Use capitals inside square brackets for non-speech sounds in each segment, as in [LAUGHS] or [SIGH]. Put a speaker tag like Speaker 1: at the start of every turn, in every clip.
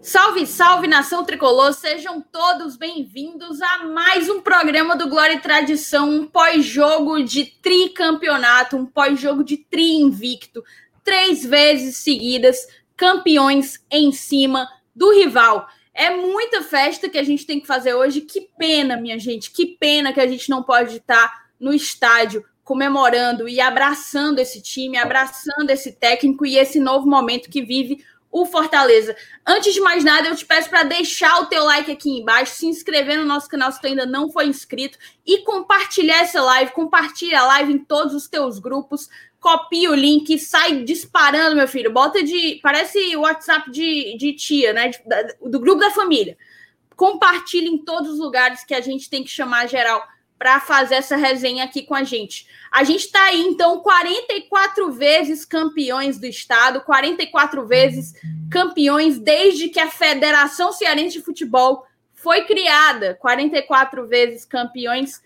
Speaker 1: Salve, salve nação tricolor, sejam todos bem-vindos a mais um programa do Glória e Tradição, um pós-jogo de tricampeonato, um pós-jogo de tri invicto, três vezes seguidas, campeões em cima do rival. É muita festa que a gente tem que fazer hoje. Que pena, minha gente, que pena que a gente não pode estar no estádio comemorando e abraçando esse time, abraçando esse técnico e esse novo momento que vive o Fortaleza. Antes de mais nada, eu te peço para deixar o teu like aqui embaixo, se inscrever no nosso canal se tu ainda não foi inscrito e compartilhar essa live, compartilha a live em todos os teus grupos, copia o link sai disparando, meu filho. Bota de, parece o WhatsApp de, de tia, né, do grupo da família. Compartilha em todos os lugares que a gente tem que chamar geral para fazer essa resenha aqui com a gente. A gente está aí, então, 44 vezes campeões do estado, 44 vezes campeões desde que a Federação Cearense de Futebol foi criada, 44 vezes campeões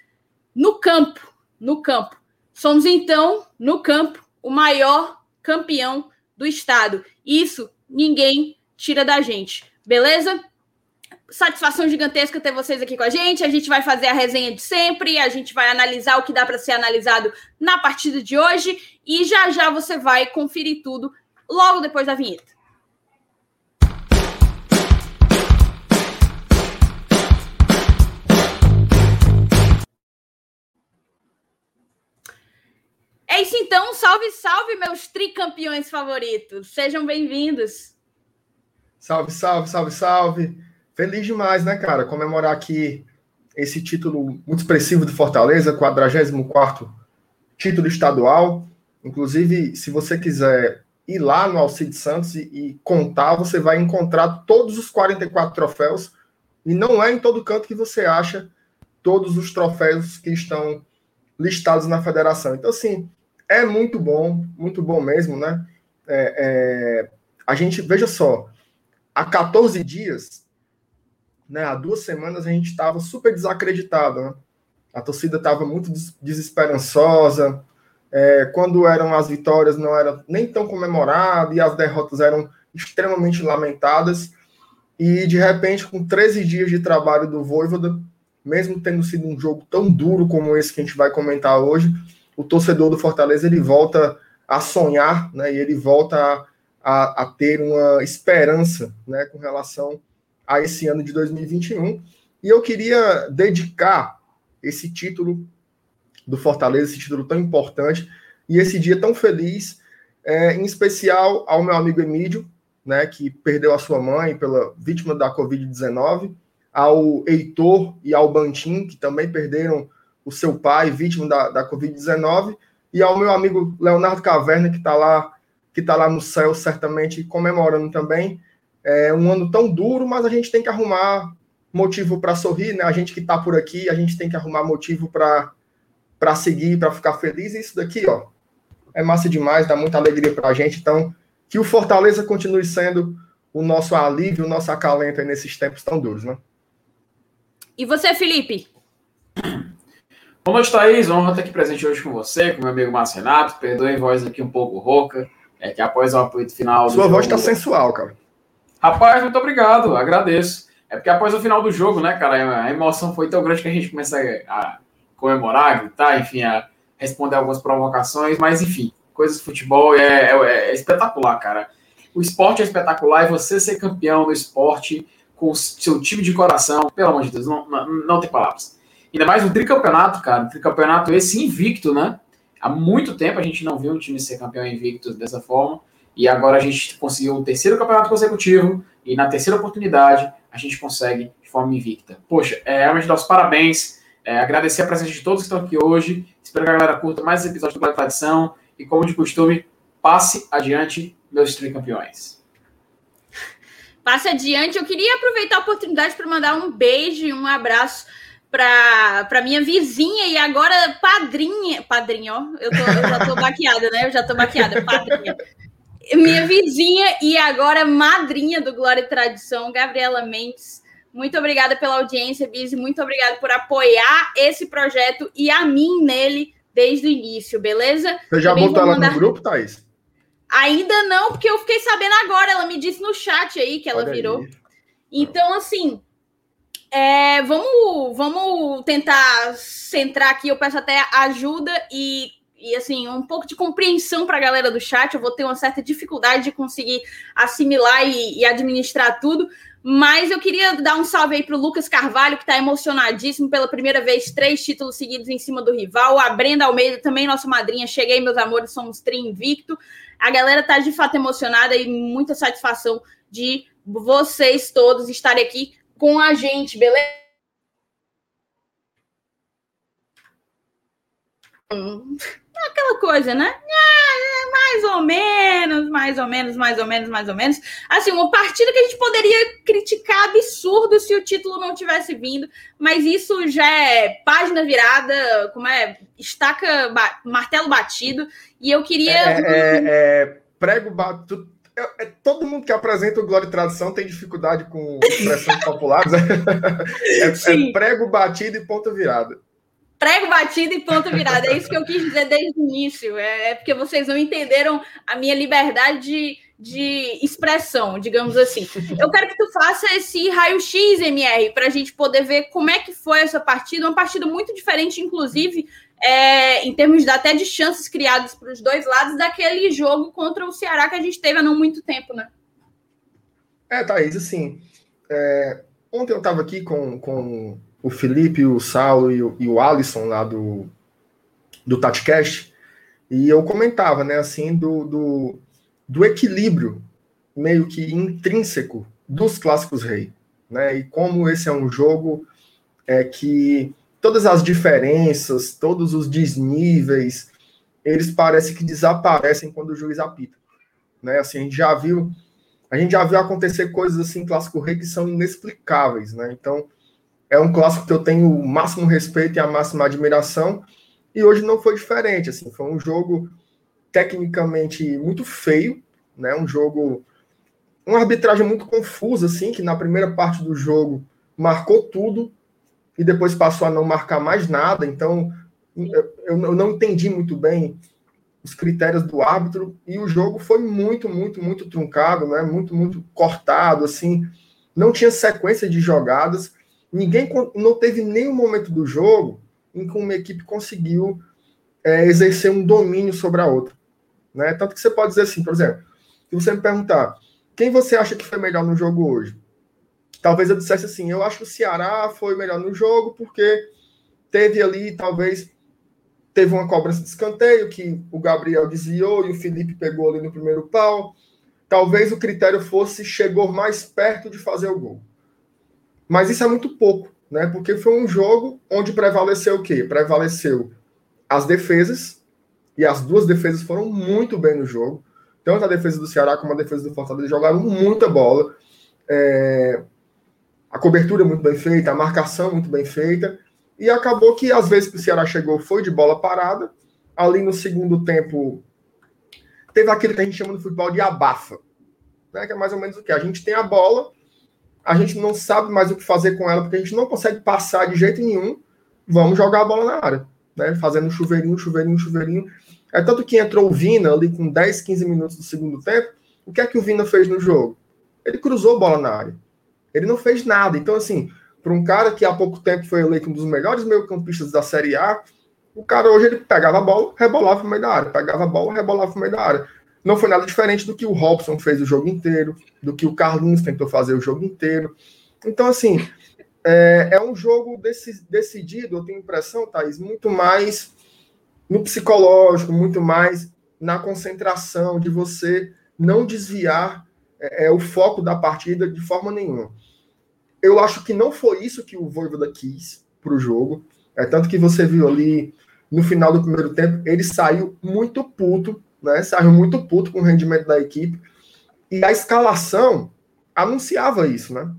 Speaker 1: no campo, no campo. Somos então, no campo, o maior campeão do estado. Isso ninguém tira da gente. Beleza? Satisfação gigantesca ter vocês aqui com a gente. A gente vai fazer a resenha de sempre, a gente vai analisar o que dá para ser analisado na partida de hoje e já já você vai conferir tudo logo depois da vinheta. É isso então, salve, salve, meus tricampeões favoritos. Sejam bem-vindos.
Speaker 2: Salve, salve, salve, salve. Feliz demais, né, cara? Comemorar aqui esse título muito expressivo do Fortaleza, 44 título estadual. Inclusive, se você quiser ir lá no Alcide Santos e, e, contar, você vai encontrar todos os 44 troféus. E não é em todo canto que você acha todos os troféus que estão listados na federação. Então, assim, é muito bom, muito bom mesmo, né? É, é, a gente, veja só, há 14 dias né, há duas semanas a gente estava super desacreditado. Né? A torcida estava muito desesperançosa. É, quando eram as vitórias, não era nem tão comemorado, e as derrotas eram extremamente lamentadas. E, de repente, com 13 dias de trabalho do Voivoda, mesmo tendo sido um jogo tão duro como esse que a gente vai comentar hoje, o torcedor do Fortaleza ele volta a sonhar, né, e ele volta a, a, a ter uma esperança né, com relação a esse ano de 2021. E eu queria dedicar esse título do Fortaleza, esse título tão importante e esse dia tão feliz, é, em especial ao meu amigo Emílio, né, que perdeu a sua mãe pela vítima da Covid-19, ao Heitor e ao Bantim, que também perderam o seu pai, vítima da, da Covid-19, e ao meu amigo Leonardo Caverna, que está lá, que tá lá no céu, certamente comemorando também é um ano tão duro, mas a gente tem que arrumar motivo para sorrir, né? A gente que está por aqui, a gente tem que arrumar motivo para seguir, para ficar feliz. E isso daqui, ó, é massa demais, dá muita alegria para a gente. Então, que o Fortaleza continue sendo o nosso alívio, o nosso acalento nesses tempos tão duros, né?
Speaker 1: E você, Felipe?
Speaker 3: Boa noite, Thaís. Honra estar aqui presente hoje com você, com meu amigo Márcio Renato. Perdoe a voz aqui um pouco rouca. É que após o apoio final.
Speaker 2: Sua voz está sensual, cara.
Speaker 3: Rapaz, muito obrigado, agradeço. É porque após o final do jogo, né, cara, a emoção foi tão grande que a gente começa a comemorar, gritar, enfim, a responder algumas provocações, mas enfim, coisas de futebol é, é, é espetacular, cara. O esporte é espetacular e você ser campeão do esporte com o seu time de coração, pelo amor de Deus, não, não, não tem palavras. Ainda mais o tricampeonato, cara, o tricampeonato esse invicto, né? Há muito tempo a gente não viu um time ser campeão invicto dessa forma. E agora a gente conseguiu o terceiro campeonato consecutivo e na terceira oportunidade a gente consegue de forma invicta. Poxa, é, realmente dar os parabéns, é, agradecer a presença de todos que estão aqui hoje. Espero que a galera curta mais esse episódio do Black Tradição e, como de costume, passe adiante, meus campeões.
Speaker 1: Passe adiante. Eu queria aproveitar a oportunidade para mandar um beijo e um abraço para minha vizinha e agora padrinha. Padrinha, ó. Eu, tô, eu já tô baqueada, né? Eu já tô baqueada, padrinha minha vizinha e agora madrinha do Glória e Tradição, Gabriela Mendes. Muito obrigada pela audiência, Bizi. Muito obrigada por apoiar esse projeto e a mim nele desde o início, beleza?
Speaker 2: Você já Também botou ela mandar... no grupo, Thaís?
Speaker 1: Ainda não, porque eu fiquei sabendo agora. Ela me disse no chat aí que ela
Speaker 2: Olha
Speaker 1: virou.
Speaker 2: Aí.
Speaker 1: Então, assim, é, vamos, vamos tentar centrar aqui. Eu peço até ajuda e, e assim, um pouco de compreensão para a galera do chat. Eu vou ter uma certa dificuldade de conseguir assimilar e, e administrar tudo. Mas eu queria dar um salve aí para o Lucas Carvalho, que está emocionadíssimo pela primeira vez, três títulos seguidos em cima do rival. A Brenda Almeida, também nossa madrinha. Cheguei, meus amores, somos tri invicto. A galera está de fato emocionada e muita satisfação de vocês todos estarem aqui com a gente, beleza? Aquela coisa, né? É, mais ou menos, mais ou menos, mais ou menos, mais ou menos. Assim, uma partida que a gente poderia criticar absurdo se o título não tivesse vindo, mas isso já é página virada, como é? Estaca, martelo batido. E eu queria.
Speaker 2: É, é, é prego batido. É, é, todo mundo que apresenta o Glória e Tradição tem dificuldade com expressões populares. [LAUGHS] é, é prego batido e ponta virada
Speaker 1: prego batido e ponto virado. É isso que eu quis dizer desde o início. É, é porque vocês não entenderam a minha liberdade de, de expressão, digamos assim. Eu quero que tu faça esse raio-x, MR, para a gente poder ver como é que foi essa partida. Uma partida muito diferente, inclusive, é, em termos de, até de chances criadas para os dois lados, daquele jogo contra o Ceará que a gente teve há não muito tempo, né?
Speaker 2: É, Thaís, assim, é, ontem eu estava aqui com, com o Felipe, o Saulo e o, e o Alisson lá do, do TatiCast, e eu comentava, né, assim, do, do, do equilíbrio meio que intrínseco dos clássicos rei, né, e como esse é um jogo é que todas as diferenças, todos os desníveis, eles parecem que desaparecem quando o juiz apita, né, assim, a gente já viu, a gente já viu acontecer coisas assim, clássico rei, que são inexplicáveis, né, então é um clássico que eu tenho o máximo respeito e a máxima admiração, e hoje não foi diferente, assim, foi um jogo tecnicamente muito feio, né, um jogo, uma arbitragem muito confusa, assim, que na primeira parte do jogo marcou tudo, e depois passou a não marcar mais nada, então eu não entendi muito bem os critérios do árbitro, e o jogo foi muito, muito, muito truncado, né, muito, muito cortado, assim, não tinha sequência de jogadas, ninguém não teve nenhum momento do jogo em que uma equipe conseguiu é, exercer um domínio sobre a outra. Né? Tanto que você pode dizer assim, por exemplo, se você me perguntar quem você acha que foi melhor no jogo hoje, talvez eu dissesse assim, eu acho que o Ceará foi melhor no jogo porque teve ali, talvez, teve uma cobrança de escanteio que o Gabriel desviou e o Felipe pegou ali no primeiro pau. Talvez o critério fosse chegou mais perto de fazer o gol. Mas isso é muito pouco, né? Porque foi um jogo onde prevaleceu o quê? Prevaleceu as defesas, e as duas defesas foram muito bem no jogo. Tanto a defesa do Ceará como a defesa do Fortaleza jogaram muita bola. É... A cobertura muito bem feita, a marcação muito bem feita. E acabou que, às vezes que o Ceará chegou, foi de bola parada. Ali no segundo tempo, teve aquilo que a gente chama no futebol de abafa. Né? Que é mais ou menos o que? A gente tem a bola, a gente não sabe mais o que fazer com ela, porque a gente não consegue passar de jeito nenhum, vamos jogar a bola na área, né? Fazendo chuveirinho, chuveirinho, chuveirinho. É tanto que entrou o Vina ali com 10, 15 minutos do segundo tempo. O que é que o Vina fez no jogo? Ele cruzou a bola na área. Ele não fez nada. Então, assim, para um cara que há pouco tempo foi eleito um dos melhores meio-campistas da Série A, o cara hoje ele pegava a bola, rebolava no meio da área. Pegava a bola, rebolava no meio da área não foi nada diferente do que o Robson fez o jogo inteiro, do que o Carlinhos tentou fazer o jogo inteiro. Então, assim, é, é um jogo desse, decidido, eu tenho impressão, Thaís, muito mais no psicológico, muito mais na concentração, de você não desviar é, é, o foco da partida de forma nenhuma. Eu acho que não foi isso que o Voivoda quis para o jogo. É tanto que você viu ali no final do primeiro tempo, ele saiu muito puto né? Saiu muito puto com o rendimento da equipe. E a escalação anunciava isso, né?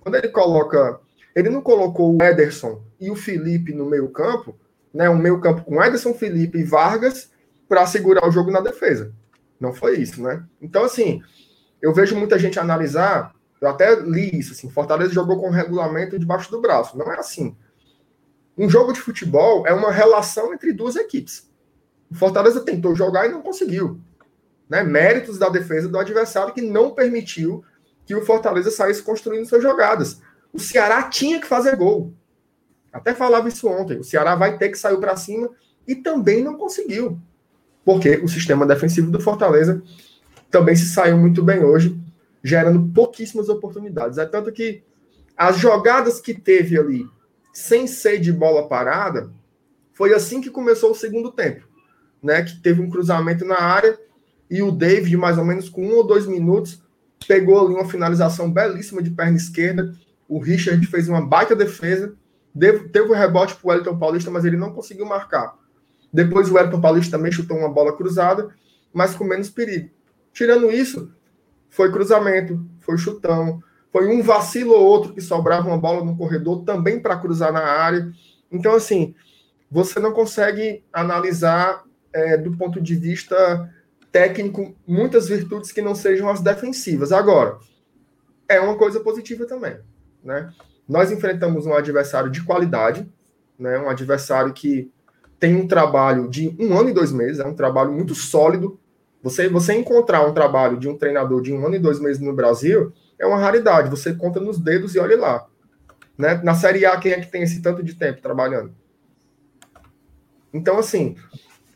Speaker 2: Quando ele coloca. Ele não colocou o Ederson e o Felipe no meio-campo, né? Um meio-campo com Ederson, Felipe e Vargas para segurar o jogo na defesa. Não foi isso, né? Então, assim, eu vejo muita gente analisar. Eu até li isso, assim, Fortaleza jogou com o regulamento debaixo do braço. Não é assim. Um jogo de futebol é uma relação entre duas equipes. O Fortaleza tentou jogar e não conseguiu. Né? Méritos da defesa do adversário que não permitiu que o Fortaleza saísse construindo suas jogadas. O Ceará tinha que fazer gol. Até falava isso ontem. O Ceará vai ter que sair para cima e também não conseguiu. Porque o sistema defensivo do Fortaleza também se saiu muito bem hoje, gerando pouquíssimas oportunidades. É tanto que as jogadas que teve ali, sem ser de bola parada, foi assim que começou o segundo tempo. Né, que teve um cruzamento na área e o David, mais ou menos com um ou dois minutos, pegou ali uma finalização belíssima de perna esquerda. O Richard fez uma baita defesa, teve o rebote para o Wellington Paulista, mas ele não conseguiu marcar. Depois o Wellington Paulista também chutou uma bola cruzada, mas com menos perigo. Tirando isso, foi cruzamento, foi chutão, foi um vacilo ou outro que sobrava uma bola no corredor também para cruzar na área. Então, assim, você não consegue analisar é, do ponto de vista técnico muitas virtudes que não sejam as defensivas. Agora, é uma coisa positiva também, né? Nós enfrentamos um adversário de qualidade, né? Um adversário que tem um trabalho de um ano e dois meses, é um trabalho muito sólido. Você, você encontrar um trabalho de um treinador de um ano e dois meses no Brasil é uma raridade. Você conta nos dedos e olha lá. Né? Na Série A, quem é que tem esse tanto de tempo trabalhando? Então, assim,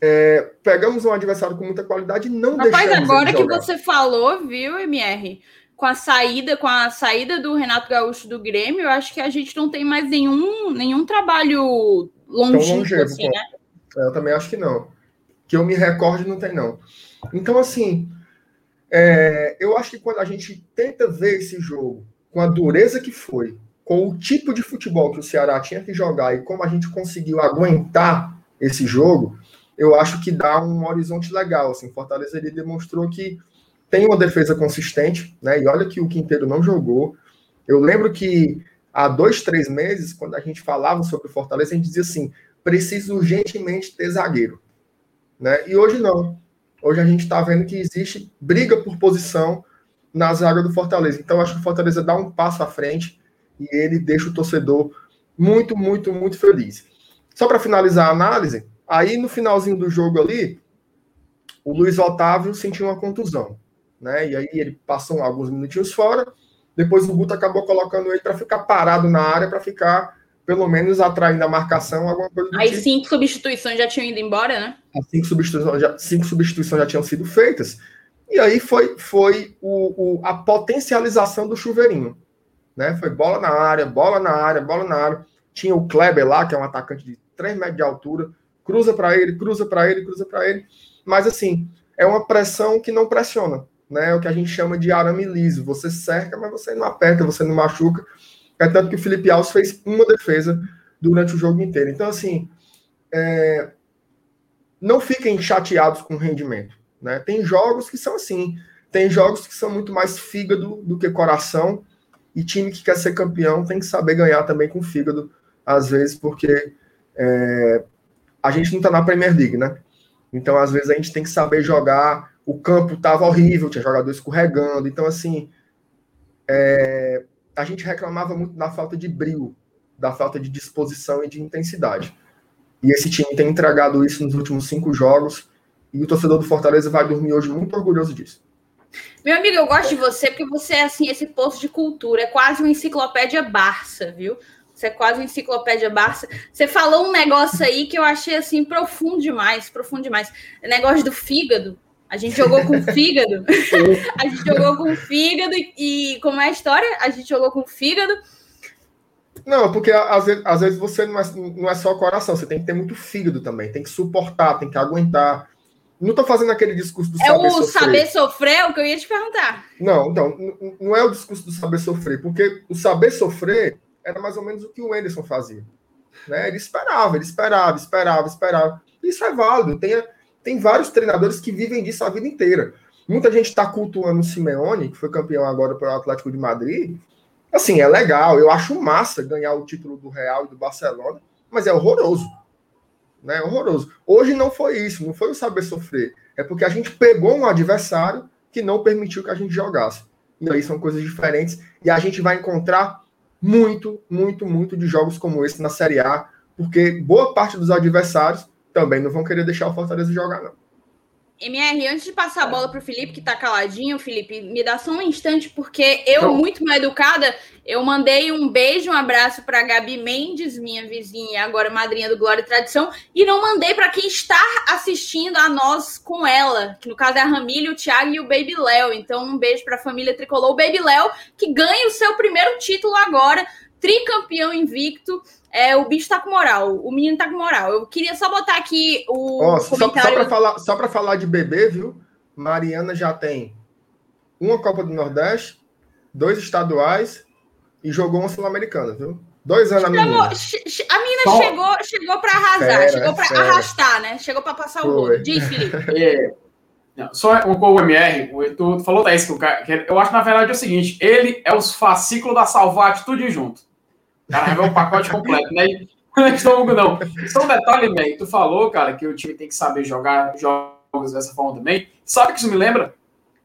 Speaker 2: é, pegamos um adversário com muita qualidade e não Rapaz,
Speaker 1: deixamos agora que você falou, viu, MR? Com a saída, com a saída do Renato Gaúcho do Grêmio, eu acho que a gente não tem mais nenhum, nenhum trabalho longínquo, assim, né?
Speaker 2: Eu também acho que não. Que eu me recorde, não tem, não. Então, assim, é, eu acho que quando a gente tenta ver esse jogo com a dureza que foi, com o tipo de futebol que o Ceará tinha que jogar e como a gente conseguiu aguentar esse jogo, eu acho que dá um horizonte legal. Assim, Fortaleza ele demonstrou que tem uma defesa consistente, né? E olha que o Quinteiro não jogou. Eu lembro que há dois, três meses, quando a gente falava sobre o Fortaleza, a gente dizia assim: precisa urgentemente ter zagueiro. Né? E hoje não. Hoje a gente está vendo que existe briga por posição na zaga do Fortaleza. Então, acho que o Fortaleza dá um passo à frente e ele deixa o torcedor muito, muito, muito feliz. Só para finalizar a análise, aí no finalzinho do jogo ali, o Luiz Otávio sentiu uma contusão. Né? E aí ele passou alguns minutinhos fora. Depois o Guto acabou colocando ele para ficar parado na área, para ficar pelo menos atraindo a marcação, alguma coisa
Speaker 1: do Aí tipo. cinco substituições já tinham ido embora, né?
Speaker 2: As cinco substituições já, cinco substituições já tinham sido feitas. E aí foi, foi o, o, a potencialização do chuveirinho. Né? Foi bola na área, bola na área, bola na área. Tinha o Kleber lá, que é um atacante de 3 metros de altura, cruza para ele, cruza para ele, cruza para ele. Mas assim, é uma pressão que não pressiona. Né? É o que a gente chama de arame liso. Você cerca, mas você não aperta, você não machuca. É tanto que o Felipe Alves fez uma defesa durante o jogo inteiro. Então, assim, é... não fiquem chateados com o rendimento. Né? Tem jogos que são assim. Tem jogos que são muito mais fígado do que coração. E time que quer ser campeão tem que saber ganhar também com fígado, às vezes, porque é... a gente não está na Premier League, né? Então, às vezes, a gente tem que saber jogar. O campo estava horrível, tinha jogador escorregando. Então, assim, é a gente reclamava muito da falta de brilho, da falta de disposição e de intensidade. E esse time tem entregado isso nos últimos cinco jogos. E o torcedor do Fortaleza vai dormir hoje muito orgulhoso disso.
Speaker 1: Meu amigo, eu gosto de você porque você é assim, esse posto de cultura, é quase uma enciclopédia Barça, viu? Você é quase uma enciclopédia Barça. Você falou um negócio aí que eu achei assim profundo demais, profundo demais. Negócio do fígado. A gente jogou com fígado. [LAUGHS] a gente jogou com fígado e, e, como é a história? A gente jogou com fígado.
Speaker 2: Não, porque às vezes, às vezes você não é, não é só coração, você tem que ter muito fígado também, tem que suportar, tem que aguentar. Não estou fazendo aquele discurso do
Speaker 1: é saber sofrer. É o saber sofrer, o que eu ia te perguntar.
Speaker 2: Não, então, não é o discurso do saber sofrer, porque o saber sofrer era mais ou menos o que o Anderson fazia. Né? Ele esperava, ele esperava, esperava, esperava. Isso é válido. Tem, tem vários treinadores que vivem disso a vida inteira. Muita gente está cultuando o Simeone, que foi campeão agora pelo Atlético de Madrid. Assim, é legal, eu acho massa ganhar o título do Real e do Barcelona, mas é horroroso. Né? É horroroso. Hoje não foi isso, não foi o saber sofrer. É porque a gente pegou um adversário que não permitiu que a gente jogasse. E aí são coisas diferentes. E a gente vai encontrar muito, muito, muito de jogos como esse na Série A, porque boa parte dos adversários também não vão querer deixar o Fortaleza jogar, não.
Speaker 1: MR, antes de passar a bola para o Felipe, que está caladinho, Felipe, me dá só um instante, porque eu, muito mal educada, eu mandei um beijo, um abraço para Gabi Mendes, minha vizinha, agora madrinha do Glória e Tradição, e não mandei para quem está assistindo a nós com ela, que no caso é a Ramília, o Thiago e o Baby Léo. Então, um beijo para a família tricolor. O Baby Léo, que ganha o seu primeiro título agora, tricampeão invicto. É, o bicho tá com moral, o menino tá com moral. Eu queria só botar aqui o.
Speaker 2: Oh, comentário... Só, só para falar, só para falar de bebê, viu? Mariana já tem uma Copa do Nordeste, dois estaduais e jogou uma Sul-Americana, viu? Dois anos
Speaker 1: chegou, a menina. A menina só... chegou, chegou para arrasar, fera, chegou para arrastar, né? Chegou para passar Foi. o rolo. Diz, Felipe. [LAUGHS]
Speaker 3: É. Não, só um o MR, tu falou da isso, que eu acho que na verdade é o seguinte: ele é os fascículos da Salvat tudo junto. Cara, é um pacote completo, né? Não é estômago, não. Só um detalhe, man, tu falou, cara, que o time tem que saber jogar jogos dessa forma também. Sabe que isso me lembra?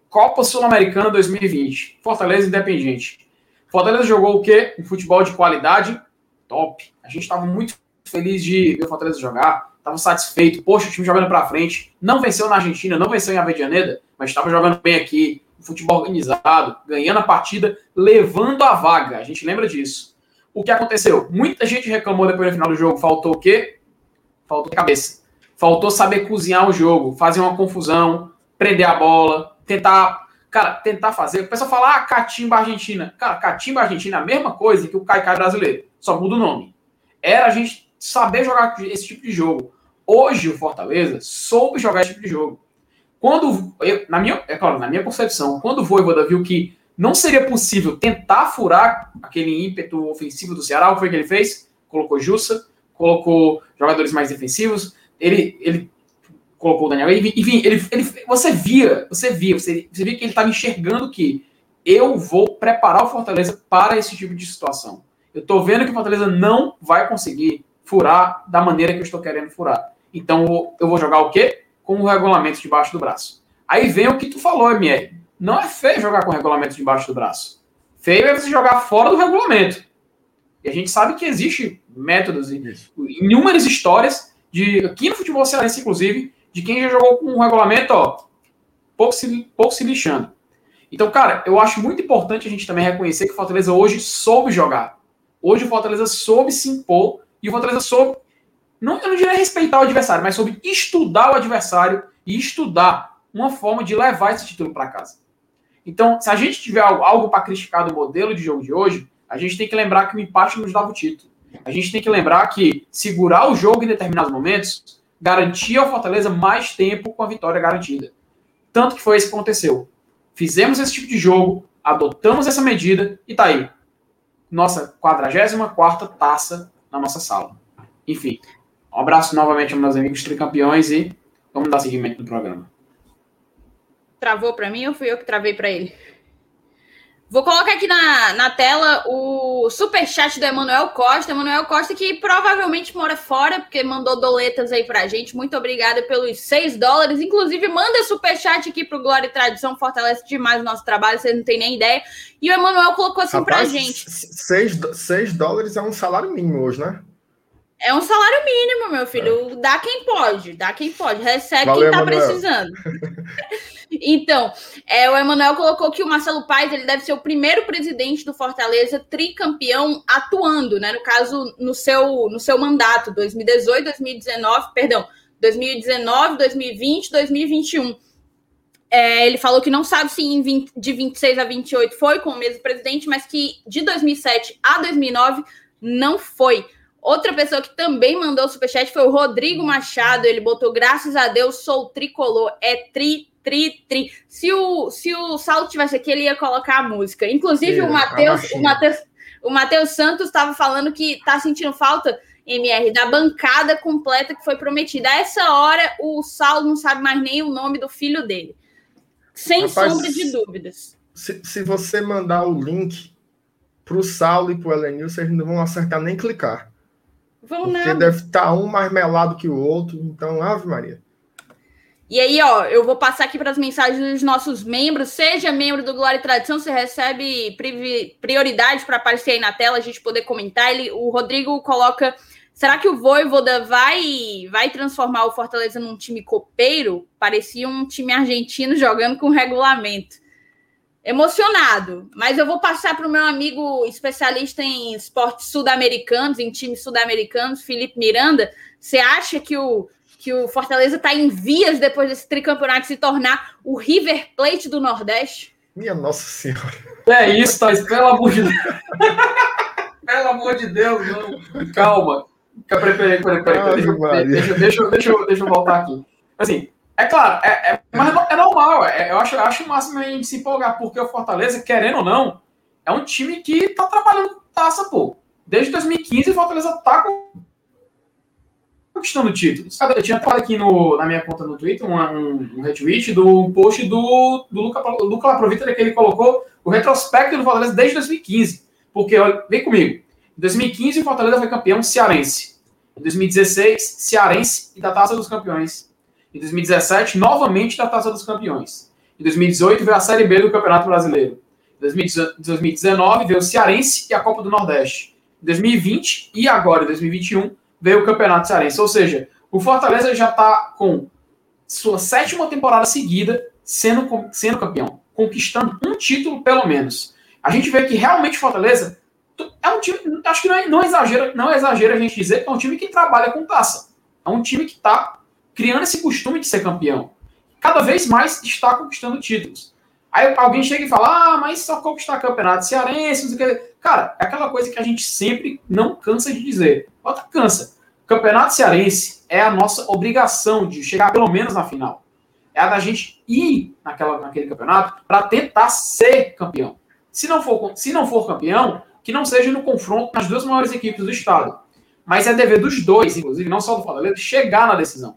Speaker 3: Copa Sul-Americana 2020. Fortaleza Independente. Fortaleza jogou o quê? Um futebol de qualidade top. A gente estava muito feliz de ver o Fortaleza jogar. Estava satisfeito. Poxa, o time jogando para frente. Não venceu na Argentina, não venceu em Avedianeda, mas estava jogando bem aqui. Futebol organizado, ganhando a partida, levando a vaga. A gente lembra disso. O que aconteceu? Muita gente reclamou depois no final do jogo. Faltou o quê? Faltou cabeça. Faltou saber cozinhar o jogo, fazer uma confusão, prender a bola, tentar, cara, tentar fazer. O pessoal fala, ah, catimba Argentina. Cara, catimba Argentina é a mesma coisa que o Caicai brasileiro, só muda o nome. Era a gente saber jogar esse tipo de jogo. Hoje o Fortaleza soube jogar esse tipo de jogo. Quando, eu, na minha, é claro, na minha concepção, quando o Voivoda viu que não seria possível tentar furar aquele ímpeto ofensivo do Ceará? O que foi que ele fez? Colocou Jussa, colocou jogadores mais defensivos, ele, ele colocou o Daniel. Enfim, ele, ele, você via, você via, você, você via que ele estava enxergando que eu vou preparar o Fortaleza para esse tipo de situação. Eu estou vendo que o Fortaleza não vai conseguir furar da maneira que eu estou querendo furar. Então eu vou jogar o quê? Com o regulamento debaixo do braço. Aí vem o que tu falou, MR. Não é feio jogar com o regulamento debaixo do braço. Feio é você jogar fora do regulamento. E a gente sabe que existe métodos e inúmeras histórias de aqui no futebol cearense, inclusive, de quem já jogou com um regulamento, ó, pouco se, pouco se lixando. Então, cara, eu acho muito importante a gente também reconhecer que o Fortaleza hoje soube jogar. Hoje o Fortaleza soube se impor e o Fortaleza soube, não, eu não diria respeitar o adversário, mas soube estudar o adversário e estudar uma forma de levar esse título para casa. Então, se a gente tiver algo, para criticar do modelo de jogo de hoje, a gente tem que lembrar que o empate nos dava o título. A gente tem que lembrar que segurar o jogo em determinados momentos garantia ao Fortaleza mais tempo com a vitória garantida. Tanto que foi isso que aconteceu. Fizemos esse tipo de jogo, adotamos essa medida e tá aí. Nossa 44 taça na nossa sala. Enfim, um abraço novamente aos meus amigos tricampeões e vamos dar seguimento no programa
Speaker 1: travou para mim ou fui eu que travei para ele? Vou colocar aqui na, na tela o super chat do Emanuel Costa. Emanuel Costa, que provavelmente mora fora, porque mandou doletas aí pra gente. Muito obrigada pelos 6 dólares. Inclusive, manda super chat aqui pro Glória e Tradição. Fortalece demais o nosso trabalho, vocês não têm nem ideia. E o Emanuel colocou assim Rapaz, pra gente:
Speaker 2: 6 dólares é um salário mínimo hoje, né?
Speaker 1: É um salário mínimo, meu filho. É. Dá quem pode, dá quem pode. Recebe Valeu, quem tá precisando. [LAUGHS] Então, é, o Emanuel colocou que o Marcelo Paes ele deve ser o primeiro presidente do Fortaleza tricampeão atuando, né? No caso, no seu, no seu mandato, 2018, 2019, perdão, 2019, 2020, 2021. É, ele falou que não sabe se 20, de 26 a 28 foi com o mesmo presidente, mas que de 2007 a 2009 não foi. Outra pessoa que também mandou superchat foi o Rodrigo Machado. Ele botou: graças a Deus, sou tricolor. É tri, tri, tri. Se o, se o Saulo tivesse aqui, ele ia colocar a música. Inclusive, o Matheus, o Matheus, o Matheus Santos estava falando que está sentindo falta, MR, da bancada completa que foi prometida. A essa hora, o Saulo não sabe mais nem o nome do filho dele. Sem Rapaz, sombra de dúvidas.
Speaker 2: Se, se você mandar o link para o Saulo e para o Elenil, vocês não vão acertar nem clicar. Vão Porque nada. deve estar tá um mais melado que o outro. Então, Ave Maria.
Speaker 1: E aí, ó, eu vou passar aqui para as mensagens dos nossos membros. Seja membro do Glória e Tradição, você recebe prioridade para aparecer aí na tela, a gente poder comentar. Ele, o Rodrigo coloca Será que o Voivoda vai, vai transformar o Fortaleza num time copeiro? Parecia um time argentino jogando com regulamento. Emocionado, mas eu vou passar para o meu amigo especialista em esportes sul-americanos, em times sul-americanos, Felipe Miranda. Você acha que o, que o Fortaleza está em vias, depois desse tricampeonato, se tornar o River Plate do Nordeste?
Speaker 2: Minha Nossa Senhora.
Speaker 3: É isso, Thais, pelo amor de Deus. [LAUGHS] pelo amor de Deus, não. Calma. Peraí, peraí, peraí, peraí. Deixa, deixa, deixa, deixa, eu voltar aqui. Assim, é claro, é, é, mas é normal. É, eu, acho, eu acho o máximo a gente se empolgar, porque o Fortaleza, querendo ou não, é um time que tá trabalhando taça, pô. Desde 2015 o Fortaleza tá conquistando títulos. Eu tinha falado aqui no, na minha conta no Twitter um, um, um retweet do post do, do Luca, Luca Laprovita que ele colocou o retrospecto do Fortaleza desde 2015. Porque, olha, vem comigo. Em 2015, o Fortaleza foi campeão cearense. Em 2016, cearense e da Taça dos Campeões. Em 2017, novamente da Taça dos Campeões. Em 2018, veio a Série B do Campeonato Brasileiro. Em 2019, veio o Cearense e a Copa do Nordeste. Em 2020 e agora, em 2021, veio o Campeonato Cearense. Ou seja, o Fortaleza já está com sua sétima temporada seguida sendo, sendo campeão, conquistando um título pelo menos. A gente vê que realmente Fortaleza é um time, acho que não é, não é exagero, não é exagero a gente dizer que é um time que trabalha com taça. É um time que está criando esse costume de ser campeão. Cada vez mais está conquistando títulos. Aí alguém chega e fala: ah, mas só conquistar campeonato cearense, não sei o que. Cara, é aquela coisa que a gente sempre não cansa de dizer. Bota cansa. Campeonato cearense é a nossa obrigação de chegar pelo menos na final. É a da gente ir naquela, naquele campeonato para tentar ser campeão. Se não, for, se não for campeão, que não seja no confronto nas duas maiores equipes do estado. Mas é dever dos dois, inclusive, não só do Fortaleza, chegar na decisão.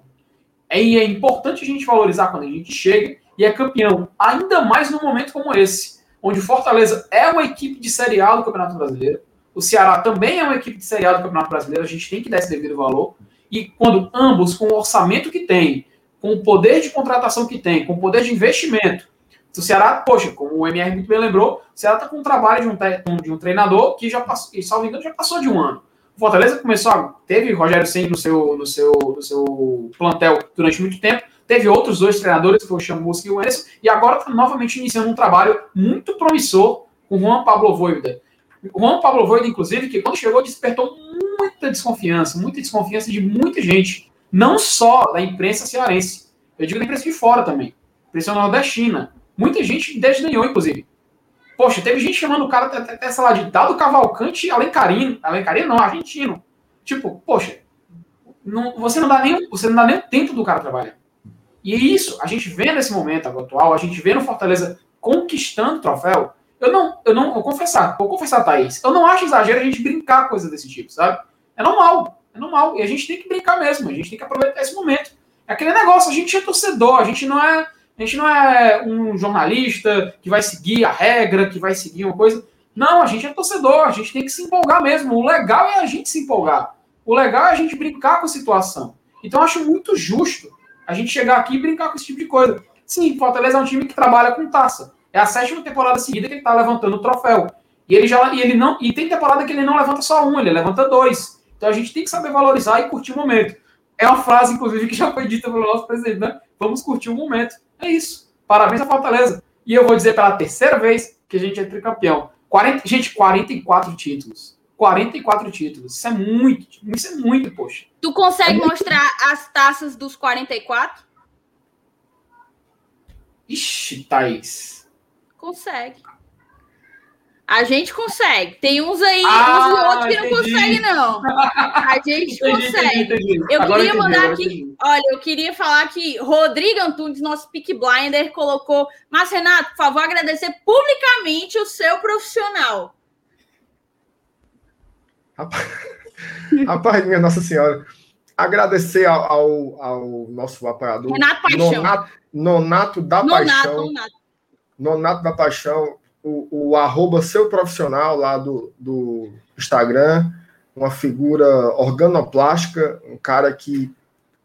Speaker 3: E é importante a gente valorizar quando a gente chega e é campeão, ainda mais num momento como esse, onde o Fortaleza é uma equipe de Série A do Campeonato Brasileiro, o Ceará também é uma equipe de Série A do Campeonato Brasileiro, a gente tem que dar esse devido valor. E quando ambos, com o orçamento que tem, com o poder de contratação que tem, com o poder de investimento, o Ceará, poxa, como o MR muito bem lembrou, o Ceará está com um trabalho de um, de um treinador que já passou, que, salvo engano, já passou de um ano. O Fortaleza começou, teve Rogério Senna no seu, no, seu, no seu plantel durante muito tempo, teve outros dois treinadores, que foi o Chamusca e o Anderson, e agora está novamente iniciando um trabalho muito promissor com o Juan Pablo Voivoda. O Juan Pablo Voivoda, inclusive, que quando chegou despertou muita desconfiança, muita desconfiança de muita gente, não só da imprensa cearense, eu digo da imprensa de fora também, imprensa nordestina. Muita gente desdenhou, inclusive. Poxa, teve gente chamando o cara até, até sei lá, de Dado Cavalcante Alencarino. Alencarino não, argentino. Tipo, poxa, não, você, não dá nem, você não dá nem o tempo do cara trabalhar. E é isso, a gente vê nesse momento atual, a gente vê no Fortaleza conquistando o troféu. Eu não, eu não vou confessar, vou confessar, Thaís. Eu não acho exagero a gente brincar coisas desse tipo, sabe? É normal, é normal. E a gente tem que brincar mesmo, a gente tem que aproveitar esse momento. É aquele negócio, a gente é torcedor, a gente não é a gente não é um jornalista que vai seguir a regra, que vai seguir uma coisa. Não, a gente é torcedor, a gente tem que se empolgar mesmo. O legal é a gente se empolgar. O legal é a gente brincar com a situação. Então, acho muito justo a gente chegar aqui e brincar com esse tipo de coisa. Sim, Fortaleza é um time que trabalha com taça. É a sétima temporada seguida que ele está levantando o troféu. E ele já e ele não e tem temporada que ele não levanta só um, ele levanta dois. Então a gente tem que saber valorizar e curtir o momento. É uma frase, inclusive, que já foi dita pelo nosso presidente, né? Vamos curtir o momento. É isso. Parabéns à Fortaleza. E eu vou dizer pela terceira vez que a gente é tricampeão. 40, gente, 44 títulos. 44 títulos. Isso é muito. Isso é muito, poxa.
Speaker 1: Tu consegue é mostrar as taças dos 44?
Speaker 3: Ixi, Thaís.
Speaker 1: Consegue. A gente consegue. Tem uns aí, ah, uns outros que não conseguem, não. A [LAUGHS] gente entendi, consegue. Entendi. Eu Agora queria mandar aqui. Olha, eu queria falar que Rodrigo Antunes, nosso pick blinder, colocou. Mas, Renato, por favor, agradecer publicamente o seu profissional.
Speaker 2: Rapaz, [LAUGHS] Rapaz minha Nossa Senhora. Agradecer ao, ao, ao nosso apoiador.
Speaker 1: Renato Paixão.
Speaker 2: Nonato, Nonato da Nonato, Paixão. Nonato. Nonato da Paixão o, o arroba seu profissional lá do, do Instagram, uma figura organoplástica, um cara que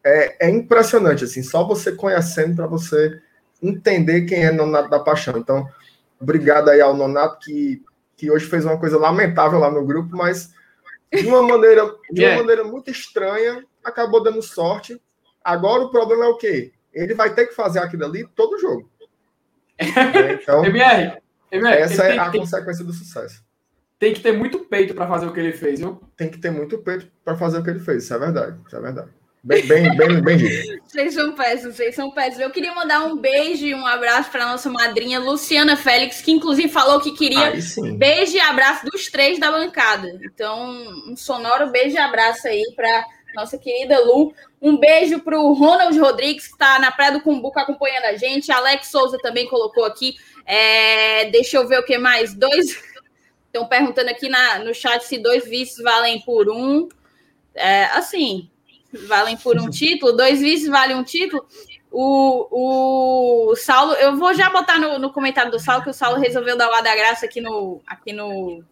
Speaker 2: é, é impressionante, assim, só você conhecendo para você entender quem é Nonato da Paixão. Então, obrigado aí ao Nonato que, que hoje fez uma coisa lamentável lá no grupo, mas de uma maneira, de uma maneira muito estranha, acabou dando sorte. Agora o problema é o quê? Ele vai ter que fazer aquilo ali todo jogo. [LAUGHS]
Speaker 3: É, então, MR, MR,
Speaker 2: essa é a tem, consequência do sucesso.
Speaker 3: Tem que ter muito peito para fazer o que ele fez, viu?
Speaker 2: Tem que ter muito peito para fazer o que ele fez, isso é verdade. Isso é verdade. Bem, bem, bem, bem dito.
Speaker 1: Vocês são péssimos, vocês são péssimos. Eu queria mandar um beijo e um abraço para nossa madrinha Luciana Félix, que inclusive falou que queria beijo e abraço dos três da bancada. Então, um sonoro beijo e abraço aí para nossa querida Lu. Um beijo para o Ronald Rodrigues, que está na Praia do Cumbuco acompanhando a gente. Alex Souza também colocou aqui. É, deixa eu ver o que mais. Dois. Estão perguntando aqui na, no chat se dois vices valem por um. É, assim, valem por um título, dois vices valem um título. O, o Saulo, eu vou já botar no, no comentário do Saulo, que o Saulo resolveu dar o ar da graça aqui no, aqui no,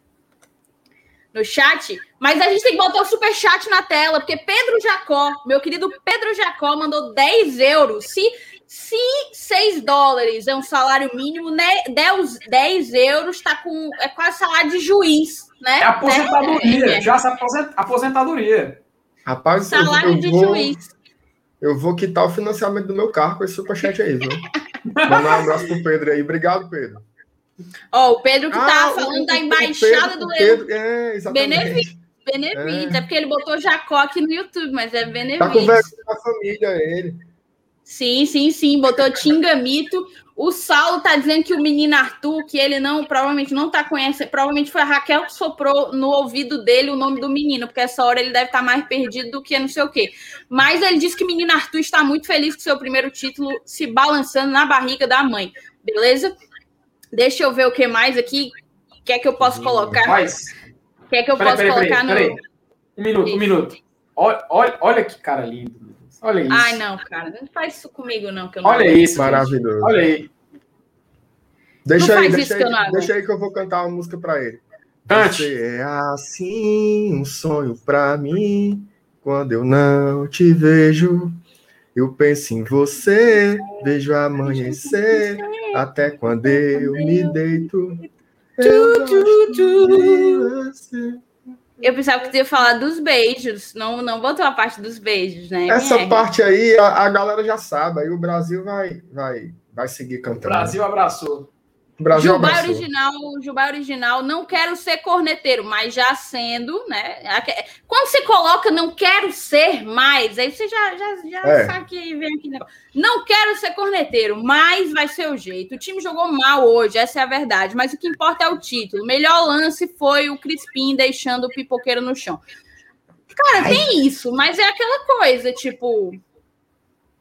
Speaker 1: no chat, mas a gente tem que botar o super chat na tela, porque Pedro Jacó, meu querido Pedro Jacó, mandou 10 euros. Se, se 6 dólares é um salário mínimo, né, 10, 10 euros tá com, é quase salário de juiz, né?
Speaker 3: É aposentadoria, é, é. já se aposenta, aposentadoria.
Speaker 2: Rapaz,
Speaker 1: Salário eu, eu de vou, juiz.
Speaker 2: Eu vou quitar o financiamento do meu carro com esse superchat aí, viu? Mandar um abraço pro Pedro aí. Obrigado, Pedro.
Speaker 1: Ó, oh, o Pedro que ah, tava falando o, da embaixada Pedro, do
Speaker 2: Pedro, é, exatamente.
Speaker 1: Benevides. É. é. porque ele botou Jacó aqui no YouTube, mas é Benevides.
Speaker 2: Tá com vergonha da família, ele.
Speaker 1: Sim, sim, sim. Botou Tingamito. O Saulo tá dizendo que o menino Arthur, que ele não, provavelmente não tá conhecendo, provavelmente foi a Raquel que soprou no ouvido dele o nome do menino, porque essa hora ele deve estar tá mais perdido do que não sei o quê. Mas ele disse que o menino Arthur está muito feliz com seu primeiro título, se balançando na barriga da mãe. Beleza? Deixa eu ver o que mais aqui. O que é que eu posso colocar? O que é que eu peraí, posso peraí, colocar peraí,
Speaker 3: no. Um minuto, um minuto. Olha, olha, olha que cara lindo. Olha isso.
Speaker 1: Ai, não, cara, não faz isso comigo, não. Que eu
Speaker 3: não Olha isso.
Speaker 2: Maravilhoso.
Speaker 3: Olha aí.
Speaker 2: Deixa aí, deixa aí, deixa aí que eu vou cantar uma música para ele. Você é assim, um sonho para mim. Quando eu não te vejo, eu penso em você, vejo amanhecer, até quando eu me deito. Eu
Speaker 1: eu pensava que você ia falar dos beijos, não, não botou a parte dos beijos, né?
Speaker 2: Essa parte aí a, a, galera já sabe, aí o Brasil vai, vai, vai seguir cantando.
Speaker 3: O Brasil abraçou.
Speaker 1: Brasil Jubai original, Jubai original, não quero ser corneteiro, mas já sendo, né? Quando você coloca não quero ser mais, aí você já, já, já é. sabe que vem aqui. Não quero ser corneteiro, mas vai ser o jeito. O time jogou mal hoje, essa é a verdade, mas o que importa é o título. O melhor lance foi o Crispim deixando o pipoqueiro no chão. Cara, Ai. tem isso, mas é aquela coisa, tipo,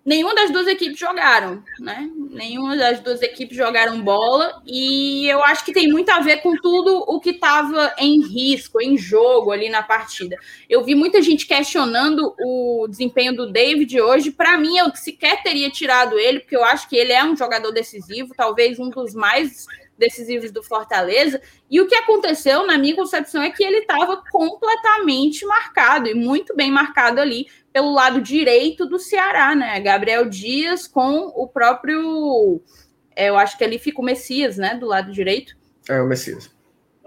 Speaker 1: nenhuma das duas equipes jogaram, né? Nenhuma das duas equipes jogaram bola e eu acho que tem muito a ver com tudo o que estava em risco, em jogo ali na partida. Eu vi muita gente questionando o desempenho do David hoje. Para mim, eu sequer teria tirado ele, porque eu acho que ele é um jogador decisivo, talvez um dos mais decisivos do Fortaleza. E o que aconteceu, na minha concepção, é que ele estava completamente marcado e muito bem marcado ali pelo lado direito do Ceará, né? Gabriel Dias com o próprio. É, eu acho que ali fica o Messias, né? Do lado direito.
Speaker 2: É, o Messias.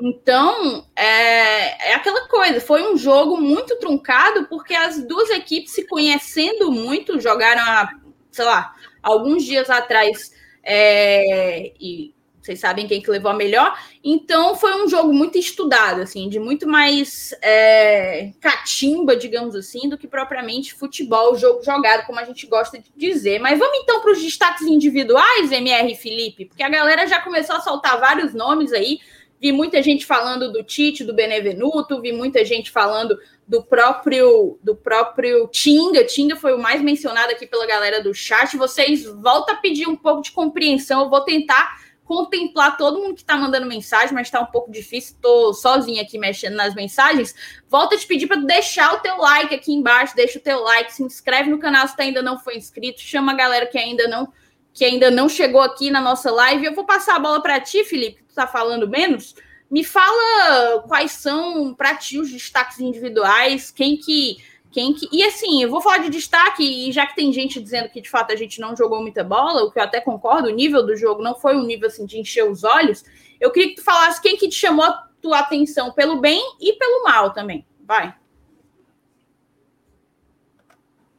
Speaker 1: Então, é, é aquela coisa, foi um jogo muito truncado, porque as duas equipes se conhecendo muito, jogaram, há, sei lá, alguns dias atrás, é, e vocês sabem quem que levou a melhor. Então foi um jogo muito estudado, assim, de muito mais é, catimba, digamos assim, do que propriamente futebol, jogo jogado, como a gente gosta de dizer. Mas vamos então para os destaques individuais, MR Felipe, porque a galera já começou a soltar vários nomes aí. Vi muita gente falando do Tite, do Benevenuto, vi muita gente falando do próprio do próprio Tinga. Tinga foi o mais mencionado aqui pela galera do chat. Vocês voltam a pedir um pouco de compreensão. Eu vou tentar contemplar todo mundo que está mandando mensagem, mas está um pouco difícil. Estou sozinha aqui mexendo nas mensagens. Volto a te pedir para deixar o teu like aqui embaixo, deixa o teu like, se inscreve no canal se ainda não foi inscrito, chama a galera que ainda não que ainda não chegou aqui na nossa live. Eu vou passar a bola para ti, Felipe, que tu está falando menos. Me fala quais são para ti os destaques individuais, quem que quem que... E assim, eu vou falar de destaque, e já que tem gente dizendo que de fato a gente não jogou muita bola, o que eu até concordo, o nível do jogo não foi um nível assim de encher os olhos. Eu queria que tu falasse quem que te chamou a tua atenção pelo bem e pelo mal também. Vai.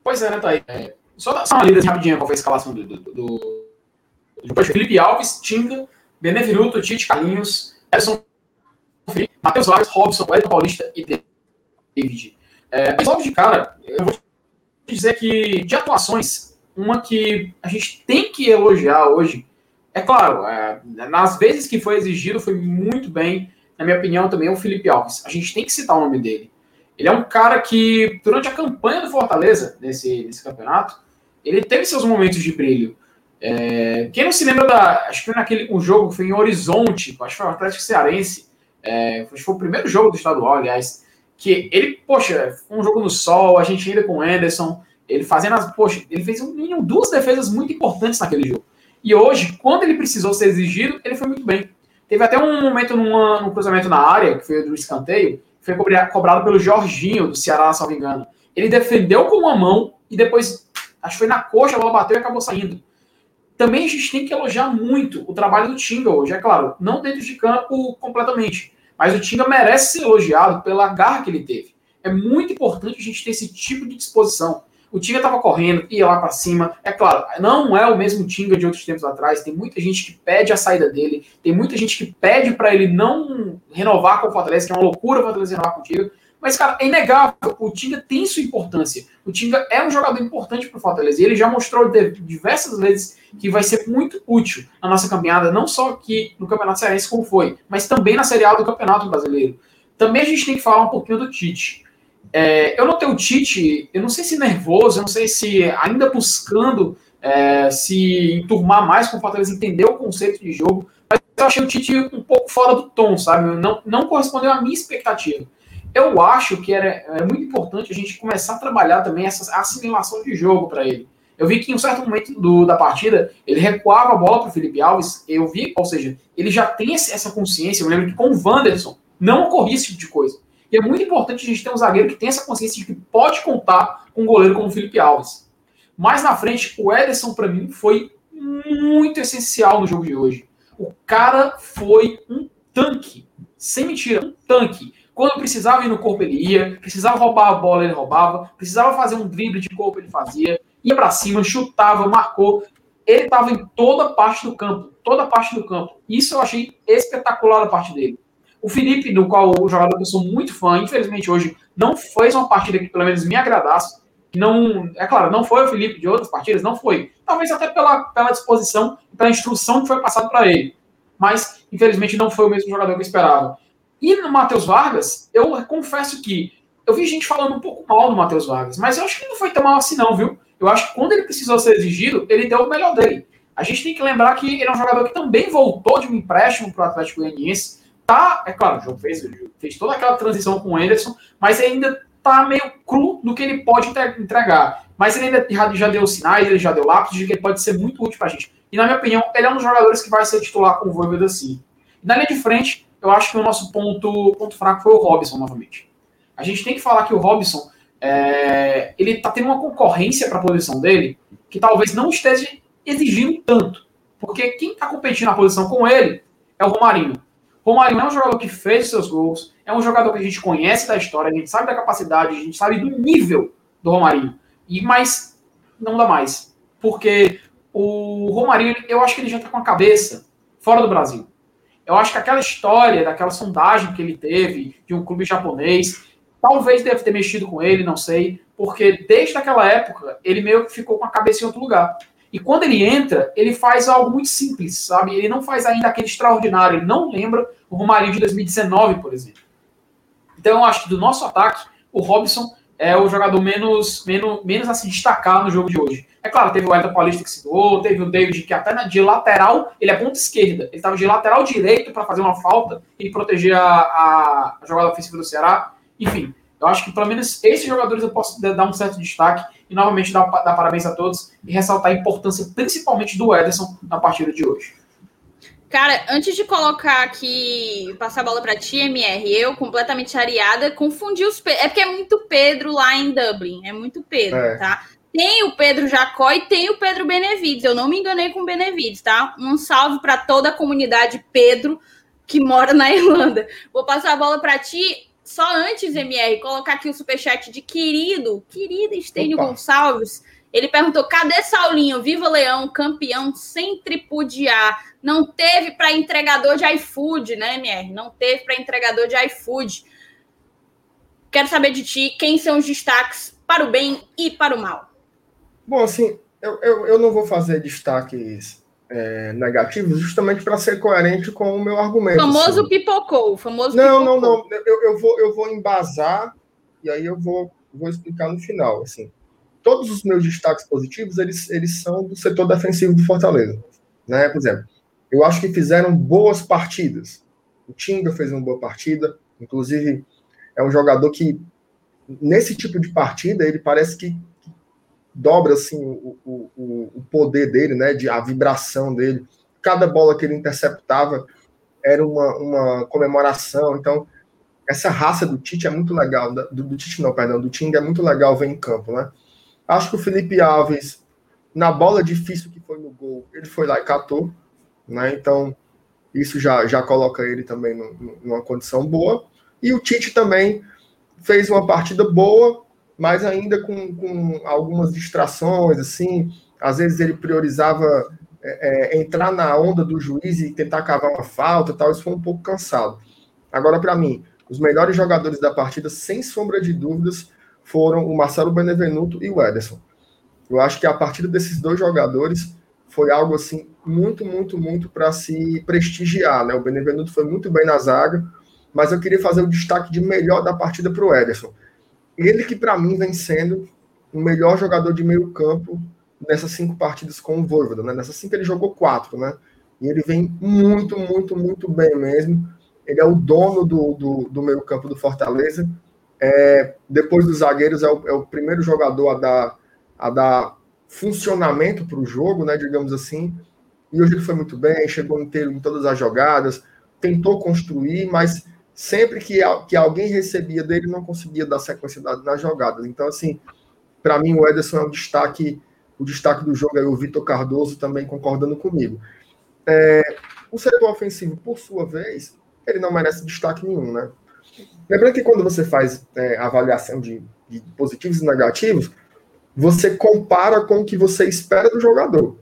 Speaker 3: Pois é, né, Thaí? É, só, só uma lida rapidinha qual foi a escalação do, do, do, Felipe Alves, Tinga, Benevenuto, Tite, Carlinhos, Edson, Matheus Vargas, Robson, Wellington Paulista e David. É, mas logo de cara, eu vou dizer que de atuações, uma que a gente tem que elogiar hoje, é claro, é, nas vezes que foi exigido, foi muito bem, na minha opinião, também é o Felipe Alves. A gente tem que citar o nome dele. Ele é um cara que, durante a campanha do Fortaleza, nesse, nesse campeonato, ele teve seus momentos de brilho. É, quem não se lembra da. Acho que foi naquele um jogo que foi em Horizonte, acho que foi o Atlético Cearense. É, foi o primeiro jogo do estadual, aliás. Que ele, poxa, um jogo no sol, a gente ainda com o Anderson, ele fazendo as. Poxa, ele fez um duas defesas muito importantes naquele jogo. E hoje, quando ele precisou ser exigido, ele foi muito bem. Teve até um momento num cruzamento na área, que foi do escanteio, foi cobrado pelo Jorginho, do Ceará, se não me engano. Ele defendeu com uma mão e depois, acho que foi na coxa, a bola bateu e acabou saindo. Também a gente tem que elogiar muito o trabalho do Tinga hoje. É claro, não dentro de campo completamente, mas o Tinga merece ser elogiado pela garra que ele teve. É muito importante a gente ter esse tipo de disposição. O Tinga estava correndo, ia lá para cima. É claro, não é o mesmo Tinga de outros tempos atrás. Tem muita gente que pede a saída dele. Tem muita gente que pede para ele não renovar com o Fortaleza, que é uma loucura o Fortaleza renovar contigo. Mas, cara, é inegável. O Tinga tem sua importância. O Tinga é um jogador importante para o Fortaleza. E ele já mostrou diversas vezes que vai ser muito útil na nossa caminhada, não só aqui no Campeonato Cearense, como foi, mas também na Série A do Campeonato Brasileiro. Também a gente tem que falar um pouquinho do Tite. É, eu notei o Tite, eu não sei se nervoso, eu não sei se ainda buscando é, se enturmar mais com o Fortaleza, entender o conceito de jogo, mas eu achei o Tite um pouco fora do tom, sabe? Não, não correspondeu à minha expectativa. Eu acho que era, é muito importante a gente começar a trabalhar também essa assimilação de jogo para ele. Eu vi que em um certo momento do, da partida, ele recuava a bola para o Felipe Alves. Eu vi, ou seja, ele já tem essa consciência. Eu lembro que com o Wanderson não ocorria esse tipo de coisa. E é muito importante a gente ter um zagueiro que tem essa consciência de que pode contar com um goleiro como o Felipe Alves. Mais na frente, o Ederson, para mim, foi muito essencial no jogo de hoje. O cara foi um tanque. Sem mentira, um tanque. Quando precisava ir no corpo, ele ia. Precisava roubar a bola, ele roubava. Precisava fazer um drible de corpo, ele fazia. Ia para cima, chutava, marcou. Ele estava em toda parte do campo. Toda parte do campo. Isso eu achei espetacular da parte dele. O Felipe, do qual o jogador que eu sou muito fã, infelizmente hoje não fez uma partida que pelo menos me agradasse. Não, é claro, não foi o Felipe de outras partidas, não foi. Talvez até pela, pela disposição, pela instrução que foi passada para ele. Mas, infelizmente, não foi o mesmo jogador que eu esperava. E no Matheus Vargas, eu confesso que eu vi gente falando um pouco mal do Matheus Vargas, mas eu acho que não foi tão mal assim, não, viu? Eu acho que quando ele precisou ser exigido, ele deu o melhor dele. A gente tem que lembrar que ele é um jogador que também voltou de um empréstimo para o Atlético Goianiense tá, é claro, o fez, fez toda aquela transição com o Anderson, mas ainda tá meio cru do que ele pode entregar. Mas ele ainda já, deu sinais, ele já deu lápis de que ele pode ser muito útil pra gente. E na minha opinião, ele é um dos jogadores que vai ser titular com o Voivoda sim. E na linha de frente, eu acho que o nosso ponto, ponto fraco foi o Robson novamente. A gente tem que falar que o Robson, é, ele tá tendo uma concorrência para a posição dele que talvez não esteja exigindo tanto. Porque quem está competindo na posição com ele é o Romarinho. Romário é um jogador que fez seus gols, é um jogador que a gente conhece da história, a gente sabe da capacidade, a gente sabe do nível do Romarinho. E mas não dá mais, porque o Romarinho, eu acho que ele já está com a cabeça fora do Brasil. Eu acho que aquela história, daquela sondagem que ele teve de um clube japonês, talvez deve ter mexido com ele, não sei, porque desde aquela época ele meio que ficou com a cabeça em outro lugar. E quando ele entra, ele faz algo muito simples, sabe? Ele não faz ainda aquele extraordinário, ele não lembra o Romarinho de 2019, por exemplo. Então eu acho que do nosso ataque, o Robson é o jogador menos, menos, menos a se destacar no jogo de hoje. É claro, teve o Elton Paulista que se doou, teve o David que até de lateral, ele é ponta esquerda, ele estava de lateral direito para fazer uma falta e proteger a, a jogada ofensiva do Ceará. Enfim, eu acho que pelo menos esses jogadores eu posso dar um certo destaque e novamente dar, dar parabéns a todos e ressaltar a importância principalmente do Ederson na partida de hoje.
Speaker 1: Cara, antes de colocar aqui, passar a bola para ti, MR, eu completamente areada, confundi os É porque é muito Pedro lá em Dublin, é muito Pedro, é. tá? Tem o Pedro Jacó e tem o Pedro Benevides. Eu não me enganei com o Benevides, tá? Um salve para toda a comunidade Pedro que mora na Irlanda. Vou passar a bola para ti só antes, MR, colocar aqui o superchat de querido, querido Estênio Gonçalves. Ele perguntou: cadê Saulinho? Viva Leão, campeão sem tripudiar. Não teve para entregador de iFood, né, MR? Não teve para entregador de iFood. Quero saber de ti quem são os destaques para o bem e para o mal.
Speaker 2: Bom, assim, eu, eu, eu não vou fazer destaques é, negativos justamente para ser coerente com o meu argumento.
Speaker 1: Famoso assim. pipocou, famoso
Speaker 2: Não, pipocou. não, não. Eu, eu, vou, eu vou embasar e aí eu vou, vou explicar no final. Assim, todos os meus destaques positivos eles, eles são do setor defensivo do Fortaleza. Né? Por exemplo, eu acho que fizeram boas partidas. O Tinga fez uma boa partida, inclusive é um jogador que, nesse tipo de partida, ele parece que, dobra assim, o, o, o poder dele, né, de, a vibração dele. Cada bola que ele interceptava era uma, uma comemoração. Então, essa raça do Tite é muito legal. Do, do Tite, não, perdão, do Tinga é muito legal ver em campo, né? Acho que o Felipe Alves, na bola difícil que foi no gol, ele foi lá e catou, né? Então, isso já, já coloca ele também numa condição boa. E o Tite também fez uma partida boa, mas ainda com, com algumas distrações, assim. Às vezes ele priorizava é, é, entrar na onda do juiz e tentar cavar uma falta tal. Isso foi um pouco cansado. Agora, para mim, os melhores jogadores da partida, sem sombra de dúvidas, foram o Marcelo Benevenuto e o Ederson. Eu acho que a partida desses dois jogadores foi algo assim muito, muito, muito para se prestigiar. Né? O Benevenuto foi muito bem na zaga, mas eu queria fazer o destaque de melhor da partida para o Ederson. Ele que, para mim, vem sendo o melhor jogador de meio campo nessas cinco partidas com o Voivoda. Né? Nessas cinco ele jogou quatro, né? E ele vem muito, muito, muito bem mesmo. Ele é o dono do, do, do meio campo do Fortaleza. É, depois dos zagueiros, é o, é o, primeiro jogador a dar, a dar funcionamento para o jogo, né? Digamos assim. E hoje ele foi muito bem, chegou inteiro em todas as jogadas, tentou construir, mas sempre que, que alguém recebia dele, não conseguia dar sequência nas jogadas. Então, assim, para mim, o Ederson é um destaque, o destaque do jogo, aí o Vitor Cardoso também concordando comigo. É, o setor ofensivo, por sua vez, ele não merece destaque nenhum, né? Lembrando que quando você faz é, avaliação de, de, positivos e negativos, você compara com o que você espera do jogador,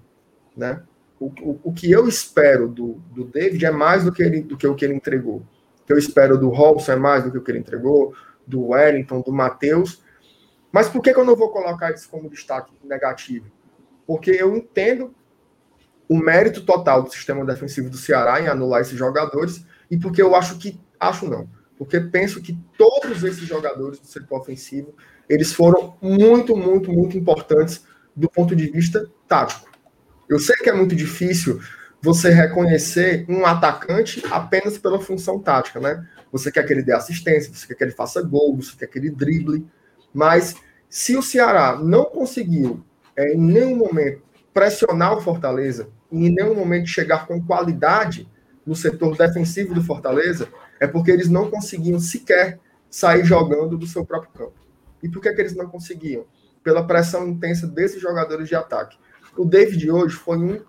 Speaker 2: né? O, o, o que eu espero do, do David é mais do que, ele, do que o que ele entregou que eu espero do Robson é mais do que o que ele entregou, do Wellington, do Matheus. Mas por que, que eu não vou colocar isso como destaque negativo? Porque eu entendo o mérito total do sistema defensivo do Ceará em anular esses jogadores e porque eu acho que acho não, porque penso que todos esses jogadores do setor ofensivo eles foram muito, muito, muito importantes do ponto de vista tático. Eu sei que é muito difícil você reconhecer um atacante apenas pela função tática, né? Você quer que ele dê assistência, você quer que ele faça gol, você quer que ele drible, mas se o Ceará não conseguiu é, em nenhum momento pressionar o Fortaleza e em nenhum momento chegar com qualidade no setor defensivo do Fortaleza, é porque eles não conseguiam sequer sair jogando do seu próprio campo. E por que, que eles não conseguiam? Pela pressão intensa desses jogadores de ataque. O David hoje foi um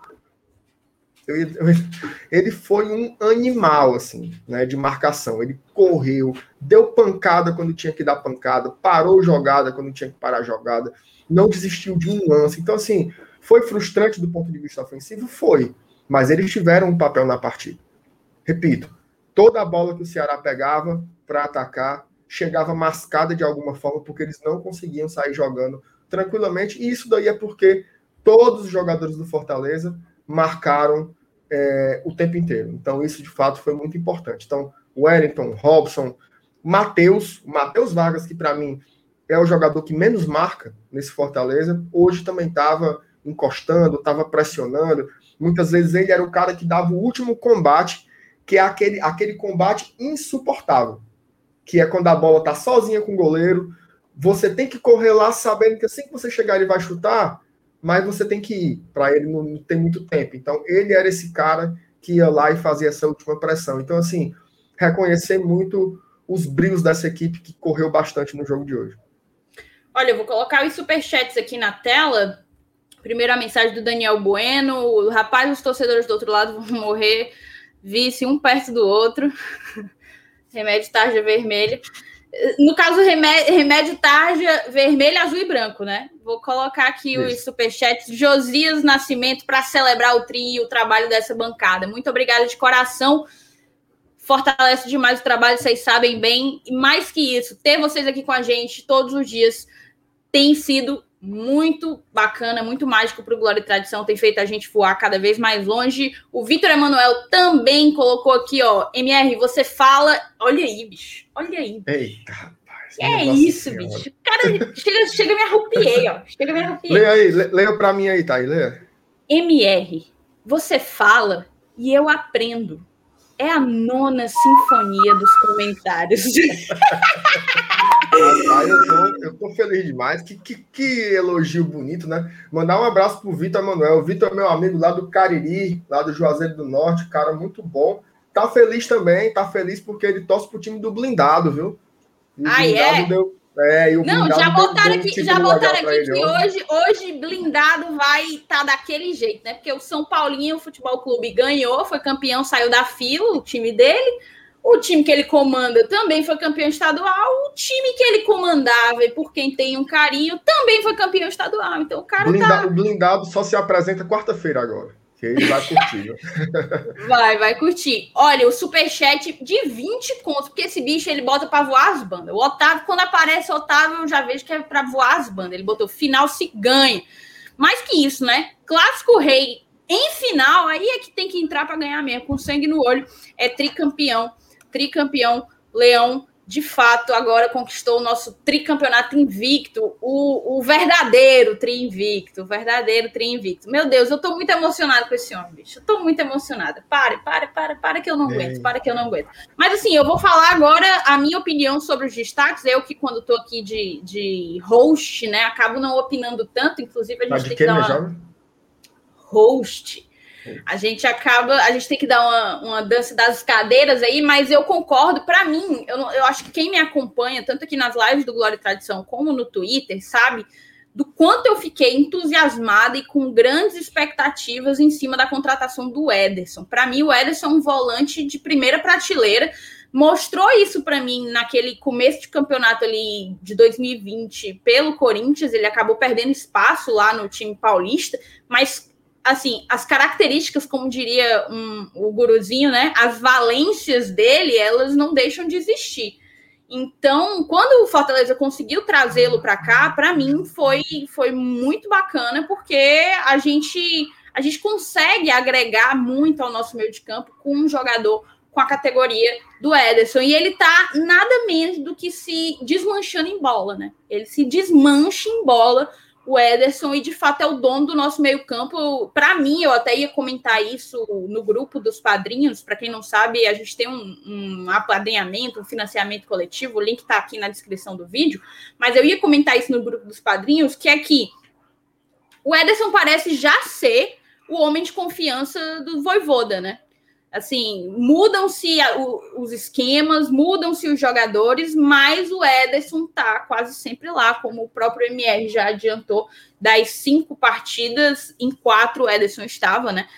Speaker 2: ele foi um animal, assim, né, de marcação. Ele correu, deu pancada quando tinha que dar pancada, parou jogada quando tinha que parar jogada, não desistiu de um lance. Então, assim, foi frustrante do ponto de vista ofensivo? Foi. Mas eles tiveram um papel na partida. Repito, toda a bola que o Ceará pegava para atacar chegava mascada de alguma forma, porque eles não conseguiam sair jogando tranquilamente. E isso daí é porque todos os jogadores do Fortaleza marcaram é, o tempo inteiro. Então, isso de fato foi muito importante. Então, Wellington, Robson, Matheus, Matheus Vargas, que para mim é o jogador que menos marca nesse Fortaleza, hoje também estava encostando, estava pressionando. Muitas vezes ele era o cara que dava o último combate, que é aquele, aquele combate insuportável, que é quando a bola está sozinha com o goleiro, você tem que correr lá sabendo que assim que você chegar ele vai chutar, mas você tem que ir, para ele não, não tem muito tempo. Então, ele era esse cara que ia lá e fazia essa última pressão. Então, assim, reconhecer muito os brilhos dessa equipe que correu bastante no jogo de hoje.
Speaker 1: Olha, eu vou colocar os superchats aqui na tela. Primeiro a mensagem do Daniel Bueno. O rapaz, os torcedores do outro lado [LAUGHS] vão morrer, vice um perto do outro. [LAUGHS] Remédio tarja vermelha. No caso, remédio, remédio tarja vermelho, azul e branco, né? Vou colocar aqui Isso. os superchats. Josias Nascimento para celebrar o tri e o trabalho dessa bancada. Muito obrigada de coração. Fortalece demais o trabalho, vocês sabem bem. E mais que isso, ter vocês aqui com a gente todos os dias tem sido muito bacana, muito mágico para o Glória e Tradição, tem feito a gente voar cada vez mais longe. O Vitor Emanuel também colocou aqui, ó, MR, você fala, olha aí, bicho, olha aí.
Speaker 2: Eita, rapaz.
Speaker 1: É isso, senhora. bicho. Cara, chega, chega me arrupiei, ó. Chega me arrupiei.
Speaker 2: Leia aí, leia para mim aí, aí, leia.
Speaker 1: MR, você fala e eu aprendo. É a nona sinfonia dos comentários. [LAUGHS]
Speaker 2: Rapaz, eu tô, eu tô feliz demais. Que, que, que, elogio bonito, né? Mandar um abraço pro Vitor Manuel. O Vitor é meu amigo lá do Cariri, lá do Juazeiro do Norte, cara muito bom. Tá feliz também, tá feliz porque ele torce pro time do blindado, viu?
Speaker 1: ah, é? Deu, é, Não, já botaram aqui, já botaram aqui que hoje, hoje blindado vai estar tá daquele jeito, né? Porque o São Paulinho Futebol Clube ganhou, foi campeão, saiu da fila, o time dele. O time que ele comanda também foi campeão estadual. O time que ele comandava e por quem tem um carinho também foi campeão estadual. Então o cara
Speaker 2: Blinda,
Speaker 1: tá.
Speaker 2: O blindado só se apresenta quarta-feira agora. Que ele vai curtir. [LAUGHS]
Speaker 1: vai, vai curtir. Olha, o superchat de 20 contos, porque esse bicho ele bota para voar as bandas. O Otávio, quando aparece o Otávio, eu já vejo que é para voar as bandas. Ele botou final se ganha. Mais que isso, né? Clássico Rei em final, aí é que tem que entrar para ganhar mesmo, com sangue no olho. É tricampeão tricampeão Leão de fato agora conquistou o nosso tricampeonato invicto, o, o verdadeiro tri invicto, o verdadeiro tri invicto. Meu Deus, eu tô muito emocionada com esse homem, bicho. Eu tô muito emocionada. Pare, pare, pare, para que eu não aguento, para que eu não aguento. Mas assim, eu vou falar agora a minha opinião sobre os destaques. Eu que quando tô aqui de, de host, né, acabo não opinando tanto, inclusive a gente tem que dar uma... host a gente acaba, a gente tem que dar uma, uma dança das cadeiras aí, mas eu concordo, para mim, eu, eu acho que quem me acompanha, tanto aqui nas lives do Glória e Tradição como no Twitter, sabe do quanto eu fiquei entusiasmada e com grandes expectativas em cima da contratação do Ederson. Para mim, o Ederson é um volante de primeira prateleira. Mostrou isso para mim naquele começo de campeonato ali de 2020 pelo Corinthians. Ele acabou perdendo espaço lá no time paulista, mas assim, as características, como diria um, o guruzinho, né? As valências dele, elas não deixam de existir. Então, quando o Fortaleza conseguiu trazê-lo para cá, para mim foi, foi muito bacana, porque a gente a gente consegue agregar muito ao nosso meio de campo com um jogador com a categoria do Ederson. E ele tá nada menos do que se desmanchando em bola, né? Ele se desmancha em bola o Ederson e de fato é o dono do nosso meio-campo. Para mim, eu até ia comentar isso no grupo dos padrinhos. Para quem não sabe, a gente tem um, um apadrinhamento, um financiamento coletivo. O link está aqui na descrição do vídeo. Mas eu ia comentar isso no grupo dos padrinhos, que é que o Ederson parece já ser o homem de confiança do Voivoda, né? Assim, mudam-se os esquemas, mudam-se os jogadores, mas o Ederson tá quase sempre lá, como o próprio MR já adiantou, das cinco partidas, em quatro o Ederson estava, né?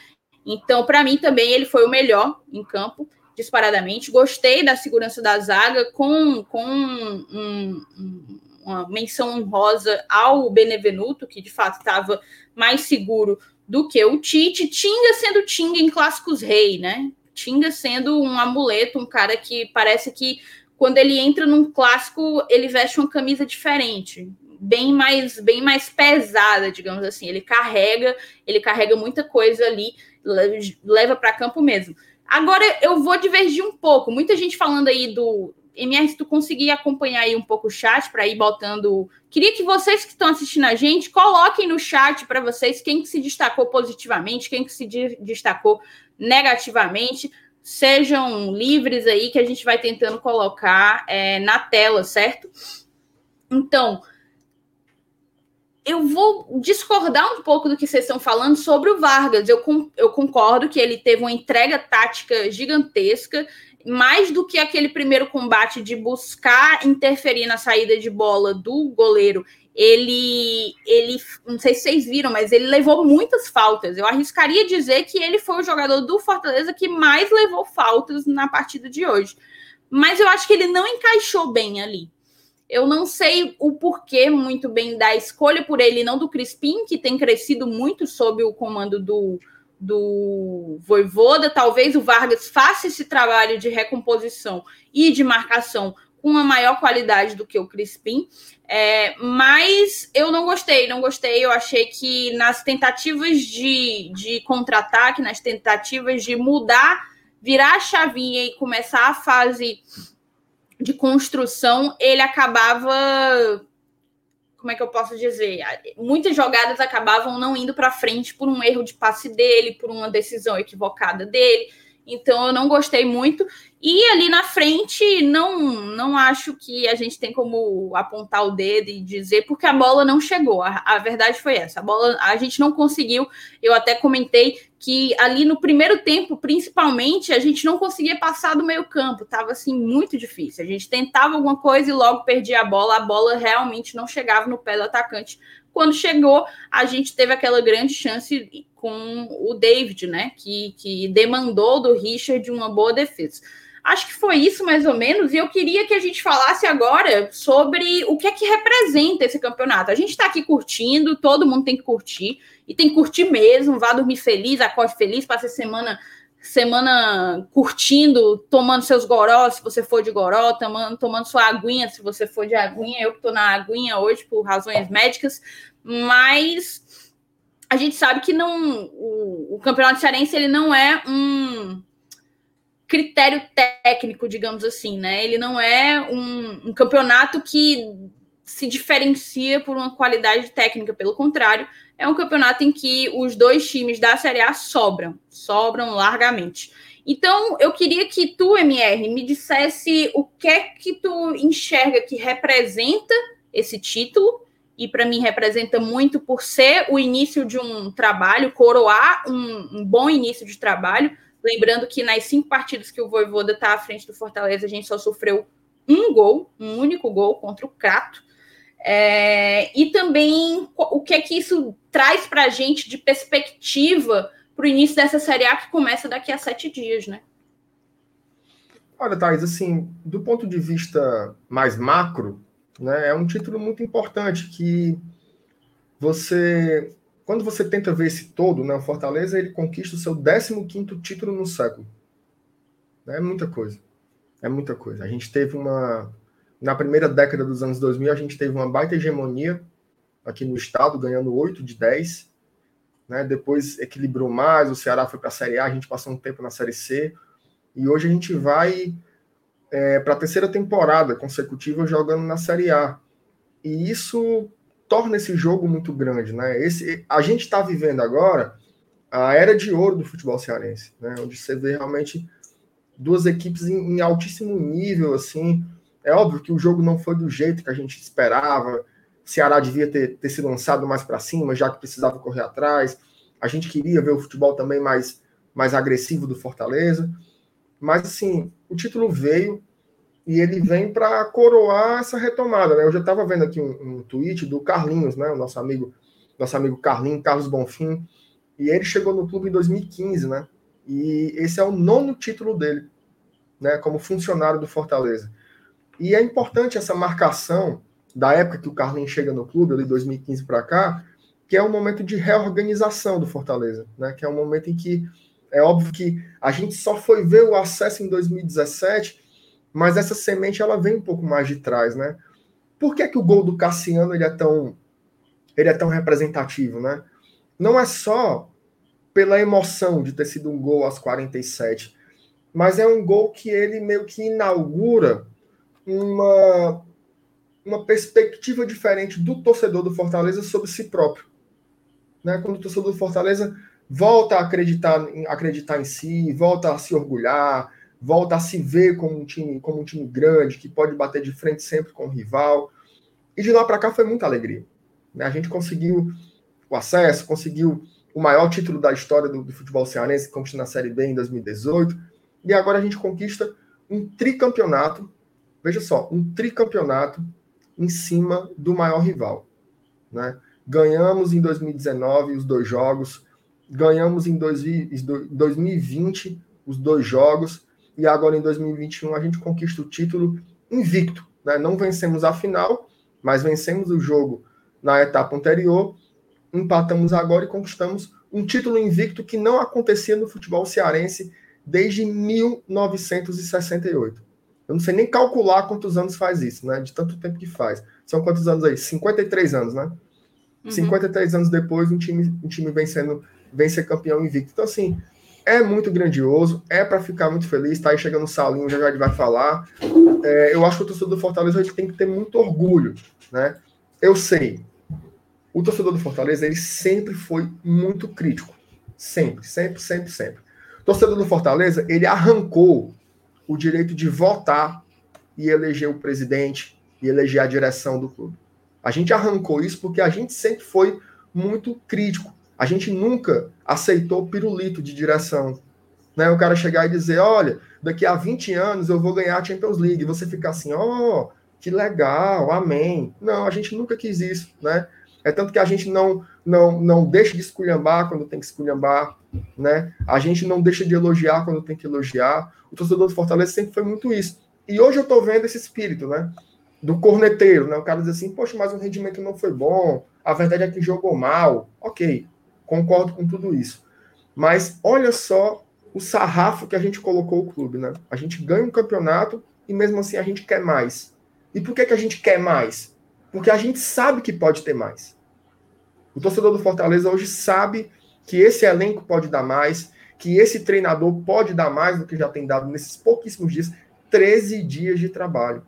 Speaker 1: Então, para mim também ele foi o melhor em campo, disparadamente. Gostei da segurança da zaga, com, com um, um, uma menção honrosa ao Benevenuto, que de fato estava mais seguro do que o Tite. Tinga sendo Tinga em clássicos rei, né? Tinga sendo um amuleto, um cara que parece que quando ele entra num clássico, ele veste uma camisa diferente, bem mais bem mais pesada, digamos assim. Ele carrega, ele carrega muita coisa ali, leva para campo mesmo. Agora eu vou divergir um pouco. Muita gente falando aí do MR, se tu conseguir acompanhar aí um pouco o chat para ir botando. Queria que vocês que estão assistindo a gente coloquem no chat para vocês quem que se destacou positivamente, quem que se destacou negativamente. Sejam livres aí que a gente vai tentando colocar é, na tela, certo? Então, eu vou discordar um pouco do que vocês estão falando sobre o Vargas. Eu, eu concordo que ele teve uma entrega tática gigantesca mais do que aquele primeiro combate de buscar interferir na saída de bola do goleiro, ele, ele, não sei se vocês viram, mas ele levou muitas faltas. Eu arriscaria dizer que ele foi o jogador do Fortaleza que mais levou faltas na partida de hoje. Mas eu acho que ele não encaixou bem ali. Eu não sei o porquê muito bem da escolha por ele, não do Crispim, que tem crescido muito sob o comando do, do Voivoda. Talvez o Vargas faça esse trabalho de recomposição e de marcação com uma maior qualidade do que o Crispim. É, mas eu não gostei, não gostei. Eu achei que nas tentativas de, de contra-ataque, nas tentativas de mudar, virar a chavinha e começar a fase de construção, ele acabava como é que eu posso dizer? Muitas jogadas acabavam não indo para frente por um erro de passe dele, por uma decisão equivocada dele. Então eu não gostei muito. E ali na frente, não, não acho que a gente tem como apontar o dedo e dizer, porque a bola não chegou. A, a, verdade foi essa. A bola a gente não conseguiu. Eu até comentei que ali no primeiro tempo, principalmente, a gente não conseguia passar do meio-campo. Tava assim muito difícil. A gente tentava alguma coisa e logo perdia a bola. A bola realmente não chegava no pé do atacante. Quando chegou, a gente teve aquela grande chance com o David, né? Que, que demandou do Richard uma boa defesa. Acho que foi isso mais ou menos, e eu queria que a gente falasse agora sobre o que é que representa esse campeonato. A gente está aqui curtindo, todo mundo tem que curtir, e tem que curtir mesmo, vá dormir feliz, acorde feliz, passe semana semana curtindo, tomando seus gorós, se você for de goró, tomando, tomando sua aguinha, se você for de aguinha. Eu que estou na aguinha hoje por razões médicas, mas a gente sabe que não o, o campeonato cearense ele não é um critério técnico, digamos assim, né? Ele não é um, um campeonato que se diferencia por uma qualidade técnica, pelo contrário, é um campeonato em que os dois times da Série A sobram, sobram largamente. Então, eu queria que tu, MR, me dissesse o que é que tu enxerga que representa esse título, e para mim representa muito por ser o início de um trabalho, coroar um, um bom início de trabalho, Lembrando que nas cinco partidas que o Voivoda está à frente do Fortaleza, a gente só sofreu um gol, um único gol contra o Crato. É, e também o que é que isso traz para a gente de perspectiva para o início dessa Série A que começa daqui a sete dias, né?
Speaker 2: Olha, Thais, assim, do ponto de vista mais macro, né, é um título muito importante que você quando você tenta ver esse todo, né, o Fortaleza ele conquista o seu 15º título no século. É muita coisa. É muita coisa. A gente teve uma na primeira década dos anos 2000, a gente teve uma baita hegemonia aqui no estado, ganhando 8 de 10. Né? Depois equilibrou mais, o Ceará foi para a Série A, a gente passou um tempo na Série C. E hoje a gente vai é, para a terceira temporada consecutiva jogando na Série A. E isso torna esse jogo muito grande, né? Esse, a gente está vivendo agora a era de ouro do futebol cearense, né? Onde você vê realmente duas equipes em, em altíssimo nível, assim. É óbvio que o jogo não foi do jeito que a gente esperava. Ceará devia ter, ter se lançado mais para cima, já que precisava correr atrás. A gente queria ver o futebol também mais, mais agressivo do Fortaleza. Mas, assim, o título veio, e ele vem para coroar essa retomada. Né? Eu já estava vendo aqui um, um, tweet do Carlinhos, né? o nosso amigo, nosso amigo Carlinhos, Carlos Bonfim, e ele chegou no clube em 2015, né? E esse é o nono título dele, né? Como funcionário do Fortaleza. E é importante essa marcação da época que o Carlinhos chega no clube, ali 2015 para cá, que é um momento de reorganização do Fortaleza, né? Que é um momento em que é óbvio que a gente só foi ver o acesso em 2017 mas essa semente ela vem um pouco mais de trás, né? Por que, que o gol do Cassiano ele é tão ele é tão representativo, né? Não é só pela emoção de ter sido um gol aos 47, mas é um gol que ele meio que inaugura uma uma perspectiva diferente do torcedor do Fortaleza sobre si próprio. Né? Quando o torcedor do Fortaleza volta a acreditar, acreditar em si, volta a se orgulhar, volta a se ver como um time, como um time grande, que pode bater de frente sempre com o rival. E de lá para cá foi muita alegria. Né? A gente conseguiu o acesso, conseguiu o maior título da história do, do futebol cearense, que conquista na Série B em 2018, e agora a gente conquista um tricampeonato, veja só, um tricampeonato em cima do maior rival. Né? Ganhamos em 2019 os dois jogos, ganhamos em 2020 os dois jogos, e agora em 2021 a gente conquista o título invicto. Né? Não vencemos a final, mas vencemos o jogo na etapa anterior, empatamos agora e conquistamos um título invicto que não acontecia no futebol cearense desde 1968. Eu não sei nem calcular quantos anos faz isso, né? De tanto tempo que faz. São quantos anos aí? 53 anos, né? Uhum. 53 anos depois, um time, um time vencendo, vem ser campeão invicto. Então, assim, é muito grandioso, é para ficar muito feliz. Tá aí chegando o Salinho, já já ele vai falar. É, eu acho que o torcedor do Fortaleza gente tem que ter muito orgulho, né? Eu sei, o torcedor do Fortaleza ele sempre foi muito crítico, sempre, sempre, sempre, sempre. O torcedor do Fortaleza ele arrancou o direito de votar e eleger o presidente e eleger a direção do clube. A gente arrancou isso porque a gente sempre foi muito crítico. A gente nunca aceitou pirulito de direção. Né? O cara chegar e dizer: olha, daqui a 20 anos eu vou ganhar a Champions League. E você ficar assim: ó, oh, que legal, amém. Não, a gente nunca quis isso. Né? É tanto que a gente não, não, não deixa de esculhambar quando tem que esculhambar. Né? A gente não deixa de elogiar quando tem que elogiar. O torcedor do Fortaleza sempre foi muito isso. E hoje eu estou vendo esse espírito, né? Do corneteiro, né? O cara diz assim, poxa, mas o rendimento não foi bom, a verdade é que jogou mal. Ok, concordo com tudo isso. Mas olha só o sarrafo que a gente colocou o clube, né? A gente ganha um campeonato e mesmo assim a gente quer mais. E por que, que a gente quer mais? Porque a gente sabe que pode ter mais. O torcedor do Fortaleza hoje sabe que esse elenco pode dar mais, que esse treinador pode dar mais do que já tem dado nesses pouquíssimos dias 13 dias de trabalho.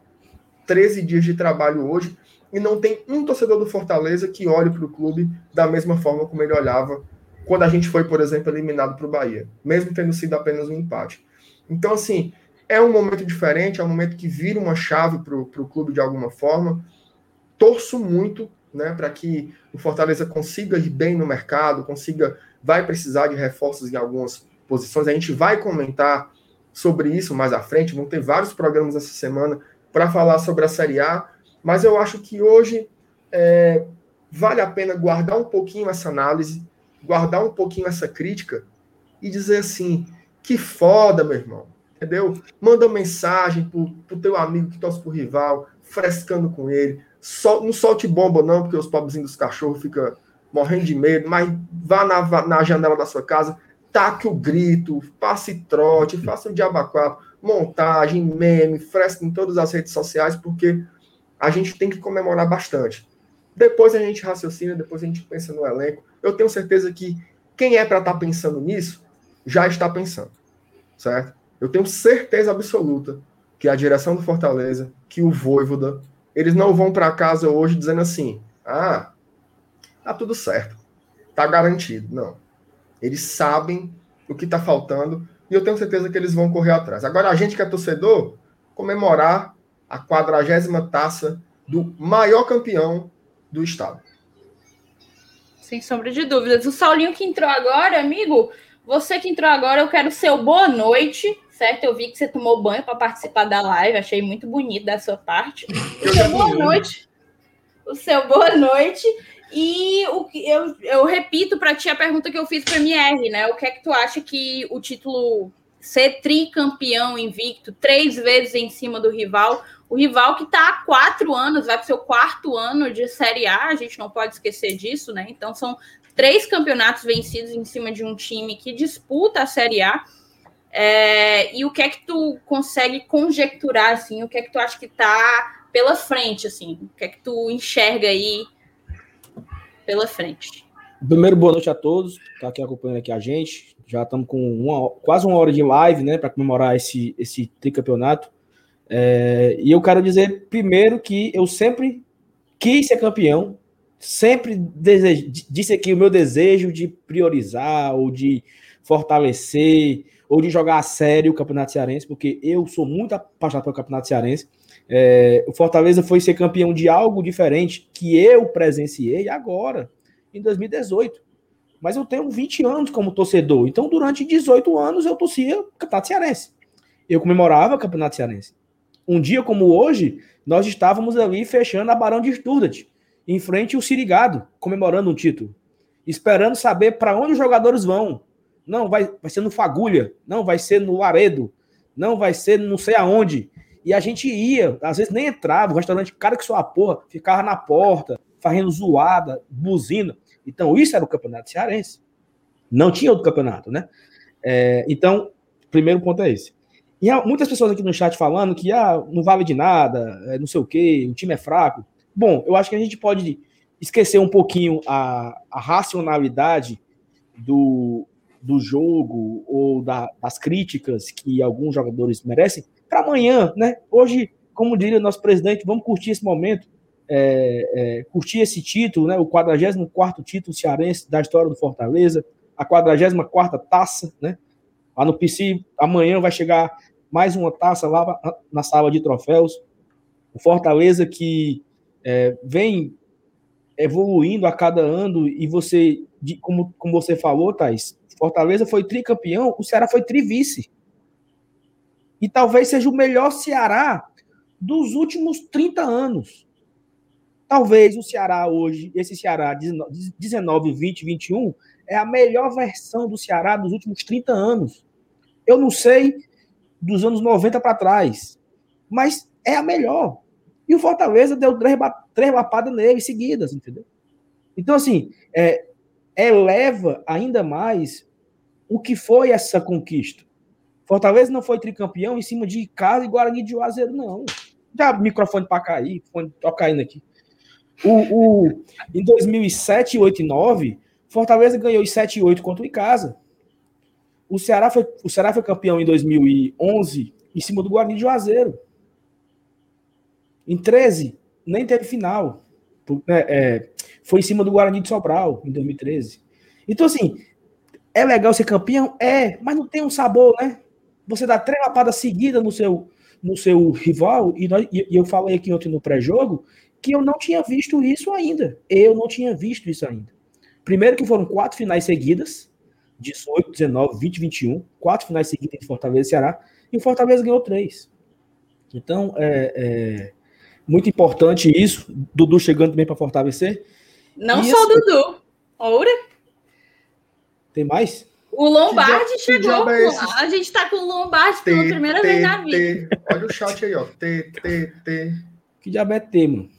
Speaker 2: 13 dias de trabalho hoje e não tem um torcedor do Fortaleza que olhe para o clube da mesma forma como ele olhava quando a gente foi, por exemplo, eliminado para o Bahia, mesmo tendo sido apenas um empate. Então, assim, é um momento diferente, é um momento que vira uma chave para o clube de alguma forma. Torço muito né, para que o Fortaleza consiga ir bem no mercado, consiga vai precisar de reforços em algumas posições. A gente vai comentar sobre isso mais à frente. Vão ter vários programas essa semana para falar sobre a Série A. Mas eu acho que hoje é, vale a pena guardar um pouquinho essa análise, guardar um pouquinho essa crítica e dizer assim: que foda, meu irmão. Entendeu? Manda mensagem pro, pro teu amigo que torce pro rival, frescando com ele. Sol, não solte bomba, não, porque os pobrezinhos dos cachorros ficam morrendo de medo, mas vá na, na janela da sua casa, taque o grito, passe trote, faça o diabo quatro, montagem, meme, fresco em todas as redes sociais, porque a gente tem que comemorar bastante. Depois a gente raciocina, depois a gente pensa no elenco. Eu tenho certeza que quem é para estar tá pensando nisso já está pensando, certo? Eu tenho certeza absoluta que a direção do Fortaleza, que o Voivoda, eles não vão para casa hoje dizendo assim: ah, tá tudo certo, tá garantido. Não. Eles sabem o que está faltando e eu tenho certeza que eles vão correr atrás. Agora, a gente que é torcedor, comemorar a quadragésima taça do maior campeão do estado.
Speaker 1: Sem sombra de dúvidas. O Saulinho que entrou agora, amigo, você que entrou agora, eu quero seu boa noite, certo? Eu vi que você tomou banho para participar da live, achei muito bonito da sua parte. O seu boa noite. O seu boa noite. E o que eu, eu repito para ti a pergunta que eu fiz para MR, né? O que é que tu acha que o título ser tricampeão invicto, três vezes em cima do rival, o rival que está há quatro anos, vai para o seu quarto ano de Série A, a gente não pode esquecer disso, né? Então são três campeonatos vencidos em cima de um time que disputa a Série A. É, e o que é que tu consegue conjecturar, assim, o que é que tu acha que está pela frente, assim, o que é que tu enxerga aí pela frente.
Speaker 4: Primeiro, boa noite a todos tá aqui acompanhando aqui a gente. Já estamos com uma, quase uma hora de live, né, para comemorar esse, esse tricampeonato. É, e eu quero dizer primeiro que eu sempre quis ser campeão, sempre desejo, disse aqui o meu desejo de priorizar ou de fortalecer ou de jogar a sério o Campeonato Cearense, porque eu sou muito apaixonado pelo Campeonato Cearense. É, o Fortaleza foi ser campeão de algo diferente que eu presenciei agora, em 2018. Mas eu tenho 20 anos como torcedor, então durante 18 anos eu torcia Campeonato Cearense. eu comemorava o Campeonato Cearense. Um dia como hoje, nós estávamos ali fechando a Barão de Sturdat, em frente ao Sirigado, comemorando um título, esperando saber para onde os jogadores vão. Não, vai, vai ser no Fagulha, não, vai ser no Laredo, não, vai ser não sei aonde. E a gente ia, às vezes nem entrava, o restaurante, cara que sua porra, ficava na porta, fazendo zoada, buzina. Então, isso era o campeonato cearense. Não tinha outro campeonato, né? É, então, primeiro ponto é esse. E muitas pessoas aqui no chat falando que ah, não vale de nada, é, não sei o quê, o time é fraco. Bom, eu acho que a gente pode esquecer um pouquinho a, a racionalidade do, do jogo ou da, das críticas que alguns jogadores merecem para amanhã, né? Hoje, como diria o nosso presidente, vamos curtir esse momento, é, é, curtir esse título, né? O 44 título cearense da história do Fortaleza, a 44 taça, né? Lá no PC, amanhã vai chegar mais uma taça lá na sala de troféus. O Fortaleza que é, vem evoluindo a cada ano e você, como, como você falou, Thais, Fortaleza foi tricampeão, o Ceará foi trivice. E talvez seja o melhor Ceará dos últimos 30 anos. Talvez o Ceará hoje, esse Ceará 19, 20, 21, é a melhor versão do Ceará dos últimos 30 anos. Eu não sei dos anos 90 para trás, mas é a melhor. E o Fortaleza deu três, três lapadas nele seguidas, entendeu? Então, assim, é, eleva ainda mais o que foi essa conquista. Fortaleza não foi tricampeão em cima de casa e Guarani de Juazeiro, não. Já microfone para cair, fone tô caindo aqui. O, o, em 2007, 8 e 9, Fortaleza ganhou em 7 e 8 contra o Icasa. O Ceará, foi, o Ceará foi campeão em 2011 em cima do Guarani de Juazeiro. Em 13, nem teve final. É, é, foi em cima do Guarani de Sobral, em 2013. Então, assim, é legal ser campeão? É, mas não tem um sabor, né? você dá três lapadas seguidas no seu, no seu rival, e, nós, e, eu falei aqui ontem no pré-jogo, que eu não tinha visto isso ainda. Eu não tinha visto isso ainda. Primeiro que foram quatro finais seguidas, 18, 19, 20, 21, quatro finais seguidas de Fortaleza e Ceará, e o Fortaleza ganhou três. Então, é, é muito importante isso. Dudu chegando também para fortalecer.
Speaker 1: Não e só o Dudu. Oura.
Speaker 4: Tem mais?
Speaker 1: O Lombardi chegou. É a gente tá com o Lombardi pela primeira vez na
Speaker 2: vida. Olha o chat aí, ó. T, T, T.
Speaker 4: Que diabo é T, mano?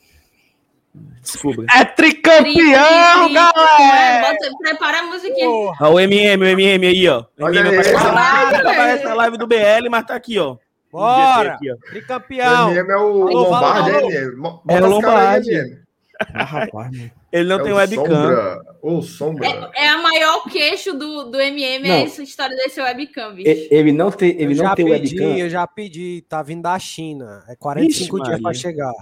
Speaker 3: Desculpa. É tricampeão, galera!
Speaker 1: É, prepara a musiquinha.
Speaker 4: Olha o MM, o MM aí, ó. O MM aparece na live do BL, mas tá aqui, ó.
Speaker 3: Bora! Aqui, ó. Tricampeão.
Speaker 2: O MM é o Lombardi, alô, alô.
Speaker 4: É, o Lombardi. Ah, rapaz. Ele não é tem webcam. Sombra.
Speaker 2: Ou sombra.
Speaker 1: É, é, a maior queixo do, do MM, não. é essa história desse webcam,
Speaker 4: bicho. Ele não tem, ele eu não tem
Speaker 3: pedi,
Speaker 4: webcam.
Speaker 3: Eu já pedi, tá vindo da China. É 45 Ixi, dias para chegar.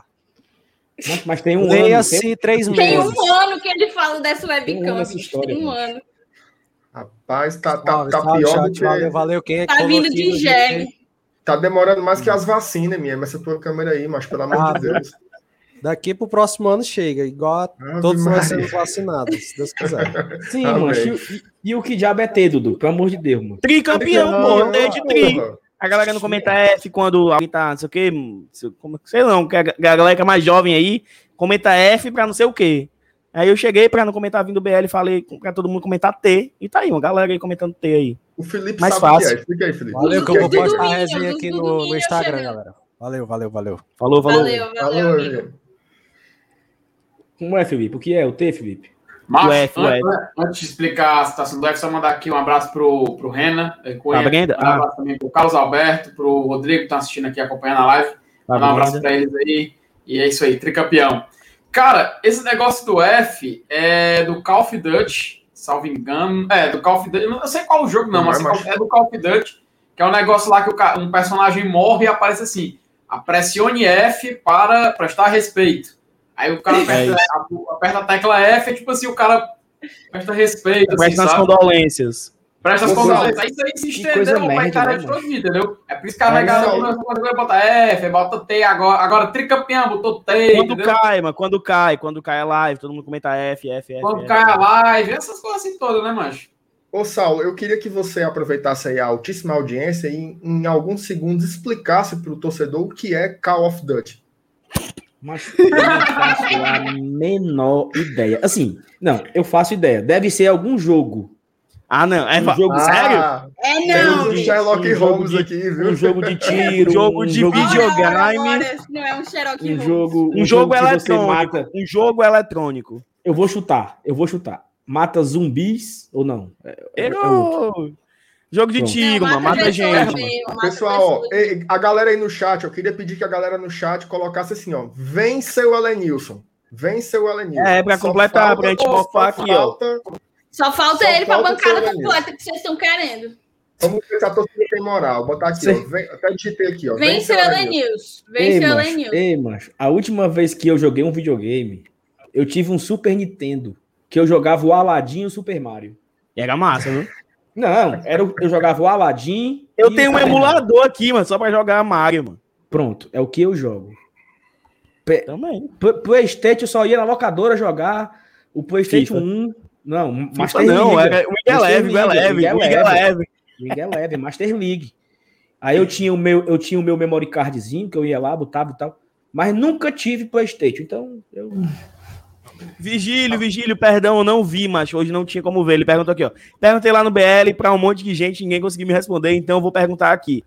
Speaker 4: Mas, mas tem um
Speaker 3: Leia-se
Speaker 4: ano.
Speaker 3: três
Speaker 1: meses. Tem um ano que ele fala dessa webcam. Tem, história, tem um ano.
Speaker 2: Rapaz, tá, tá, tá pior chat, do que...
Speaker 3: Valeu, valeu. Quem é
Speaker 1: tá vindo de gel.
Speaker 2: Tá demorando mais que as vacinas, minha. Essa tua câmera aí, mas pelo amor ah, de Deus.
Speaker 3: Daqui pro próximo ano chega, igual a todos nós sendo vacinados, se Deus quiser. [LAUGHS]
Speaker 4: Sim, mano. E, e, o que diabo é ter, Dudu? Pelo amor de Deus, mano.
Speaker 3: Tricampeão, pô, de tri. A galera não comenta F quando alguém tá, não sei o quê, como, sei não, que a galera que é mais jovem aí, comenta F pra não sei o quê. Aí eu cheguei pra não comentar vindo BL, falei pra todo mundo comentar T, e tá aí, uma galera aí comentando T aí.
Speaker 2: O Felipe
Speaker 4: mais sabe fácil.
Speaker 2: que é. Explica aí, Felipe.
Speaker 3: Valeu, que eu vou postar a resenha aqui no, no Instagram, galera. Valeu, valeu, valeu.
Speaker 4: Falou, falou.
Speaker 1: Valeu, valeu. valeu
Speaker 4: como é, Felipe? O que é o T, Felipe?
Speaker 3: Mas, o F, o F. Antes de explicar a situação do F, só mandar aqui um abraço pro, pro Renan, eh,
Speaker 4: Cunha, tá um
Speaker 3: ah. abraço também pro Carlos Alberto, pro Rodrigo, que tá assistindo aqui, acompanhando a live. Tá um abraço para eles aí. E é isso aí, tricampeão. Cara, esse negócio do F é do Call of Duty, salvo engano. É, do Call of Duty. Eu não sei qual o jogo, não, mas é do Call of Duty, que é um negócio lá que um personagem morre e aparece assim: apressione F para prestar respeito. Aí o cara aperta, é a, aperta a tecla F, é tipo assim, o cara presta respeito.
Speaker 4: Presta
Speaker 3: assim,
Speaker 4: as condolências.
Speaker 3: Presta as condolências. Aí isso aí se estendeu pra cara de todo dia, entendeu? É por isso que a negada bota F, bota T, agora, agora tricampeão, botou T.
Speaker 4: Quando entendeu? cai, mano, quando cai, quando cai a live, todo mundo comenta F, F, F.
Speaker 3: Quando
Speaker 4: F,
Speaker 3: cai a live, essas coisas assim todas, né, mancho?
Speaker 2: Ô, Saulo, eu queria que você aproveitasse aí a altíssima audiência e em alguns segundos explicasse para o torcedor o que é Call of Duty.
Speaker 4: Mas eu não faço a menor ideia. Assim, não, eu faço ideia. Deve ser algum jogo.
Speaker 5: Ah, não. É,
Speaker 4: Um jogo
Speaker 5: sério?
Speaker 2: Ah,
Speaker 1: É
Speaker 2: tem
Speaker 1: não.
Speaker 2: o Sherlock
Speaker 4: Um jogo
Speaker 2: Holmes
Speaker 4: de-
Speaker 2: aqui, viu?
Speaker 4: Um jogo de tiro, [LAUGHS]
Speaker 5: Jogo
Speaker 4: um
Speaker 5: de
Speaker 4: jogo,
Speaker 1: ora,
Speaker 5: videogame.
Speaker 1: ora, isso não é um Sherlock
Speaker 4: um
Speaker 1: Holmes.
Speaker 4: jogo,
Speaker 5: Um jogo
Speaker 4: você
Speaker 5: eletrônico.
Speaker 4: mata.
Speaker 5: Um jogo eletrônico.
Speaker 4: Eu vou chutar, eu vou chutar. Mata zumbis ou não? É- é- é outro.
Speaker 5: Errou. Jogo de tiro, mano. Mata
Speaker 1: pessoas
Speaker 5: gente.
Speaker 1: mesmo,
Speaker 2: Pessoal, ó, a galera aí no chat, eu queria pedir que a galera no chat colocasse assim, ó. Vem seu Elenilson. Vem seu Elenilson.
Speaker 5: É, pra completar, pra gente mofar aqui, ó.
Speaker 1: Só falta
Speaker 2: Só
Speaker 1: ele pra bancada
Speaker 2: o
Speaker 1: completa que vocês estão querendo.
Speaker 2: Vamos ver se a torcida tem moral. Botar aqui, ó.
Speaker 4: Sim.
Speaker 2: Vem, até digitei aqui, ó.
Speaker 1: Vem seu Elenils. Vem
Speaker 4: Ei,
Speaker 1: seu
Speaker 4: macho,
Speaker 1: Elenils.
Speaker 4: ei, macho, a última vez que eu joguei um videogame, eu tive um Super Nintendo, que eu jogava o Aladdin e o Super Mario.
Speaker 5: E era massa, viu?
Speaker 4: Não, era, o- eu jogava o Aladdin.
Speaker 5: Eu tenho um emulador aqui, mano, só pra jogar Mario, mano.
Speaker 4: Pronto, é o que eu jogo.
Speaker 5: Também.
Speaker 4: P- Playstation eu só ia na locadora jogar o Playstation
Speaker 5: FIFA.
Speaker 4: 1. Não,
Speaker 5: FIFA
Speaker 4: Master
Speaker 5: não,
Speaker 4: League.
Speaker 5: era o Miguel Leve, Miguel Leve,
Speaker 4: Miguel
Speaker 5: Miguel
Speaker 4: Leve. É leve, Master League. Aí eu tinha o meu, eu tinha o meu memory cardzinho que eu ia lá, botava e tal, mas nunca tive PlayStation. Então, eu
Speaker 5: Vigílio, Vigílio, perdão, eu não vi, mas hoje não tinha como ver. Ele perguntou aqui, ó. Perguntei lá no BL pra um monte de gente, ninguém conseguiu me responder, então eu vou perguntar aqui.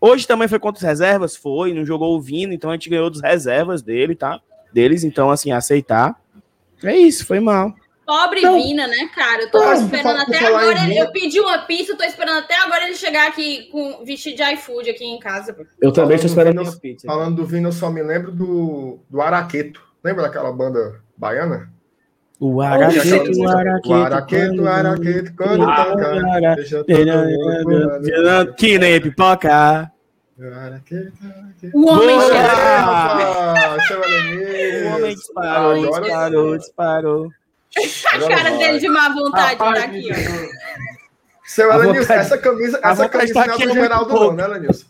Speaker 5: Hoje também foi contra os reservas? Foi, não jogou o Vino, então a gente ganhou dos reservas dele, tá? Deles, então, assim, aceitar. É isso, foi mal.
Speaker 1: Pobre
Speaker 4: Não.
Speaker 1: Vina, né, cara? Eu tô
Speaker 2: Não,
Speaker 1: esperando até agora. ele-
Speaker 2: Vina-
Speaker 1: Eu pedi uma pizza, eu tô esperando até agora ele chegar aqui com vestido de iFood aqui em casa.
Speaker 4: eu também estou esperando
Speaker 2: Falando
Speaker 4: minha pizza.
Speaker 2: Falando do Vino, eu só me lembro do, do Araqueto. Lembra daquela banda baiana?
Speaker 5: O
Speaker 2: Araqueto,
Speaker 5: Araqueto,
Speaker 2: o Araqueto, o Araqueto, quando toca. deixa todo.
Speaker 5: Que nem pipoca.
Speaker 2: Araqueto, Araqueto.
Speaker 1: O homem
Speaker 5: Boa!
Speaker 1: chegou.
Speaker 5: O homem disparou,
Speaker 2: Agora
Speaker 5: disparou, disparou.
Speaker 1: A
Speaker 2: Agora
Speaker 1: cara
Speaker 2: vai.
Speaker 1: dele de má vontade
Speaker 3: Rapaz,
Speaker 1: aqui, ó.
Speaker 2: Seu Elenilson, essa camisa, essa camisa
Speaker 5: tá
Speaker 2: não é do
Speaker 5: gente
Speaker 2: Geraldo, não, né, Elenilson?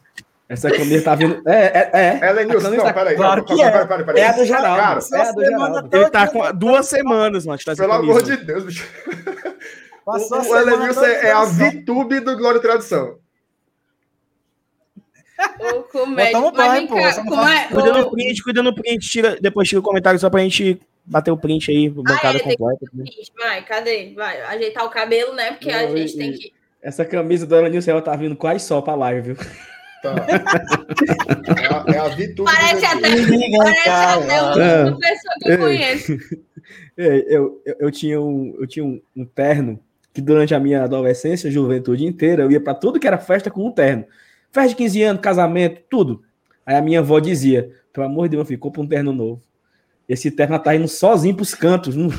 Speaker 4: Essa camisa tá vindo. É, é, é. A
Speaker 2: Elenilson,
Speaker 4: camisa
Speaker 2: não,
Speaker 4: tá-
Speaker 2: peraí.
Speaker 5: Claro que é.
Speaker 4: É a do Geraldo.
Speaker 2: Cara,
Speaker 4: é a do Geraldo.
Speaker 5: Ele tá com duas semanas, mano. Tá
Speaker 2: pelo
Speaker 5: camisa.
Speaker 2: amor de Deus, bicho.
Speaker 6: Passou a
Speaker 2: O, Elenilson é, é a. VTube do Glória e Tradição.
Speaker 1: Ô, comédia. Mas
Speaker 6: banho,
Speaker 1: vem
Speaker 6: pô,
Speaker 1: é?
Speaker 5: Cuida no print, cuida no print. Tira, depois tira o comentário só pra gente bater o print aí, bancada
Speaker 1: é, tem-
Speaker 5: completa.
Speaker 1: Vai, cadê? Vai, ajeitar o cabelo, né? Porque a
Speaker 4: Não,
Speaker 1: gente
Speaker 4: e-
Speaker 1: tem que.
Speaker 4: Essa camisa do Elenilson ela tá vindo quase só pra live, viu?
Speaker 2: Tá. É a, é a VTube
Speaker 1: Parece até, parece até uma
Speaker 4: É.
Speaker 1: pessoa que eu
Speaker 4: Ei.
Speaker 1: conheço. [LAUGHS]
Speaker 4: É, eu, eu, eu tinha, um, eu tinha um, um terno que durante a minha adolescência, juventude inteira, eu ia pra tudo que era festa com um terno. Festa de 15 anos, casamento, tudo. Aí a minha avó dizia: pelo amor de Deus, meu filho, compra um terno novo. Esse terno tá indo sozinho pros cantos. Não... [LAUGHS]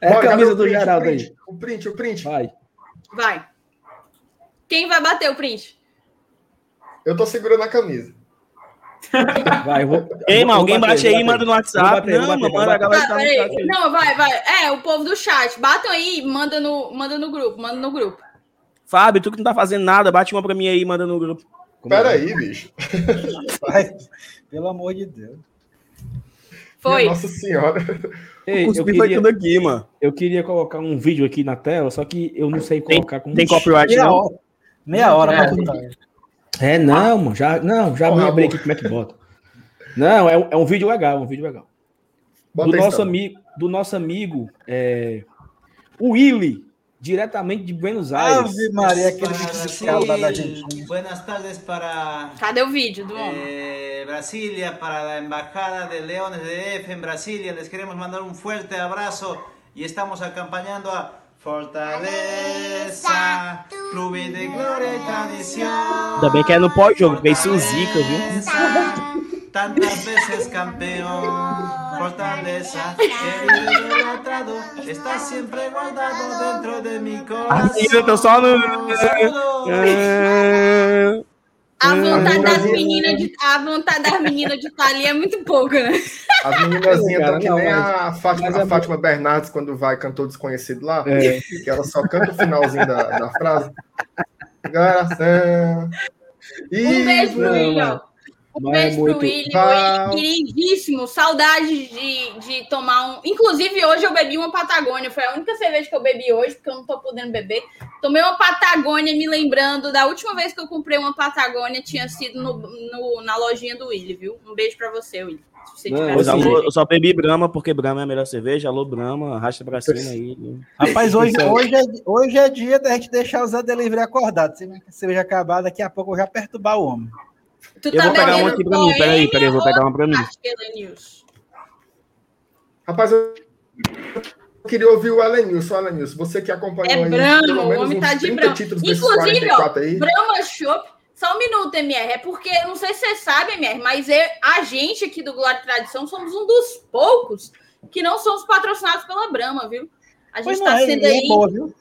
Speaker 4: é a
Speaker 2: Bora,
Speaker 4: camisa do
Speaker 2: print,
Speaker 4: Geraldo
Speaker 2: o
Speaker 4: aí.
Speaker 2: O print, o print.
Speaker 4: Vai.
Speaker 1: Vai. Quem vai bater o print?
Speaker 2: Eu tô segurando a camisa.
Speaker 4: Vai, eu vou.
Speaker 5: Ei, mano, alguém
Speaker 4: bater,
Speaker 5: aí e manda no. WhatsApp.
Speaker 4: Bater,
Speaker 5: Não,
Speaker 4: bater,
Speaker 5: manda a galera tá
Speaker 1: peraí. Não, vai, vai. É, o povo do chat. Batam aí e manda no, manda no grupo. Manda no grupo.
Speaker 5: Fábio, tu que não tá fazendo nada, bate uma pra mim aí e manda no grupo.
Speaker 4: Como
Speaker 2: Pera
Speaker 4: é?
Speaker 2: aí, bicho.
Speaker 6: Vai. Pelo amor de Deus.
Speaker 1: Foi.
Speaker 2: Minha Nossa Senhora.
Speaker 4: Ei, eu,
Speaker 5: Cuspi foi
Speaker 4: queria,
Speaker 5: tudo aqui, mano.
Speaker 4: eu queria colocar um vídeo aqui na tela, só que eu não sei colocar como.
Speaker 5: Tem copyright
Speaker 6: Meia
Speaker 5: não?
Speaker 6: Meia hora
Speaker 1: É.
Speaker 6: pra botar.
Speaker 4: É, não, mano, já, não, já me abri aqui como é que bota. Não, é um, é um vídeo legal, um vídeo legal.
Speaker 2: Bota
Speaker 4: do nosso amigo, do nosso amigo, é, o Willy, diretamente de Buenos Aires.
Speaker 6: Ave Maria, aquele
Speaker 7: Para
Speaker 6: vídeo de cara da. Argentina.
Speaker 7: Buenas tardes para
Speaker 1: Cadê o vídeo do homem?
Speaker 7: eh, Brasilia, para la Embajada de Leones de DF en Brasilia. Les queremos mandar un fuerte abrazo y estamos acompañando a Fortaleza, Clube de Glória e Tradição.
Speaker 5: Ainda bem que é no pós-jogo, é zica, viu?
Speaker 7: Tantas veces campeón, Fortaleza, querido idolatrado, está siempre guardado dentro de mi corazón.
Speaker 5: Assim, eu tô só no.
Speaker 7: Saludos.
Speaker 5: É,
Speaker 1: A vontade das
Speaker 2: amigazinha.
Speaker 1: meninas de a vontade das meninas de estar ali é muito pouca, né?
Speaker 2: As meninazinhas
Speaker 4: Cara,
Speaker 2: estão que
Speaker 4: não,
Speaker 2: nem
Speaker 4: mas-
Speaker 2: a Fátima,
Speaker 4: mas é
Speaker 2: a Fátima Bernardes quando vai cantor desconhecido lá,
Speaker 4: É.
Speaker 2: que ela só canta o finalzinho da, da frase. Coração.
Speaker 1: Um beijo William. Um
Speaker 4: Mas é
Speaker 1: beijo
Speaker 4: muito-
Speaker 1: pro William, queridíssimo. Saudade de, de tomar um. Inclusive, hoje eu bebi uma Patagônia. Foi a única cerveja que eu bebi hoje, porque eu não tô podendo beber. Tomei uma Patagônia, me lembrando da última vez que eu comprei uma Patagônia, tinha sido no, no- na lojinha do William, viu? Um beijo pra você, William. Se você
Speaker 4: Não, assim,
Speaker 5: alô, eu só bebi Brahma porque Brahma é a melhor cerveja. Alô, Brahma, arrasta pra cima aí.
Speaker 6: Rapaz, hoje, [LAUGHS]
Speaker 4: é-
Speaker 6: hoje, é, hoje é dia da gente deixar o Zé Delivery acordado. Se a cerveja acabar, daqui a pouco eu já perturbar o homem.
Speaker 1: Tu
Speaker 5: Eu vou pegar uma aqui pra mim, peraí, peraí, eu vou pegar uma pra mim.
Speaker 2: Rapaz, eu queria ouvir o Alenilson. Alenilson, você que acompanhou
Speaker 1: É
Speaker 2: aí
Speaker 1: Brahma,
Speaker 2: pelo
Speaker 1: o homem tá de
Speaker 2: 30
Speaker 1: Brahma.
Speaker 2: títulos desses
Speaker 1: Inclusive,
Speaker 2: 44 aí.
Speaker 1: Brahma Shop. Só um minuto, MR. É porque, não sei se você sabe, MR, mas eu- a gente aqui do Glória e Tradição somos um dos poucos que não somos patrocinados pela Brahma, viu? A gente
Speaker 6: Pois
Speaker 1: está
Speaker 6: não, é,
Speaker 1: sendo
Speaker 6: e
Speaker 1: aí.
Speaker 6: é boa, viu?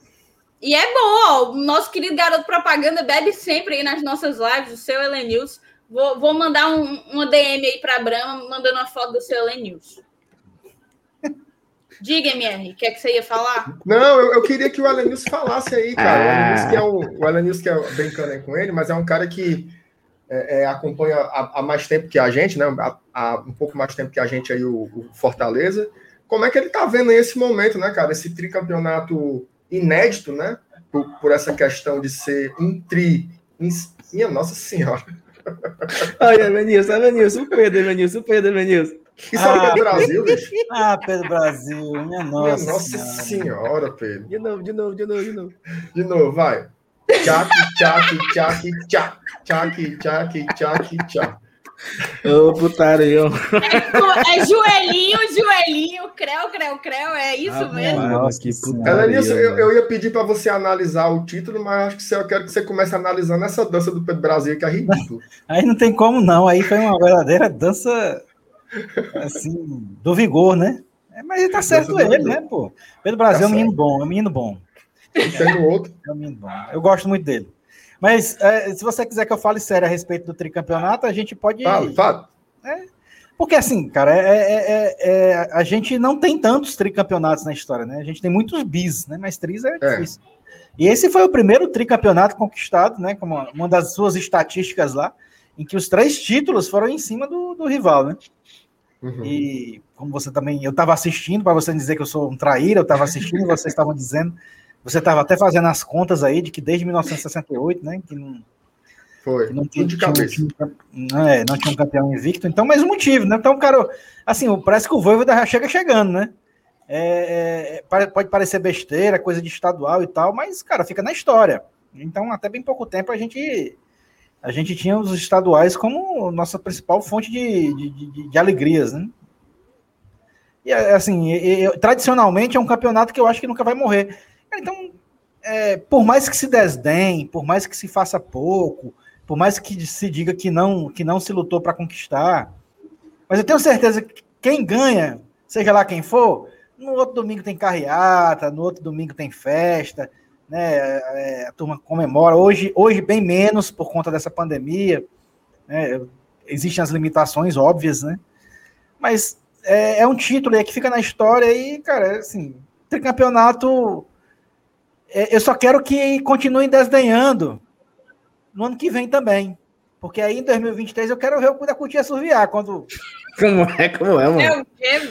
Speaker 1: E é boa, ó. O nosso querido garoto propaganda bebe sempre aí nas nossas lives, o seu Elenils. Vou, vou mandar um, uma DM aí pra Brahma, mandando uma foto do seu Elenils. Diga, MR, o que é que você ia falar?
Speaker 2: Não, eu, eu queria que o Alenilson falasse aí, cara. O
Speaker 5: Ah.
Speaker 2: Alenilson que é o, o Alenilson que é brincando aí com ele, mas é um cara que é, é, acompanha há, mais tempo que a gente, né? Há, um pouco mais tempo que a gente aí, o, o Fortaleza. Como é que ele tá vendo aí esse momento, né, cara? Esse tricampeonato inédito, né? Por, por essa questão de ser um tri. Minha Nossa Senhora.
Speaker 4: Ai, Evanilson, Evanilson, o Pedro, Evanilson, o Pedro, Evanilson.
Speaker 2: Isso
Speaker 6: Ah.
Speaker 2: é o Brasil, bicho.
Speaker 6: Ah, Pedro Brasil, minha
Speaker 2: Minha
Speaker 6: nossa.
Speaker 2: Nossa
Speaker 6: Senhora.
Speaker 2: Senhora, Pedro.
Speaker 4: De novo, de novo, de novo, de novo.
Speaker 2: De novo, vai. Tchac, tchac, tchac, tchac. Tchac, tchac, tchac, tchac.
Speaker 4: Ô, putaria.
Speaker 1: É, é joelhinho, joelhinho, creu, creu, creu, é isso
Speaker 4: Ah,
Speaker 1: mesmo.
Speaker 6: Nossa
Speaker 4: que putaria.
Speaker 2: Elenilson, eu, eu ia pedir para você analisar o título, mas acho que você- eu quero que você comece analisando essa dança do Pedro Brasil, que é ridículo. [LAUGHS]
Speaker 6: Aí não tem como não, aí foi uma verdadeira dança assim, do vigor, né? É, mas ele tá certo ele, né, pô? Pedro Brasil
Speaker 2: Tá
Speaker 6: é um menino bom, é um menino bom.
Speaker 2: Tem o outro.
Speaker 6: É um menino bom. Eu gosto muito dele. Mas é, se você quiser que eu fale sério a respeito do tricampeonato, a gente pode.
Speaker 2: Fala, fala.
Speaker 6: Porque assim, cara, é, é- é- é- a gente não tem tantos tricampeonatos na história, né? A gente tem muitos bis, né? Mas tris é
Speaker 2: É.
Speaker 6: difícil. E esse foi o primeiro tricampeonato conquistado, né? Como uma das suas estatísticas lá, em que os três títulos foram em cima do, do rival, né?
Speaker 2: Uhum.
Speaker 6: E como você também, eu estava assistindo, para você dizer que eu sou um traíra, eu estava assistindo, vocês estavam dizendo, você estava até fazendo as contas aí de que desde 1968, né? Que não,
Speaker 2: Foi.
Speaker 6: que não
Speaker 2: Tudo de
Speaker 6: tinha,
Speaker 2: cabeça.
Speaker 6: tinha um- não, é, não tinha um campeão invicto, então, mas o motivo, né? Então, cara, assim, parece que o Voivoda já chega chegando, né? É, é, pare- pode parecer besteira, coisa de estadual e tal, mas, cara, fica na história. Então, até bem pouco tempo a gente a gente tinha os estaduais como nossa principal fonte de, de, de- de alegrias, né? E assim, e- e- tradicionalmente é um campeonato que eu acho que nunca vai morrer. Então, é, por mais que se desdenhe, por mais que se faça pouco, por mais que se diga que não, que não se lutou para conquistar, mas eu tenho certeza que quem ganha, seja lá quem for, no outro domingo tem carreata, no outro domingo tem festa, né? é, a turma comemora. Hoje, hoje bem menos por conta dessa pandemia, né? Existem as limitações óbvias, né? Mas é, é um título aí que fica na história e, cara, assim, tricampeonato. É, eu só quero que continue desdenhando no ano que vem também. Porque aí em 2023 eu quero ver o da Cutia Surviar, quando, [LAUGHS]
Speaker 4: Como é, como é, mano?
Speaker 1: É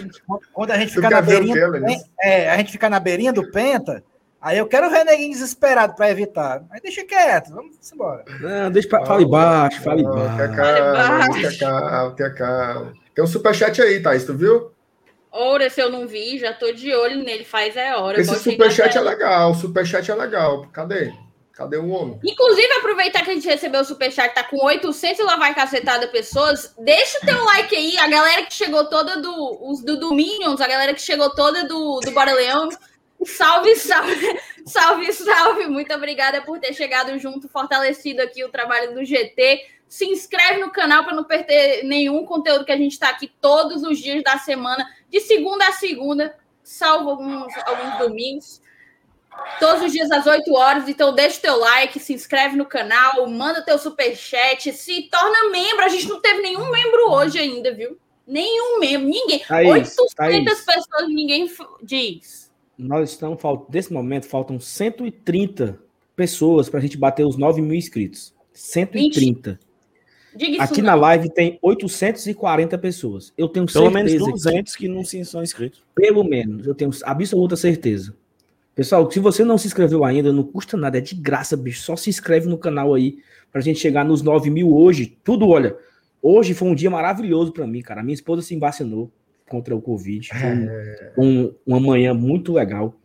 Speaker 6: quando a gente ficar na beirinha. do pen- é, a gente ficar na beirinha do Penta, aí eu quero ver neguinho desesperado para evitar. Mas deixa quieto, vamos embora.
Speaker 4: Não, deixa pra, fale baixo, fale baixo.
Speaker 2: calma, tenha calma, tenha calma. Tem um superchat aí, Thaís, tu viu?
Speaker 1: Ora, se eu não vi, já tô de olho nele, faz é hora.
Speaker 2: Esse superchat é legal, o superchat é legal. Cadê? Cadê o homem?
Speaker 1: Inclusive, aproveitar que a gente recebeu o superchat, tá com 800 e lá vai cacetada pessoas. Deixa o teu like aí, a galera que chegou toda do, os do Dominions, a galera que chegou toda do, do Bora Leão. Salve, salve, salve, salve. Muito obrigada por ter chegado junto, fortalecido aqui o trabalho do GT. Se inscreve no canal para não perder nenhum conteúdo que a gente está aqui todos os dias da semana, de segunda a segunda, salvo alguns, alguns domingos. Todos os dias às 8 horas, então deixa o teu like, se inscreve no canal, manda teu superchat, se torna membro. A gente não teve nenhum membro hoje ainda, viu? Nenhum membro, ninguém.
Speaker 4: Thaís,
Speaker 1: 800
Speaker 4: Thaís.
Speaker 1: pessoas, ninguém diz.
Speaker 4: Nós estamos, nesse momento, faltam 130 pessoas pra gente bater os 9 mil inscritos. 130.
Speaker 1: Diga isso
Speaker 4: Aqui
Speaker 1: não.
Speaker 4: na live tem 840 pessoas. Eu tenho
Speaker 5: Pelo
Speaker 4: certeza
Speaker 5: menos
Speaker 4: que
Speaker 5: 200 que não se- são inscritos.
Speaker 4: Pelo menos, eu tenho absoluta certeza. Pessoal, se você não se inscreveu ainda, não custa nada, é de graça, bicho. Só se inscreve no canal aí pra gente chegar nos 9 mil hoje. Tudo, olha. Hoje foi um dia maravilhoso pra mim, cara. Minha esposa se vacinou contra o Covid. Foi um- um- uma manhã muito legal.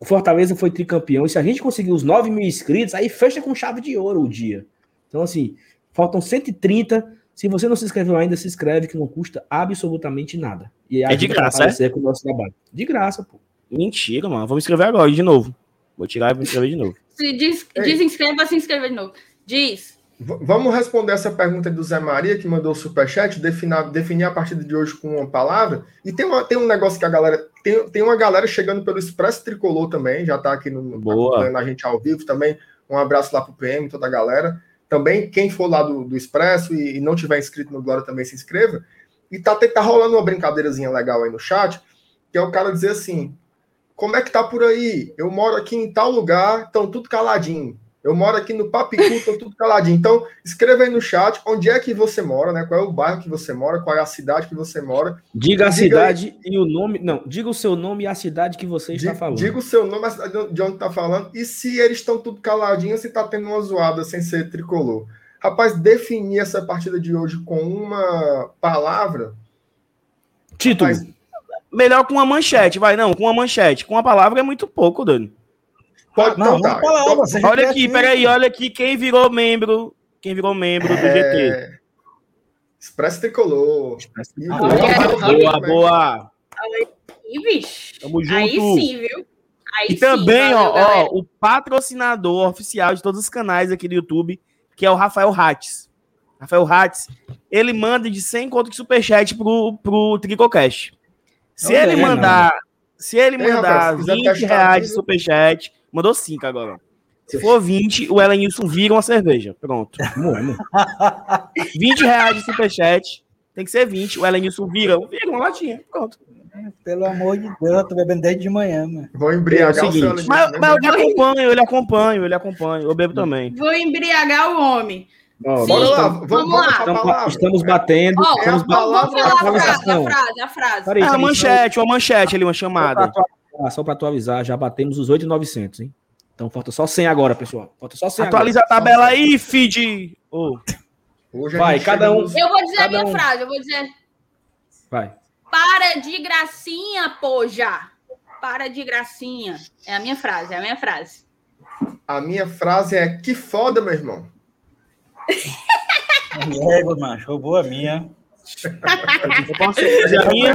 Speaker 4: O Fortaleza foi tricampeão. E se a gente conseguir os 9 mil inscritos, aí fecha com chave de ouro o dia. Então, assim, faltam 130. Se você não se inscreveu ainda, se inscreve, que não custa absolutamente nada. E
Speaker 5: É de graça,
Speaker 4: fortalecer com o nosso trabalho. De graça, pô.
Speaker 5: Mentira, mano. Vou me inscrever agora, de novo. Vou tirar e vou me inscrever de novo. [LAUGHS]
Speaker 1: Se diz, desinscreva, se inscreva de novo. Diz.
Speaker 2: V- Vamos responder essa pergunta do Zé Maria, que mandou o superchat, definir, definir a partida de hoje com uma palavra. E tem, uma, tem um negócio que a galera. Tem, tem uma galera chegando pelo Expresso Tricolor também, já está aqui no,
Speaker 5: Boa.
Speaker 2: acompanhando a gente ao vivo também. Um abraço lá pro PM, toda a galera. Também, quem for lá do, do Expresso e, e não tiver inscrito no Glória também se inscreva. E tá, tá rolando uma brincadeirazinha legal aí no chat, que é o cara dizer assim: como é que tá por aí? Eu moro aqui em tal lugar, estão tudo caladinho. Eu moro aqui no Papicu, estão tudo caladinho. Então, escreva aí no chat onde é que você mora, né? Qual é o bairro que você mora, qual é a cidade que você mora.
Speaker 4: Diga a
Speaker 2: Diga
Speaker 4: cidade e o nome. Não, diga o seu nome e a cidade que você está
Speaker 2: Diga,
Speaker 4: falando.
Speaker 2: diga o seu nome, a cidade de onde tá falando, e se eles estão tudo caladinhos, se tá tendo uma zoada sem ser tricolor. Rapaz, definir essa partida de hoje com uma palavra.
Speaker 4: Título.
Speaker 2: Rapaz,
Speaker 5: Melhor com uma manchete, vai. Não, com uma manchete. Com uma palavra é muito pouco, Dani.
Speaker 2: Pode
Speaker 6: Não,
Speaker 2: então tá. Então,
Speaker 5: Olha aqui, peraí, olha aqui quem virou membro. Quem virou membro do GT.
Speaker 2: é... Expresso Tricolor.
Speaker 6: Ah,
Speaker 2: boa,
Speaker 1: é.
Speaker 5: Boa, boa.
Speaker 1: Ih, vixe.
Speaker 5: Tamo junto.
Speaker 1: Aí sim, viu? Aí
Speaker 5: E
Speaker 1: sim,
Speaker 5: também,
Speaker 1: valeu,
Speaker 5: ó, ó, o patrocinador oficial de todos os canais aqui do YouTube, que é o Rafael Hatz. Rafael Hatz, ele manda de 100 conto de superchat pro, pro Tricocast. Se
Speaker 4: Não
Speaker 5: ele mandar, se ele
Speaker 2: Ei,
Speaker 5: mandar
Speaker 2: Rafael, se quiser
Speaker 5: 20
Speaker 2: testar
Speaker 5: reais de superchat, mandou 5 agora. Se for 20, o Elenilson vira uma cerveja. Pronto.
Speaker 4: Vamos. [LAUGHS]
Speaker 5: 20 reais de superchat, tem que ser 20. O Elenilson vira, vira uma latinha. Pronto.
Speaker 6: Pelo amor de Deus, eu tô bebendo desde de manhã, mano.
Speaker 2: Vou embriagar
Speaker 4: É o
Speaker 2: o,
Speaker 4: seguinte,
Speaker 2: seu Alan
Speaker 5: Mas, mas eu
Speaker 2: né?
Speaker 5: lhe acompanho, acompanho, eu lhe acompanho. Eu bebo também.
Speaker 1: Vou embriagar o homem.
Speaker 4: Ó,
Speaker 1: Sim,
Speaker 2: Bora lá,
Speaker 4: estamos-
Speaker 2: vamos,
Speaker 1: vamos lá.
Speaker 4: estamos, estamos batendo.
Speaker 1: Ó,
Speaker 4: estamos
Speaker 2: é a palavra-
Speaker 1: falar a frase, a frase, a frase.
Speaker 5: Uma
Speaker 4: peraí,
Speaker 5: manchete, uma manchete ali, uma chamada.
Speaker 4: Atualizar, só para atualizar, já batemos os 8,900, hein? Então falta só 100 agora, pessoal. Falta só 100
Speaker 5: Atualiza a tabela aí, feed.
Speaker 2: A
Speaker 4: Vai, cada um-
Speaker 1: Eu vou dizer a minha
Speaker 4: um.
Speaker 1: frase, eu vou dizer.
Speaker 4: agora. Vai.
Speaker 1: Para de gracinha, poja. Para de gracinha. É a minha frase, é a minha frase.
Speaker 2: A minha frase é que foda, meu irmão. [LAUGHS]
Speaker 6: É, macho, roubou a minha.
Speaker 5: Eu posso [LAUGHS] fazer a minha?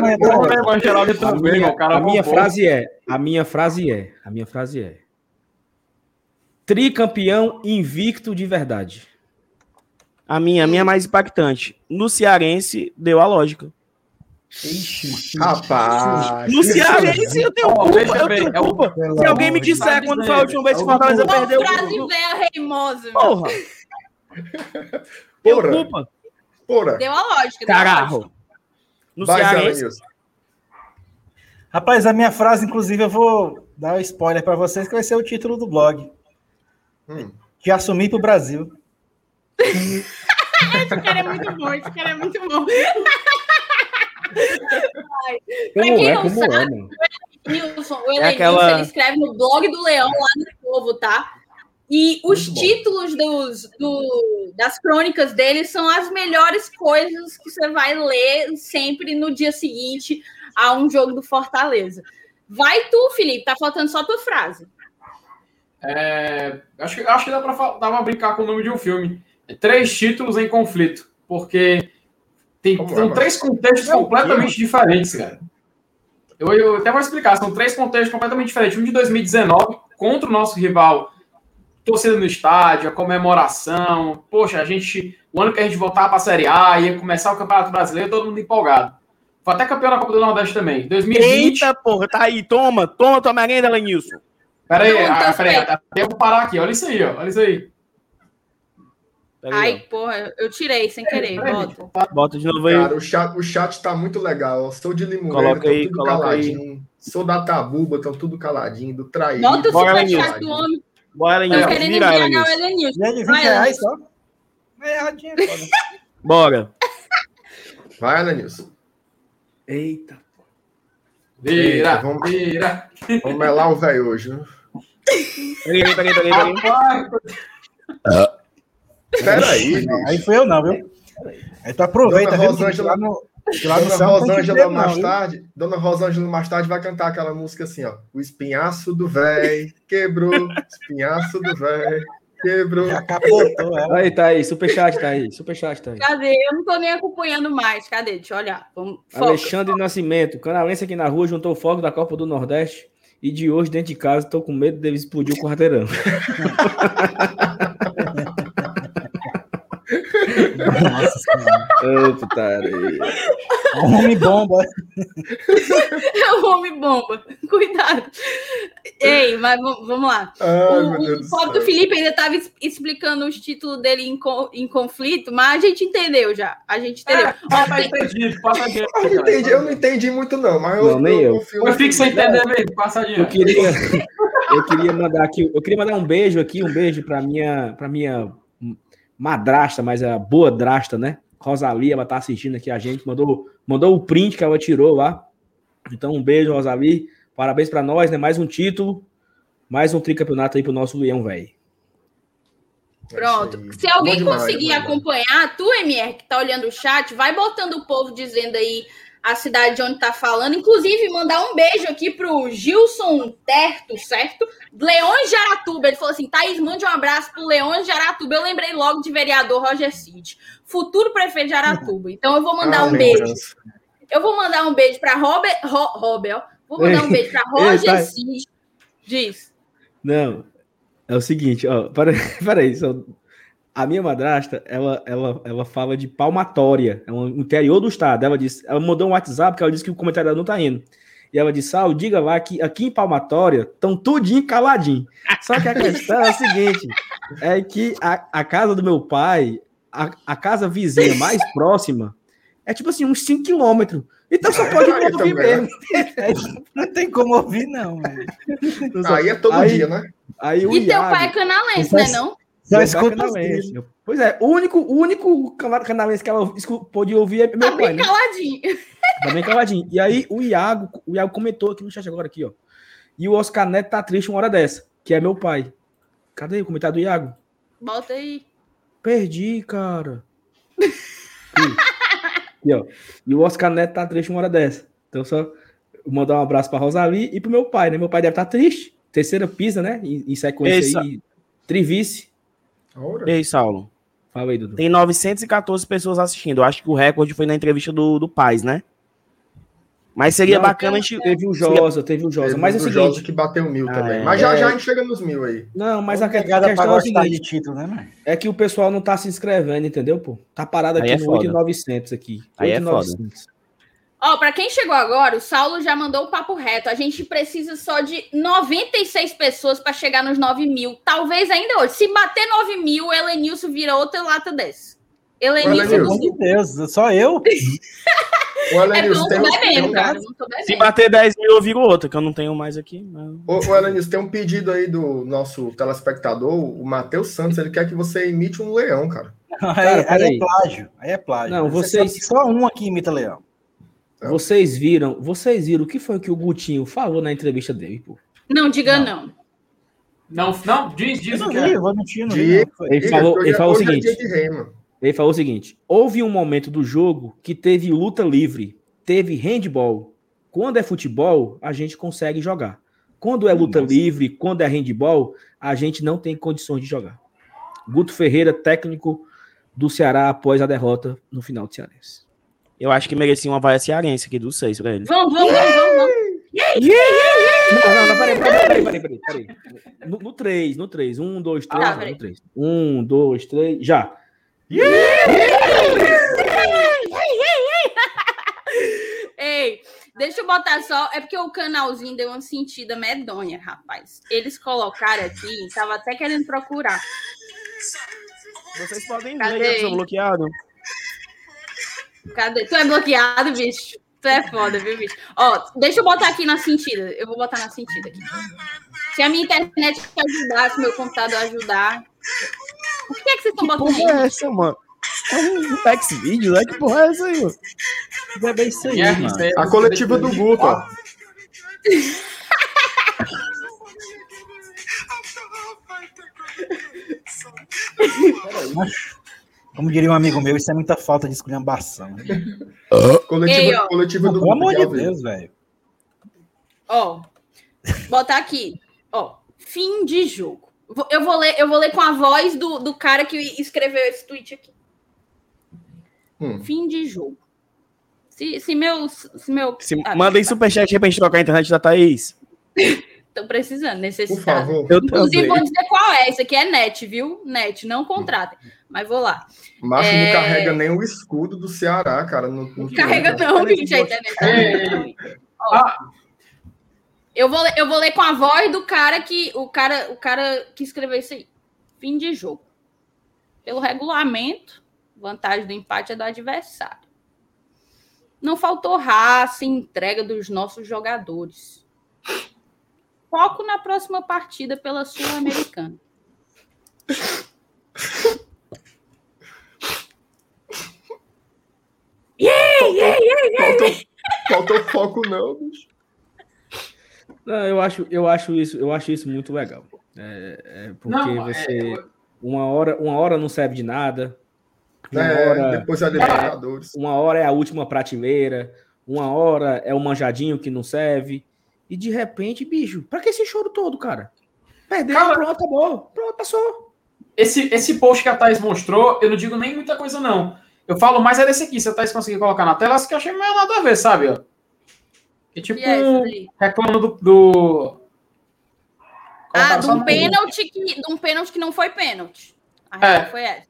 Speaker 4: A a frase é, a minha frase é, a minha frase é. Tricampeão invicto de verdade.
Speaker 5: A minha, a minha é mais impactante. No Cearense, deu a lógica.
Speaker 6: Ixi,
Speaker 2: Rapaz.
Speaker 5: No Cearense, eu tenho
Speaker 3: Ó,
Speaker 5: culpa, eu tenho
Speaker 3: é o-
Speaker 5: culpa.
Speaker 6: pelo
Speaker 5: Se alguém me
Speaker 6: de
Speaker 5: disser quando foi a última vez que
Speaker 3: É o
Speaker 5: Fortaleza perdeu,
Speaker 1: frase
Speaker 5: eu-
Speaker 1: velha reimosa.
Speaker 5: porra,
Speaker 2: Porra,
Speaker 5: culpa.
Speaker 2: Porra.
Speaker 1: Deu a lógica.
Speaker 5: Caralho. No
Speaker 2: Vai,
Speaker 5: Cearense.
Speaker 6: Rapaz, a minha frase, inclusive, eu vou dar um spoiler para vocês, que vai ser o título do blog.
Speaker 2: Hum.
Speaker 6: De assumir pro Brasil. [LAUGHS]
Speaker 1: Esse cara é muito bom, esse cara é muito bom. Pra
Speaker 4: Como
Speaker 1: quem
Speaker 4: é,
Speaker 1: não
Speaker 4: como
Speaker 1: sabe,
Speaker 4: é?
Speaker 1: Nilson, o
Speaker 5: É
Speaker 1: Elenilson,
Speaker 5: aquela-
Speaker 1: ele escreve no blog do Leão lá no Povo, tá? E os
Speaker 2: Muito
Speaker 1: títulos dos, do- das crônicas dele são as melhores coisas que você vai ler sempre no dia seguinte a um jogo do Fortaleza. Vai tu, Felipe, tá faltando só tua frase.
Speaker 3: É, acho, que, acho que dá pra brincar com o nome de um filme. É Três títulos em conflito. Porque tem,
Speaker 2: Como é,
Speaker 3: são
Speaker 2: mano?
Speaker 3: três contextos completamente diferentes, cara. Eu, eu até vou explicar. São três contextos completamente diferentes. Um de 2019, contra o nosso rival, torcida no estádio, a comemoração. Poxa, a gente. O ano que a gente voltar pra Série A, ia começar o Campeonato Brasileiro, todo mundo empolgado. Foi até campeão da Copa do Nordeste também. 2020.
Speaker 5: Eita, porra, tá aí, toma, toma tua merenda, Lenilson.
Speaker 3: Pera aí,
Speaker 1: então,
Speaker 3: ah, pera aí, até eu vou parar aqui. Olha isso aí, ó. Olha isso aí.
Speaker 5: Pera aí,
Speaker 1: Ai, porra, eu tirei sem querer. Volta.
Speaker 5: ó. Bota de novo aí.
Speaker 2: Cara, o chat, o chat tá muito legal. Sou de Limoeiro,
Speaker 5: Coloca
Speaker 2: tão
Speaker 5: aí,
Speaker 2: tudo
Speaker 5: coloca
Speaker 2: caladinho. Sou da Tabuba, estão tudo caladinho. Do Traído.
Speaker 1: Bota o superchat do homem.
Speaker 5: Bora,
Speaker 1: Tô
Speaker 5: Lenilson,
Speaker 1: querendo o
Speaker 5: Lenilson.
Speaker 1: Elenilson.
Speaker 6: De 20
Speaker 1: Vai,
Speaker 6: reais só?
Speaker 5: Bora.
Speaker 2: Vai, Ananilson.
Speaker 4: Eita.
Speaker 3: Vira,
Speaker 2: Vamos-
Speaker 3: vira.
Speaker 2: Vamos melar o velho hoje, né?
Speaker 5: Peraí, peraí, peraí, peraí.
Speaker 3: Rapaz,
Speaker 2: Peraí.
Speaker 6: Aí foi eu não, viu? Aí tu aproveita,
Speaker 2: Dona
Speaker 6: viu?
Speaker 2: Rosângela-
Speaker 6: no, lá no
Speaker 2: Dona
Speaker 6: que
Speaker 2: Rosângela mais tarde, Dona Rosângela mais tarde vai cantar aquela música assim, ó. O espinhaço do véi quebrou, espinhaço do véi quebrou.
Speaker 6: Já capotou ela.
Speaker 4: Aí, tá aí. Superchat tá aí. Superchat tá aí.
Speaker 1: Cadê? Eu não tô nem acompanhando mais. Cadê? Deixa eu olhar. Vamos. Foca.
Speaker 4: Alexandre Nascimento, canalense aqui na rua, juntou o foco da Copa do Nordeste. E de hoje, dentro de casa, tô com medo dele explodir o quarteirão. [LAUGHS]
Speaker 6: Nossa senhora.
Speaker 4: Ô, putaria.
Speaker 6: Homem bomba.
Speaker 1: É o homem bomba. Cuidado. Ei, mas vamos lá.
Speaker 2: Ai,
Speaker 1: o o
Speaker 2: do
Speaker 1: pobre do. Felipe ainda estava explicando os títulos dele em, co- em conflito, mas a gente entendeu já. A gente entendeu.
Speaker 3: É, mas entendido, passa.
Speaker 2: Eu não entendi, eu não entendi muito, não, mas eu,
Speaker 4: Não, nem eu.
Speaker 2: confio.
Speaker 3: Eu fico sem entender mesmo, passa
Speaker 4: Eu
Speaker 3: adiante.
Speaker 4: queria, eu queria mandar aqui, eu queria mandar um beijo aqui, um beijo para minha, para minha madrasta, mas a boa drasta, né? Rosalie, ela tá assistindo aqui a gente, mandou, mandou o print que ela tirou lá. Então um beijo, Rosalie. Parabéns para nós, né? Mais um título, mais um tricampeonato aí pro nosso Leão, velho.
Speaker 1: Pronto.
Speaker 2: É aí.
Speaker 1: Se alguém
Speaker 2: demais,
Speaker 1: conseguir acompanhar, tu, MR, que tá olhando o chat, vai botando o povo dizendo aí a cidade de onde tá falando. Inclusive, mandar um beijo aqui pro Gilson Terto, certo? Leões de Aratuba. Ele falou assim: Thaís, mande um abraço pro Leões de Aratuba. Eu lembrei logo de vereador Roger Cid, futuro prefeito de Aratuba. Então, eu vou mandar
Speaker 2: Ah,
Speaker 1: um beijo.
Speaker 2: lembrança.
Speaker 1: Eu vou mandar um beijo para Robert, Ro, Robert. Vou mandar um beijo para Roger
Speaker 4: tá.
Speaker 1: Cid. Diz.
Speaker 4: Não, é o seguinte, ó, para, [LAUGHS] peraí, só, a minha madrasta, ela, ela, ela fala de palmatória, é um interior do estado, ela disse, ela mandou um WhatsApp que ela disse que o comentário dela não tá indo, e ela disse, Sal, diga lá que aqui em Palmatória estão tudinho caladinho, só que a questão é a seguinte, é que a, a casa do meu pai, a, a casa vizinha mais próxima, é tipo assim, uns 5 quilômetros, então só pode ouvir
Speaker 2: também.
Speaker 4: mesmo.
Speaker 6: Não tem como ouvir, não, velho.
Speaker 2: Aí é todo
Speaker 4: Aí-
Speaker 2: dia, né?
Speaker 4: Aí o
Speaker 1: E teu
Speaker 4: Iago-
Speaker 1: pai é canalense, né? Não?
Speaker 6: Escuta os
Speaker 4: canalense. Pois é, o único, o único cana- canalense que ela pôde ouvir é
Speaker 1: Tá
Speaker 4: meu pai,
Speaker 1: bem
Speaker 4: né?
Speaker 1: caladinho.
Speaker 4: Tá bem caladinho. E aí o Iago, o Iago comentou aqui no chat agora, aqui, ó. E o Oscar Neto tá triste uma hora dessa, que é meu pai. Cadê o comentário do Iago?
Speaker 1: Bota aí.
Speaker 4: Perdi, cara. Aqui. [LAUGHS] Aqui, ó. E o Oscar Neto tá triste uma hora dessa. Então só mandar um abraço pra Rosalie e pro meu pai, né? Meu pai deve estar triste. Terceira pisa, né? Em, em sequência
Speaker 5: Essa-
Speaker 4: aí. Trivice.
Speaker 2: Ora.
Speaker 5: Ei, Saulo.
Speaker 4: Fala aí, Dudu.
Speaker 5: Tem 914 pessoas assistindo. Eu acho que o recorde foi na entrevista do, do Paz, né? Mas seria
Speaker 4: Não,
Speaker 5: bacana a gente.
Speaker 4: Teve o Josa, teve o Josa.
Speaker 2: Teve
Speaker 4: Mas é o seguinte.
Speaker 2: Jorge que bateu mil
Speaker 5: Ah,
Speaker 2: também.
Speaker 5: é.
Speaker 2: Mas já
Speaker 4: É.
Speaker 2: já a gente chega nos mil aí.
Speaker 4: Não, mas a questão é o
Speaker 6: gostar de
Speaker 4: seguinte.
Speaker 6: título, né, mano?
Speaker 4: É que o pessoal não tá se inscrevendo, entendeu, pô? Tá parado
Speaker 5: Aí
Speaker 4: aqui
Speaker 5: é
Speaker 4: no
Speaker 5: foda.
Speaker 4: 8,900 aqui.
Speaker 5: Aí é
Speaker 4: 8,900.
Speaker 1: Ó, pra quem chegou agora, o Saulo já mandou o papo reto. A gente precisa só de 96 pessoas pra chegar nos 9 mil. Talvez ainda hoje. Se bater 9 mil, o Elenilson vira outra lata dessa. Elenilson
Speaker 6: de Deus, só eu? [LAUGHS]
Speaker 2: O
Speaker 1: É porque eu
Speaker 2: Elenilson
Speaker 1: não
Speaker 2: tem, um-
Speaker 1: cara.
Speaker 5: Se bater 10 mil, eu viro outra, que eu não tenho mais aqui. mas-
Speaker 2: Ô, ô, Elenilson, tem um pedido aí do nosso telespectador, o Matheus Santos, ele quer que você imite um leão, cara.
Speaker 6: Aí, aí
Speaker 4: peraí.
Speaker 6: é plágio. Aí é plágio.
Speaker 4: Não,
Speaker 6: Você só um aqui imita leão.
Speaker 4: Vocês viram, vocês viram o que foi que o Gutinho falou na entrevista dele, pô?
Speaker 1: Não, diga não.
Speaker 3: Não, não, diz, diz
Speaker 6: Eu
Speaker 3: o
Speaker 6: não
Speaker 3: que é.
Speaker 6: eu vou mentir, não não.
Speaker 4: Ele falou, ele falou o
Speaker 2: é
Speaker 4: seguinte. Ele falou o seguinte: houve um momento do jogo que teve luta livre, teve handball. Quando é futebol, a gente consegue jogar. Quando é luta livre, quando é handball, a gente não tem condições de jogar. Guto Ferreira, técnico do Ceará após a derrota no final de Cearense.
Speaker 5: Eu acho que merecia uma vaia cearense aqui dos seis pra ele.
Speaker 1: Vamos, vamos, vamos, vamos. vamos.
Speaker 4: Não, não, não, peraí, peraí, peraí, peraí, peraí. No, no 3, no 3. 1, 2, 3,
Speaker 1: Ah,
Speaker 4: no 3. 1, 2, 3, já.
Speaker 1: Ei, deixa eu botar só. É porque o canalzinho deu uma sentida medonha, rapaz. Eles colocaram aqui, tava até querendo procurar.
Speaker 5: Vocês podem ver que eu sou bloqueado.
Speaker 1: Cadê? Tu é bloqueado, bicho? Tu é foda, viu, bicho? Ó, deixa eu botar aqui na sentida. Eu vou botar na sentida aqui. Se a minha internet ajudar, se meu computador ajudar. Por que, é que vocês estão botando
Speaker 5: Porra, é
Speaker 1: aí?
Speaker 5: essa, mano? É um Pex Video, né? Que porra é essa aí, mano?
Speaker 6: É bem isso aí,
Speaker 3: É,
Speaker 6: mano.
Speaker 3: é-
Speaker 2: A coletiva do Guto, ó. [LAUGHS] [LAUGHS]
Speaker 6: Como diria um amigo meu, isso é muita falta de esculhambação.
Speaker 2: Coletiva,
Speaker 1: Ei,
Speaker 2: coletiva do
Speaker 6: Pelo amor de. Deus, velho.
Speaker 1: Ó, botar aqui. Ó, fim de jogo. Eu vou ler, eu vou ler com a voz do, do cara que escreveu esse tweet aqui.
Speaker 2: Hum.
Speaker 1: Fim de jogo. Se, se meu. Se meu
Speaker 5: Se,
Speaker 1: ah,
Speaker 5: manda aí superchat aí pra gente trocar a internet da Thaís. [LAUGHS]
Speaker 1: Tô precisando,
Speaker 2: Por
Speaker 1: necessitado.
Speaker 2: favor.
Speaker 5: Eu
Speaker 1: Inclusive, vou dizer qual é. Esse aqui é net, viu? Net, não contratem. Mas vou lá.
Speaker 2: Macho
Speaker 1: É.
Speaker 2: não carrega nem o escudo do Ceará, cara. No, no
Speaker 1: Carrega não, gente, a internet. tá. Ó, [LAUGHS]
Speaker 3: Ah,
Speaker 1: Eu vou, ler- eu vou ler com a voz do cara que o cara, o cara que escreveu isso aí. Fim de jogo. Pelo regulamento, vantagem do empate é do adversário. Não faltou raça e entrega dos nossos jogadores. Foco na próxima partida pela Sul-Americana.
Speaker 2: Faltou, faltou foco, não, bicho.
Speaker 4: Não, eu acho, eu acho isso, eu acho isso muito legal. É, é porque
Speaker 3: Não,
Speaker 4: você uma hora, uma hora não serve de nada. Uma
Speaker 2: É,
Speaker 4: hora,
Speaker 2: depois é Libertadores.
Speaker 4: uma hora é a última prateleira, uma hora é o manjadinho que não serve. E de repente, bicho, pra que esse choro todo, cara? Perdeu,
Speaker 3: Cara-
Speaker 4: pronto, acabou. Pronto, passou.
Speaker 3: esse, esse post que a Thaís mostrou, eu não digo nem muita coisa, não. Eu falo mais é desse aqui. Se a Thaís conseguir colocar na tela, acho que eu achei meio nada a ver, sabe? ó? Que tipo,
Speaker 1: E é
Speaker 3: reclama do. do...
Speaker 1: Ah, de um pênalti que, de um pênalti que não foi pênalti. A
Speaker 3: É.
Speaker 1: foi essa.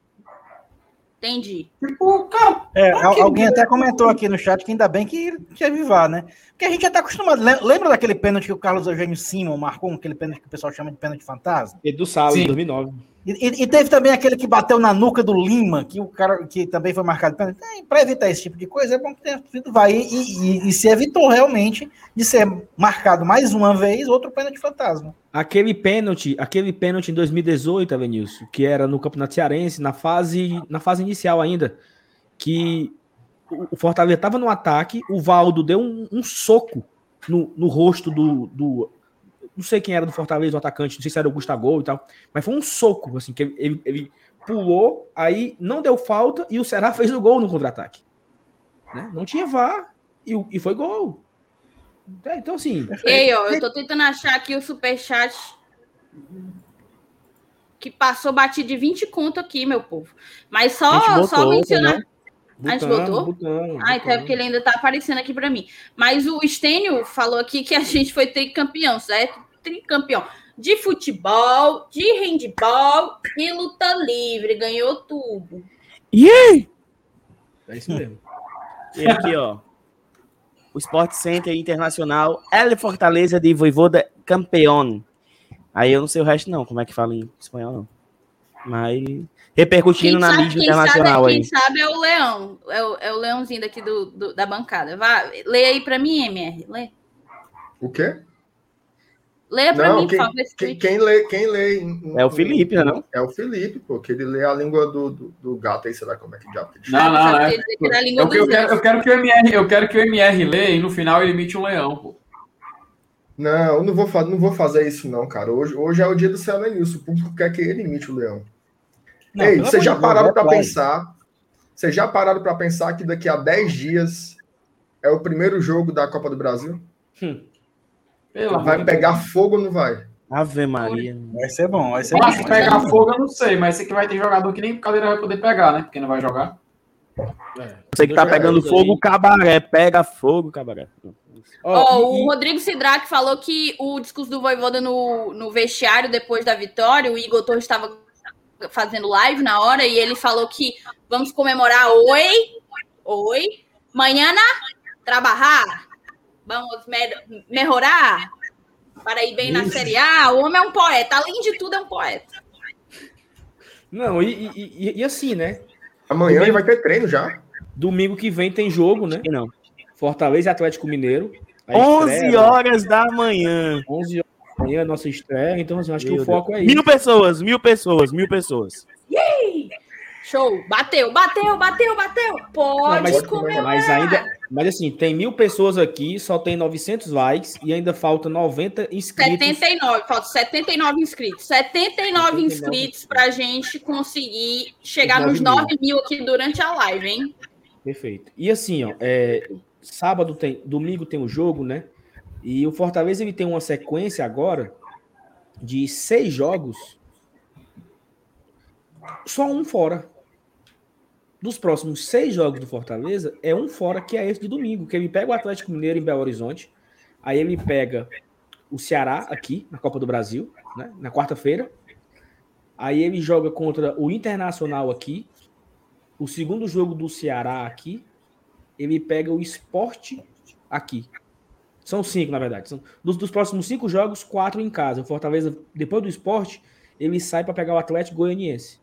Speaker 1: Entendi.
Speaker 3: Tipo, cara,
Speaker 6: É, alguém até comentou aqui no chat que ainda bem que teve VAR, né? Porque a gente já tá acostumado. Lem- Lembra daquele pênalti que o Carlos Eugênio Simon marcou, aquele pênalti que o pessoal chama de pênalti fantasma?
Speaker 4: Edu Salles,
Speaker 3: Sim.
Speaker 4: 2009.
Speaker 6: E, e- teve também aquele que bateu na nuca do Lima, que o cara que também foi marcado pênalti. É, Para evitar esse tipo de coisa, é bom que tenha sido VAR. E, e- e- se evitou realmente de ser marcado mais uma vez outro pênalti fantasma.
Speaker 4: Aquele pênalti, aquele pênalti em 2018, Avenilson, que era no Campeonato Cearense, na fase, na fase inicial ainda, que o Fortaleza estava no ataque, o Valdo deu um, um soco no, no rosto do, do- Não sei quem era do Fortaleza, o atacante, não sei se era o Gustavo e tal, mas foi um soco, assim, que ele, ele- pulou, aí não deu falta e o Ceará [LAUGHS] fez o gol no contra-ataque. Né? Não tinha VAR e, e foi gol. É, Então, assim,
Speaker 1: E aí, ó, eu tô tentando achar aqui o superchat que passou batido de 20 conto aqui, meu povo. Mas só,
Speaker 5: botou,
Speaker 1: só mencionar.
Speaker 5: né?
Speaker 1: A gente botou?
Speaker 4: botando,
Speaker 1: Ah, então é porque ele ainda tá aparecendo aqui pra mim. Mas o Stênio falou aqui que a gente foi tricampeão, certo? Tricampeão de futebol, de handball e luta livre. Ganhou tudo.
Speaker 5: Yeah!
Speaker 4: É isso mesmo. [LAUGHS]
Speaker 5: E aqui, ó. O Sport Center Internacional El Fortaleza de Voivoda Campeón. Aí eu não sei o resto, não, como é que fala em espanhol, não. Mas repercutindo na mídia
Speaker 1: quem
Speaker 5: internacional
Speaker 1: sabe,
Speaker 5: aí.
Speaker 1: quem sabe é o Leão. É o, é o Leãozinho daqui do, do- da bancada. Vá, lê aí pra mim, MR. Lê.
Speaker 2: O quê?
Speaker 1: Leia pra
Speaker 2: Não,
Speaker 1: mim,
Speaker 2: quem,
Speaker 1: por favor. esse
Speaker 2: quem, quem lê, quem lê em-
Speaker 5: É o Felipe, né, não?
Speaker 2: É o Felipe, pô, que ele lê a língua do, do, do gato aí, sei lá como é que diabo que
Speaker 3: Não, não,
Speaker 1: Sabe
Speaker 3: não.
Speaker 1: a língua
Speaker 3: Eu, eu, quero, eu, quero que o MR, eu quero que o MR lê e no final ele imite um leão, pô.
Speaker 2: Não, eu não vou, não vou fazer isso, não, cara. Hoje, hoje é o dia do Celenilson. O público quer que ele imite o leão.
Speaker 6: Não,
Speaker 2: Ei, vocês já pararam
Speaker 6: é
Speaker 2: para pensar? Vocês já pararam para pensar que daqui a 10 dias é o primeiro jogo da Copa do Brasil?
Speaker 3: Pelo amor
Speaker 2: Vai pegar fogo ou não vai?
Speaker 5: Ave Maria.
Speaker 6: Vai ser bom, vai ser
Speaker 3: Deus.
Speaker 6: bom.
Speaker 3: Que pegar fogo eu não sei, mas esse aqui vai ter jogador que nem cadeira vai poder pegar, né? Porque não vai jogar.
Speaker 5: Você que tá pegando fogo, cabaré. Pega fogo, cabaré.
Speaker 4: Ó,
Speaker 1: Ó,
Speaker 4: e-
Speaker 1: o Rodrigo Sidraque falou que o discurso do Voivoda no, no vestiário depois da vitória, o Igor Torres estava fazendo live na hora e ele falou que vamos comemorar oi, oi, manhã trabalhar, vamos me- melhorar para ir bem na Série A. O homem é um poeta, além de tudo é um poeta.
Speaker 4: Não, e, e- e- assim, né?
Speaker 2: Amanhã
Speaker 4: Domingo.
Speaker 2: vai ter treino já.
Speaker 4: Domingo que vem tem jogo, né?
Speaker 5: Não.
Speaker 4: Fortaleza e Atlético Mineiro. A
Speaker 5: 11
Speaker 4: estreia,
Speaker 5: horas da manhã.
Speaker 4: 11 horas da manhã, nossa estreia. Então, assim, acho que
Speaker 5: Meu
Speaker 4: o foco é isso.
Speaker 5: Mil pessoas, mil pessoas, mil pessoas.
Speaker 1: Show. Bateu, bateu, bateu, bateu. Pode
Speaker 4: Não, mas-
Speaker 1: comemorar.
Speaker 4: Mas ainda. Mas assim, tem mil pessoas aqui, só tem 900 likes e ainda falta 90 inscritos.
Speaker 1: 79, falta 79 inscritos. 79
Speaker 4: 79
Speaker 1: inscritos pra gente conseguir chegar
Speaker 4: Os
Speaker 1: nos
Speaker 4: 9
Speaker 1: 9 mil aqui durante a live, hein?
Speaker 4: Perfeito. E assim, ó, é, sábado tem, domingo tem o jogo, né? E o Fortaleza ele tem uma sequência agora de seis jogos, só um fora. Dos próximos seis jogos do Fortaleza, é um fora que é esse de domingo, que ele pega o Atlético Mineiro em Belo Horizonte, aí ele pega o Ceará aqui na Copa do Brasil, né? Na quarta-feira. Aí ele joga contra o Internacional aqui, o segundo jogo do Ceará aqui, ele pega o esporte aqui. São cinco, na verdade. São, dos, dos próximos cinco jogos, quatro em casa. O Fortaleza, depois do esporte, ele sai para pegar o Atlético Goianiense.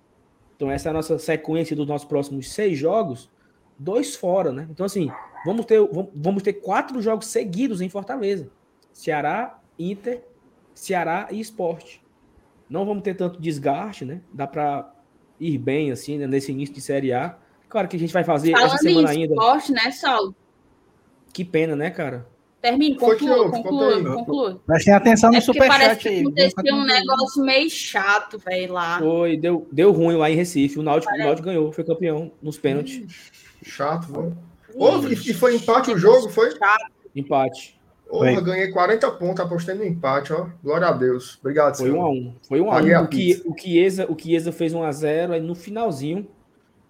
Speaker 4: Então, essa é a nossa sequência dos nossos próximos seis jogos, dois fora, né? Então, assim, vamos ter, vamos, ter quatro jogos seguidos em Fortaleza: Ceará, Inter, Ceará e esporte. Não vamos ter tanto desgaste, né? Dá para ir bem, assim, né? nesse início de Série A. Claro que a gente vai fazer essa
Speaker 1: Falando em
Speaker 4: semana ainda.
Speaker 1: esporte, né, Saulo?
Speaker 4: Que pena, né, cara?
Speaker 1: Termine, conclua, conclua, conclua.
Speaker 6: Prestem atenção no
Speaker 1: É porque parece
Speaker 6: superchat
Speaker 1: que
Speaker 6: aí.
Speaker 1: aconteceu um negócio meio chato, velho, lá.
Speaker 4: Foi, deu, deu ruim lá em Recife. O Náutico, o Náutico ganhou, foi campeão nos pênaltis.
Speaker 2: Chato, vamos. Ô, e foi empate o jogo, foi?
Speaker 4: Empate.
Speaker 2: Porra,
Speaker 6: Foi.
Speaker 2: ganhei 40 pontos, apostei no empate, ó. Glória a Deus. Obrigado,
Speaker 4: Foi um a um. Foi um a
Speaker 2: Paguei a
Speaker 4: um. O, que, o, Chiesa, o Chiesa fez um a zero, aí no finalzinho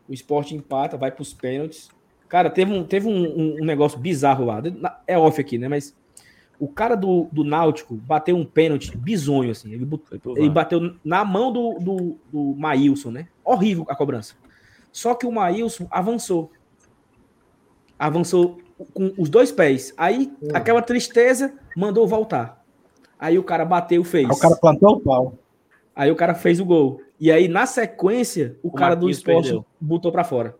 Speaker 4: o esporte empata, vai pros pênaltis. Cara, teve um, teve um, um- um negócio bizarro lá. É off aqui, né? Mas o cara do, do Náutico bateu um pênalti bizonho, assim. Ele, ele bateu na mão do, do, do Maílson, né? Horrível a cobrança. Só que o Maílson avançou. Avançou com os dois pés. Aí,
Speaker 2: Hum.
Speaker 4: aquela tristeza, mandou voltar. Aí o cara bateu, fez.
Speaker 6: O cara plantou o pau.
Speaker 4: Aí o cara fez o gol. E aí, na sequência, o,
Speaker 5: O
Speaker 4: cara do
Speaker 5: Marquinhos
Speaker 4: esporte
Speaker 5: perdeu.
Speaker 4: botou pra fora.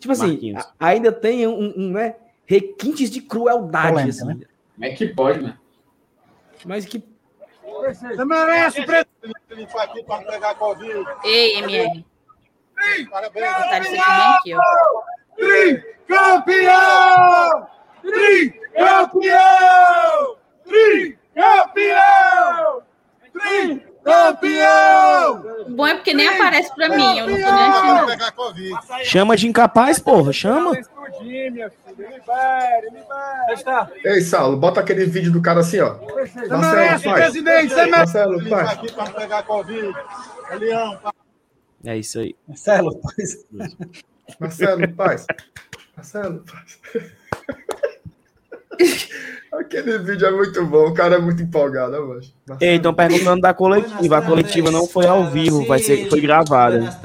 Speaker 4: Tipo assim, a- ainda tem um, um, né, requintes de crueldade,
Speaker 6: Polêmica,
Speaker 4: assim.
Speaker 6: né?
Speaker 3: Como é que pode, né?
Speaker 4: Mas que.
Speaker 8: Você merece, presidente. Para pegar Covid.
Speaker 1: Ei, MR.
Speaker 8: Parabéns.
Speaker 1: Isso aqui bem aqui, ó.
Speaker 8: Campeão! Tricampeão! Tricampeão! Tricampeão!
Speaker 1: O bom é porque nem aparece pra mim, eu não tô nem
Speaker 8: Covid.
Speaker 5: Chama de incapaz, porra, chama.
Speaker 2: Ei, Saulo, bota aquele vídeo do cara assim, ó.
Speaker 8: Você
Speaker 2: Marcelo,
Speaker 8: merece,
Speaker 2: pai.
Speaker 8: presidente. Você merece.
Speaker 2: Marcelo,
Speaker 8: aqui para pegar Covid. Leão,
Speaker 5: É isso aí.
Speaker 6: Marcelo, pois.
Speaker 2: Marcelo, paz. Marcelo, paz. [LAUGHS] Aquele vídeo é muito bom, o cara é muito empolgado, eu acho.
Speaker 5: Ei, estão perguntando da coletiva. A coletiva não foi ao vivo, vai ser, foi gravada.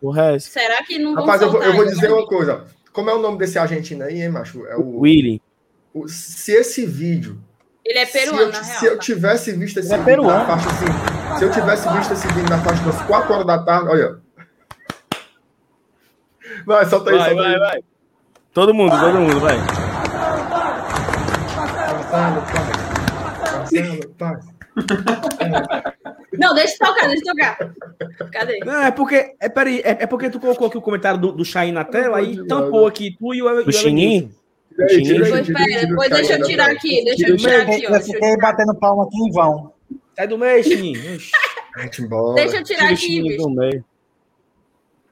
Speaker 5: O resto.
Speaker 1: Será que não
Speaker 2: Rapaz, eu vou, eu vou dizer uma coisa. Como é o nome desse argentino aí, hein, macho? É o,
Speaker 5: Willy.
Speaker 2: o- se esse vídeo.
Speaker 1: Ele é
Speaker 2: se,
Speaker 1: peruano,
Speaker 2: eu,
Speaker 1: na
Speaker 2: se
Speaker 1: real.
Speaker 2: eu tivesse visto esse
Speaker 6: é
Speaker 2: vídeo na faixa assim. Se eu tivesse visto esse vídeo na faixa das 4 horas da tarde, olha. Vai, solta aí,
Speaker 5: Vai,
Speaker 2: solta
Speaker 5: vai,
Speaker 2: aí.
Speaker 5: vai. Todo mundo, todo mundo, vai.
Speaker 2: Marcelo, paz. Marcelo, paz.
Speaker 1: Não, deixa eu tocar, deixa eu tocar. Cadê?
Speaker 4: Não, é porque. É, peraí, é, é porque tu colocou aqui o comentário do, do Chain na tela, aí tampou aqui tu e o, e o
Speaker 5: Do Chininho?
Speaker 2: E
Speaker 1: Depois,
Speaker 2: o
Speaker 1: deixa eu tirar aqui, deixa eu
Speaker 4: o
Speaker 1: tirar aqui, ó.
Speaker 6: Eu
Speaker 1: eu,
Speaker 6: fiquei batendo palma aqui em vão.
Speaker 4: Sai do meio, Chininho.
Speaker 1: Deixa eu tirar
Speaker 5: Tira o
Speaker 1: aqui, bicho.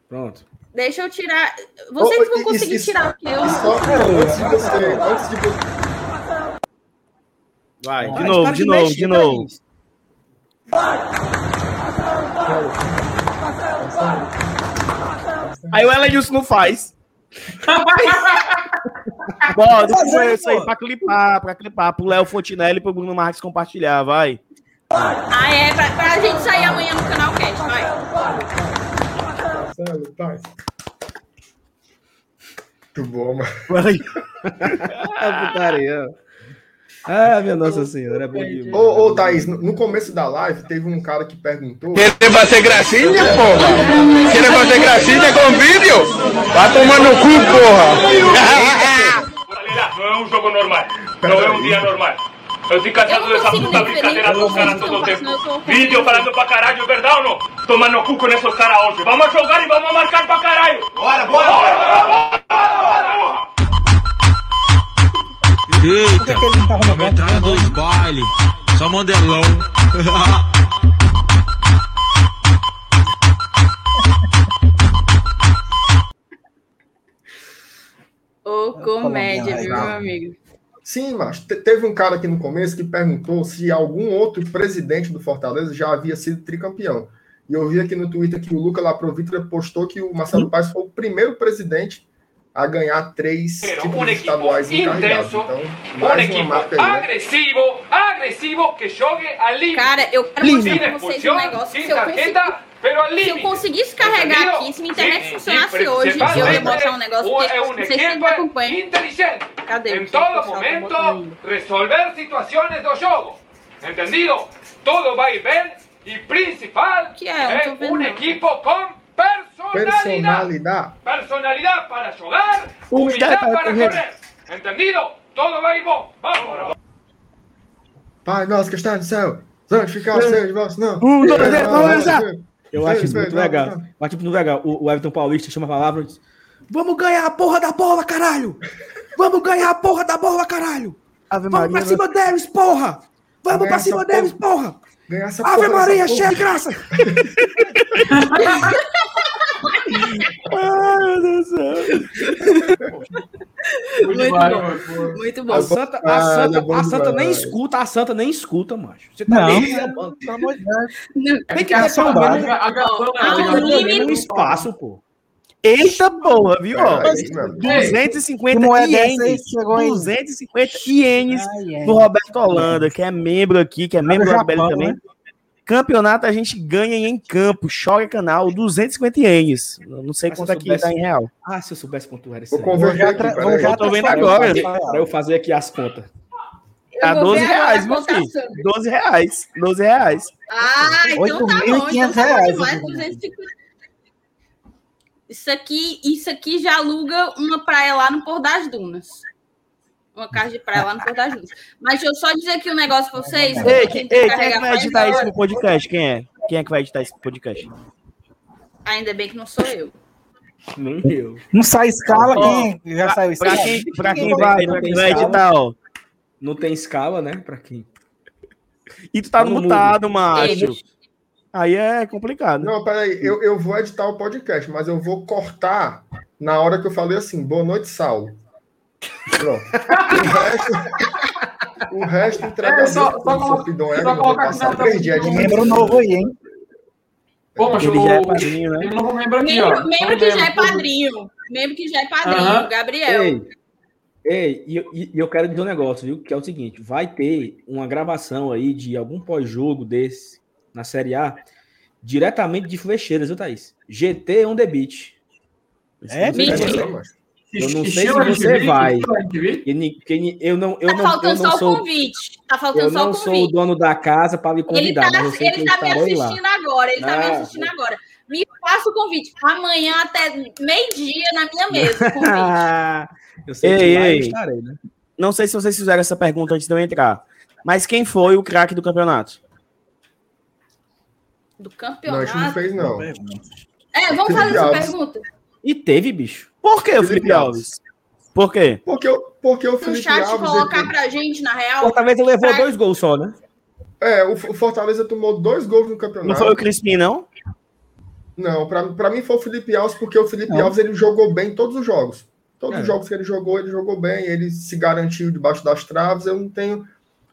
Speaker 4: Pronto.
Speaker 1: Deixa eu tirar. Vocês vão conseguir tirar. Eu...
Speaker 2: E antes de você, antes de você.
Speaker 5: Vai, de novo, de novo, de novo. Aí o Elenilson não faz. [LAUGHS] Bora,
Speaker 6: Fazer,
Speaker 5: isso aí pra clipar, pra clipar, pro Léo Fontinelli e pro Bruno Marques compartilhar, vai.
Speaker 1: Ah, é, pra, pra gente sair amanhã no canal Cast, vai.
Speaker 2: Muito bom, mano.
Speaker 5: Vai.
Speaker 4: Ah, [LAUGHS] putaria. Ah, minha Nossa Senhora, é bom demais.
Speaker 2: Ô, ô, Thaís, no no começo da live teve um cara que perguntou.
Speaker 9: Querer fazer gracinha, porra? Querer fazer gracinha com vídeo? Vai tomar no cu, porra!
Speaker 10: Não é um jogo normal. Não é um dia normal. Eu tô cansado dessa puta brincadeira dos caras todo o tempo. Vídeo falando pra caralho, verdade ou não? Toma no cu com esses caras hoje. Vamos jogar e vamos marcar pra caralho. Bora, bora, bora, bora,
Speaker 11: Eita, entrada dos baile. Só modelão.
Speaker 1: Ô, comédia, viu, meu amigo?
Speaker 2: Sim, mas te- teve um cara aqui no começo que perguntou se algum outro presidente do Fortaleza já havia sido tricampeão. E eu vi aqui no Twitter que o Luca Laprovitra postou que o Marcelo Paes foi o primeiro presidente a ganhar três
Speaker 10: Pero
Speaker 2: títulos estaduais encarregados. Então, mais uma marca aí, né?
Speaker 10: agresivo, agresivo, que jogue al límite.
Speaker 1: Cara, eu quero mostrar pra vocês um negócio. Se eu, conseguir,
Speaker 10: tarjeta,
Speaker 1: se eu conseguisse carregar
Speaker 10: Entendido?
Speaker 1: aqui, se minha internet funcionasse
Speaker 10: sí,
Speaker 1: hoje, eu ia mostrar um negócio que sei se vocês
Speaker 10: equipo
Speaker 1: acompanham.
Speaker 10: inteligente.
Speaker 1: Cadê? Que
Speaker 10: todo momento, resolver situaciones do jogo. Entendido? Todo va a ir bien y principal
Speaker 1: Que é?
Speaker 10: Un
Speaker 1: não.
Speaker 10: equipo con personalidad.
Speaker 2: Personalidade.
Speaker 10: Personalidad para jugar,
Speaker 5: Humildad
Speaker 10: humildad
Speaker 5: para
Speaker 10: para
Speaker 5: correr.
Speaker 10: correr. ¿Entendido? Todo va a ir bom. Vamos.
Speaker 2: Pai nosso que está no céu, santificado seja o vosso nome.
Speaker 5: Um, dois, três, vamos começar.
Speaker 4: Eu acho isso muito legal. Eu acho muito legal. O, o Everton Paulista chama a palavra e diz: Vamos ganhar a porra da bola, caralho! Vamos ganhar a porra da bola, caralho!
Speaker 5: Ave
Speaker 4: Vamos pra cima deles, porra! Vamos pra cima deles, porra!
Speaker 2: Ganhar essa
Speaker 4: Ave
Speaker 2: porra
Speaker 4: Maria, cheia de graça!
Speaker 5: Ai, meu Deus do céu.
Speaker 1: Muito bom. Muito bom.
Speaker 4: A Santa, a
Speaker 2: Ah,
Speaker 4: Santa,
Speaker 2: é bom
Speaker 4: a Santa nem escuta, a Santa nem escuta, macho. Você tá
Speaker 6: Não.
Speaker 4: nem reclamando, pelo amor de Deus.
Speaker 1: Não,
Speaker 4: Tem que
Speaker 3: É
Speaker 4: ter pelo menos
Speaker 3: a- a a
Speaker 2: É, mano.
Speaker 5: 250
Speaker 6: Que moeda é essa aí
Speaker 5: ienes.
Speaker 6: que chegou aí?
Speaker 5: 250 ienes
Speaker 6: Ai, ai.
Speaker 5: do Roberto Holanda, que é membro aqui, que é membro do
Speaker 6: Japão,
Speaker 5: Belly também.
Speaker 6: né?
Speaker 5: Campeonato a gente ganha em campo, choca canal, 250 ienes. Não sei
Speaker 4: Mas
Speaker 5: quanto
Speaker 4: eu
Speaker 5: é
Speaker 4: soubesse-
Speaker 5: dá em real.
Speaker 4: Ah, se eu soubesse quanto era isso
Speaker 2: Vou converter
Speaker 6: já
Speaker 2: aqui,
Speaker 6: tra-
Speaker 2: peraí.
Speaker 5: Eu tô vendo agora.
Speaker 6: pra-
Speaker 4: Pra eu fazer aqui as contas.
Speaker 5: Tá
Speaker 1: Eu vou
Speaker 5: 12
Speaker 1: ver agora
Speaker 5: reais, meu filho.
Speaker 1: cotação.
Speaker 5: 12 reais. 12 reais.
Speaker 1: Ah, então tá bom. Então
Speaker 6: 8.500
Speaker 1: tá bom
Speaker 6: reais,
Speaker 1: demais,
Speaker 6: aqui,
Speaker 1: 250. Isso aqui, isso aqui já aluga uma praia lá no Pôr das Dunas. Uma casa de praia lá no Pôr das Dunas. Mas deixa eu só dizer aqui um negócio pra vocês.
Speaker 5: Ei, quem,
Speaker 1: tentei
Speaker 5: ei, quem é que vai editar isso no podcast? Quem é? Quem é que vai editar esse podcast?
Speaker 1: Ainda bem que não sou eu.
Speaker 4: Nem eu.
Speaker 6: Não sai escala, quem já saiu escala?
Speaker 5: quem, pra quem vai, pra
Speaker 4: não
Speaker 5: quem
Speaker 4: tem
Speaker 5: vai
Speaker 4: escala.
Speaker 5: editar, ó.
Speaker 4: Não tem escala, né? Pra quem?
Speaker 5: E tu tá
Speaker 4: Tá
Speaker 5: no mutado, macho.
Speaker 1: Ei,
Speaker 5: Aí é complicado.
Speaker 2: Não, peraí, eu, eu vou editar o podcast, mas eu vou cortar na hora que eu falei assim, boa noite, Saulo. Pronto. O resto, o resto entrega
Speaker 3: É,
Speaker 2: a
Speaker 3: só- só só
Speaker 2: eu vou
Speaker 3: coloca aqui
Speaker 2: passar
Speaker 3: na
Speaker 2: três dias de
Speaker 6: Membro novo aí, hein?
Speaker 3: Pô, mas
Speaker 5: Ele já é padrinho, né?
Speaker 3: Novo membro aqui, ó.
Speaker 1: Membro, membro
Speaker 3: Novo
Speaker 1: que já é
Speaker 3: membro,
Speaker 1: padrinho. Membro que já é padrinho. Gabriel.
Speaker 4: Ei, ei, e, e- e eu quero dizer um negócio, viu? Que é o seguinte: vai ter uma gravação aí de algum pós-jogo desse na Série A, diretamente de Flecheiras, viu, Thaís? GT on the beat.
Speaker 6: É.
Speaker 2: Não, mas-
Speaker 4: Eu não sei se você vai. eu não, eu
Speaker 1: Tá
Speaker 4: não, eu
Speaker 1: faltando
Speaker 4: não
Speaker 1: só o
Speaker 4: sou,
Speaker 1: convite. Tá faltando
Speaker 4: eu
Speaker 1: só o
Speaker 4: não sou o
Speaker 1: convite.
Speaker 4: dono da casa para lhe
Speaker 1: Ele
Speaker 4: convidar,
Speaker 1: tá,
Speaker 4: mas eu sei que
Speaker 1: ele
Speaker 4: eu
Speaker 1: tá me
Speaker 4: estarei lá.
Speaker 1: assistindo agora. Ele tá me
Speaker 4: Ah,
Speaker 1: assistindo agora. Me faça o convite. Amanhã até meio-dia na minha mesa. o convite.
Speaker 4: Ah, [LAUGHS] eu sei
Speaker 5: Ei,
Speaker 4: que eu
Speaker 5: ei.
Speaker 4: estarei, né?
Speaker 5: Não sei se vocês fizeram essa pergunta antes de eu entrar. Mas quem foi o craque do campeonato?
Speaker 1: Do
Speaker 2: Não, a gente não
Speaker 1: campeonato.
Speaker 2: fez, não.
Speaker 1: É, vamos fazer
Speaker 2: Felipe
Speaker 1: essa
Speaker 2: Alves.
Speaker 1: pergunta.
Speaker 4: E teve, bicho.
Speaker 5: Por que o
Speaker 2: Felipe
Speaker 5: Felipe Alves? Por quê?
Speaker 2: Porque, porque o Felipe
Speaker 1: chat
Speaker 2: Alves.
Speaker 1: colocar
Speaker 2: ele-
Speaker 1: pra gente, na real.
Speaker 4: Fortaleza levou
Speaker 1: Pra-
Speaker 4: dois gols só, né?
Speaker 2: É, o o Fortaleza tomou dois gols no campeonato.
Speaker 5: Não foi o Crispim, não?
Speaker 2: Não, pra, pra mim foi o Felipe Alves, porque o Felipe
Speaker 6: Não.
Speaker 2: Alves ele jogou bem em todos os jogos. Todos
Speaker 4: É.
Speaker 2: os jogos que ele jogou, ele jogou bem, ele se garantiu debaixo das traves. Eu não tenho.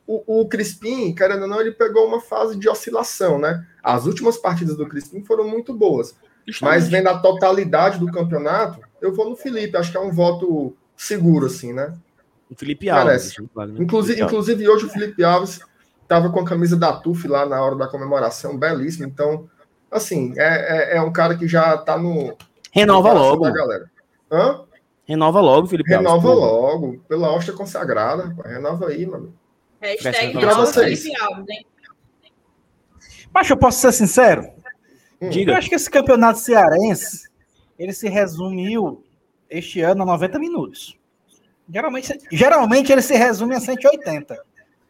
Speaker 2: O, o Crispim, querendo ou não, ele pegou uma fase de oscilação, né? As últimas partidas do Crispim foram muito boas. Mas vendo a totalidade do campeonato, eu vou no Felipe. Acho que é um voto seguro, assim, né?
Speaker 5: O Felipe Alves. Né?
Speaker 2: Inclusive,
Speaker 5: Alves.
Speaker 2: inclusive hoje o Felipe Alves estava com a camisa da TUF lá na hora da comemoração, belíssimo. Então, assim, é, é, é um cara que já tá no.
Speaker 5: Renova
Speaker 2: no
Speaker 5: logo.
Speaker 2: Galera. Hã?
Speaker 5: Renova logo, Felipe Alves.
Speaker 2: Renova
Speaker 5: pô.
Speaker 2: logo, pela hóstia consagrada. Renova aí, mano.
Speaker 1: Hashtag
Speaker 5: Pra
Speaker 1: renova
Speaker 2: vocês.
Speaker 6: Mas eu posso ser sincero?
Speaker 2: Hum.
Speaker 6: Eu acho que esse campeonato cearense, ele se resumiu este ano a 90 minutos. Geralmente, geralmente ele se resume a 180.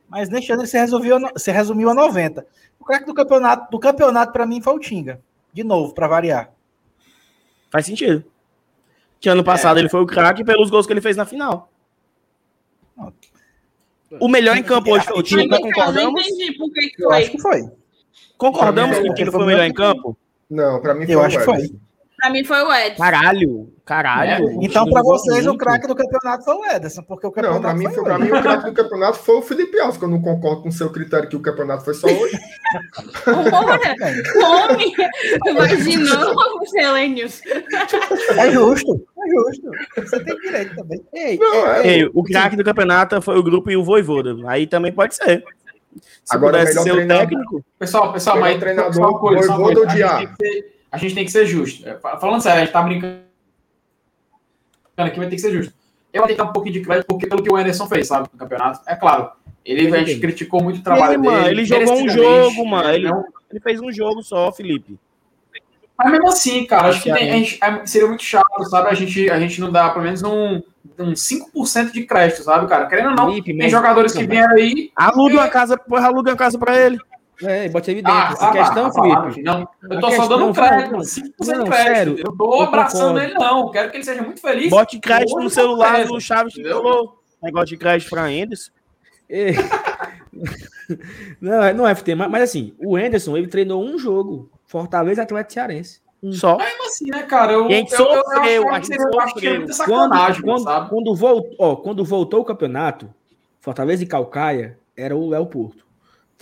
Speaker 6: Mas neste ano ele se, resolveu, se resumiu a 90. O craque do campeonato, do campeonato para mim foi o Tinga. De novo, para variar.
Speaker 5: Faz sentido. Que ano passado ele foi o craque pelos gols que ele fez na final. O melhor em campo hoje foi o Tinga,
Speaker 1: Mas, Ricardo, eu não
Speaker 5: concordamos?
Speaker 1: entendi por que que
Speaker 6: Eu
Speaker 1: foi.
Speaker 6: acho que foi.
Speaker 5: Concordamos que quem
Speaker 6: ele
Speaker 5: foi o
Speaker 6: foi
Speaker 5: melhor
Speaker 6: o
Speaker 5: em campo?
Speaker 2: Não, pra mim foi
Speaker 6: Eu
Speaker 2: o
Speaker 6: acho que foi.
Speaker 1: Pra mim foi o Edson.
Speaker 5: Caralho, caralho.
Speaker 6: É, Então,
Speaker 5: jogou
Speaker 6: vocês, o craque do campeonato foi o Ederson, porque o
Speaker 2: Não,
Speaker 6: campeonato
Speaker 2: pra mim, foi,
Speaker 6: foi
Speaker 2: pra mim o craque do campeonato foi o Felipe Alves, que eu não concordo com o seu critério que o campeonato foi só hoje.
Speaker 1: Olha, homem, imaginou, Selênios.
Speaker 6: É justo, é justo. Você tem direito também.
Speaker 4: Ei,
Speaker 2: Não, é,
Speaker 5: Ei, o craque do campeonato foi o grupo e o Voivoda. Aí também pode ser. Se
Speaker 2: Agora,
Speaker 5: pudesse
Speaker 2: melhor
Speaker 5: ser o técnico,
Speaker 3: Pessoal, pessoal, mas
Speaker 2: treinador,
Speaker 3: só uma coisa, só uma
Speaker 2: Voivoda
Speaker 3: coisa.
Speaker 2: ou
Speaker 3: A,
Speaker 2: Diá?
Speaker 3: gente tem que ser, a gente tem que ser justo. É, fa- Falando sério, a gente tá brincando aqui, vai ter que ser justo. Eu vou tentar um pouquinho de crédito porque pelo que o Anderson fez, sabe, no campeonato. É claro, ele a gente criticou muito o trabalho
Speaker 5: Ele, mano,
Speaker 3: dele.
Speaker 5: ele jogou um jogo, mano.
Speaker 3: né?
Speaker 5: Ele,
Speaker 3: Não-
Speaker 5: ele fez um jogo só, Felipe.
Speaker 3: Mas mesmo assim, cara, acho que tem- a gente- é- seria muito chato, sabe? A gente, a gente não dá pelo menos um, um 5% de crédito, sabe, cara? Querendo ou não,
Speaker 4: Felipe,
Speaker 3: tem jogadores que vieram aí.
Speaker 5: Aluga uma casa, porra, aluga uma casa pra ele.
Speaker 4: É, bote ele dentro.
Speaker 3: Ah,
Speaker 4: a
Speaker 3: tá,
Speaker 4: questão,
Speaker 3: tá falado,
Speaker 4: Felipe.
Speaker 3: Não, eu
Speaker 4: A
Speaker 3: tô só
Speaker 4: questão,
Speaker 3: dando um crédito,
Speaker 4: não,
Speaker 3: 5%
Speaker 4: não,
Speaker 3: de crédito.
Speaker 4: sério,
Speaker 3: eu tô
Speaker 4: eu
Speaker 3: abraçando
Speaker 4: concordo.
Speaker 3: ele, não. Quero que ele seja muito feliz.
Speaker 5: Bote crédito no celular do Chaves que falou. Negócio de crédito pra Anderson.
Speaker 4: Ei. [LAUGHS] não, é- não é FT, mas, mas assim, o Anderson, ele treinou um jogo. Fortaleza e Atlético Cearense.
Speaker 5: Só.
Speaker 3: Mesmo assim, né, cara? Eu,
Speaker 5: A gente
Speaker 3: eu, eu, eu
Speaker 5: sofreu,
Speaker 3: acho
Speaker 5: a
Speaker 3: que
Speaker 5: gente
Speaker 3: seria- eu acho que seria
Speaker 5: sofreu.
Speaker 4: Quando, quando, quando, voltou, ó, quando voltou o campeonato, Fortaleza e Calcaia era o Léo Porto.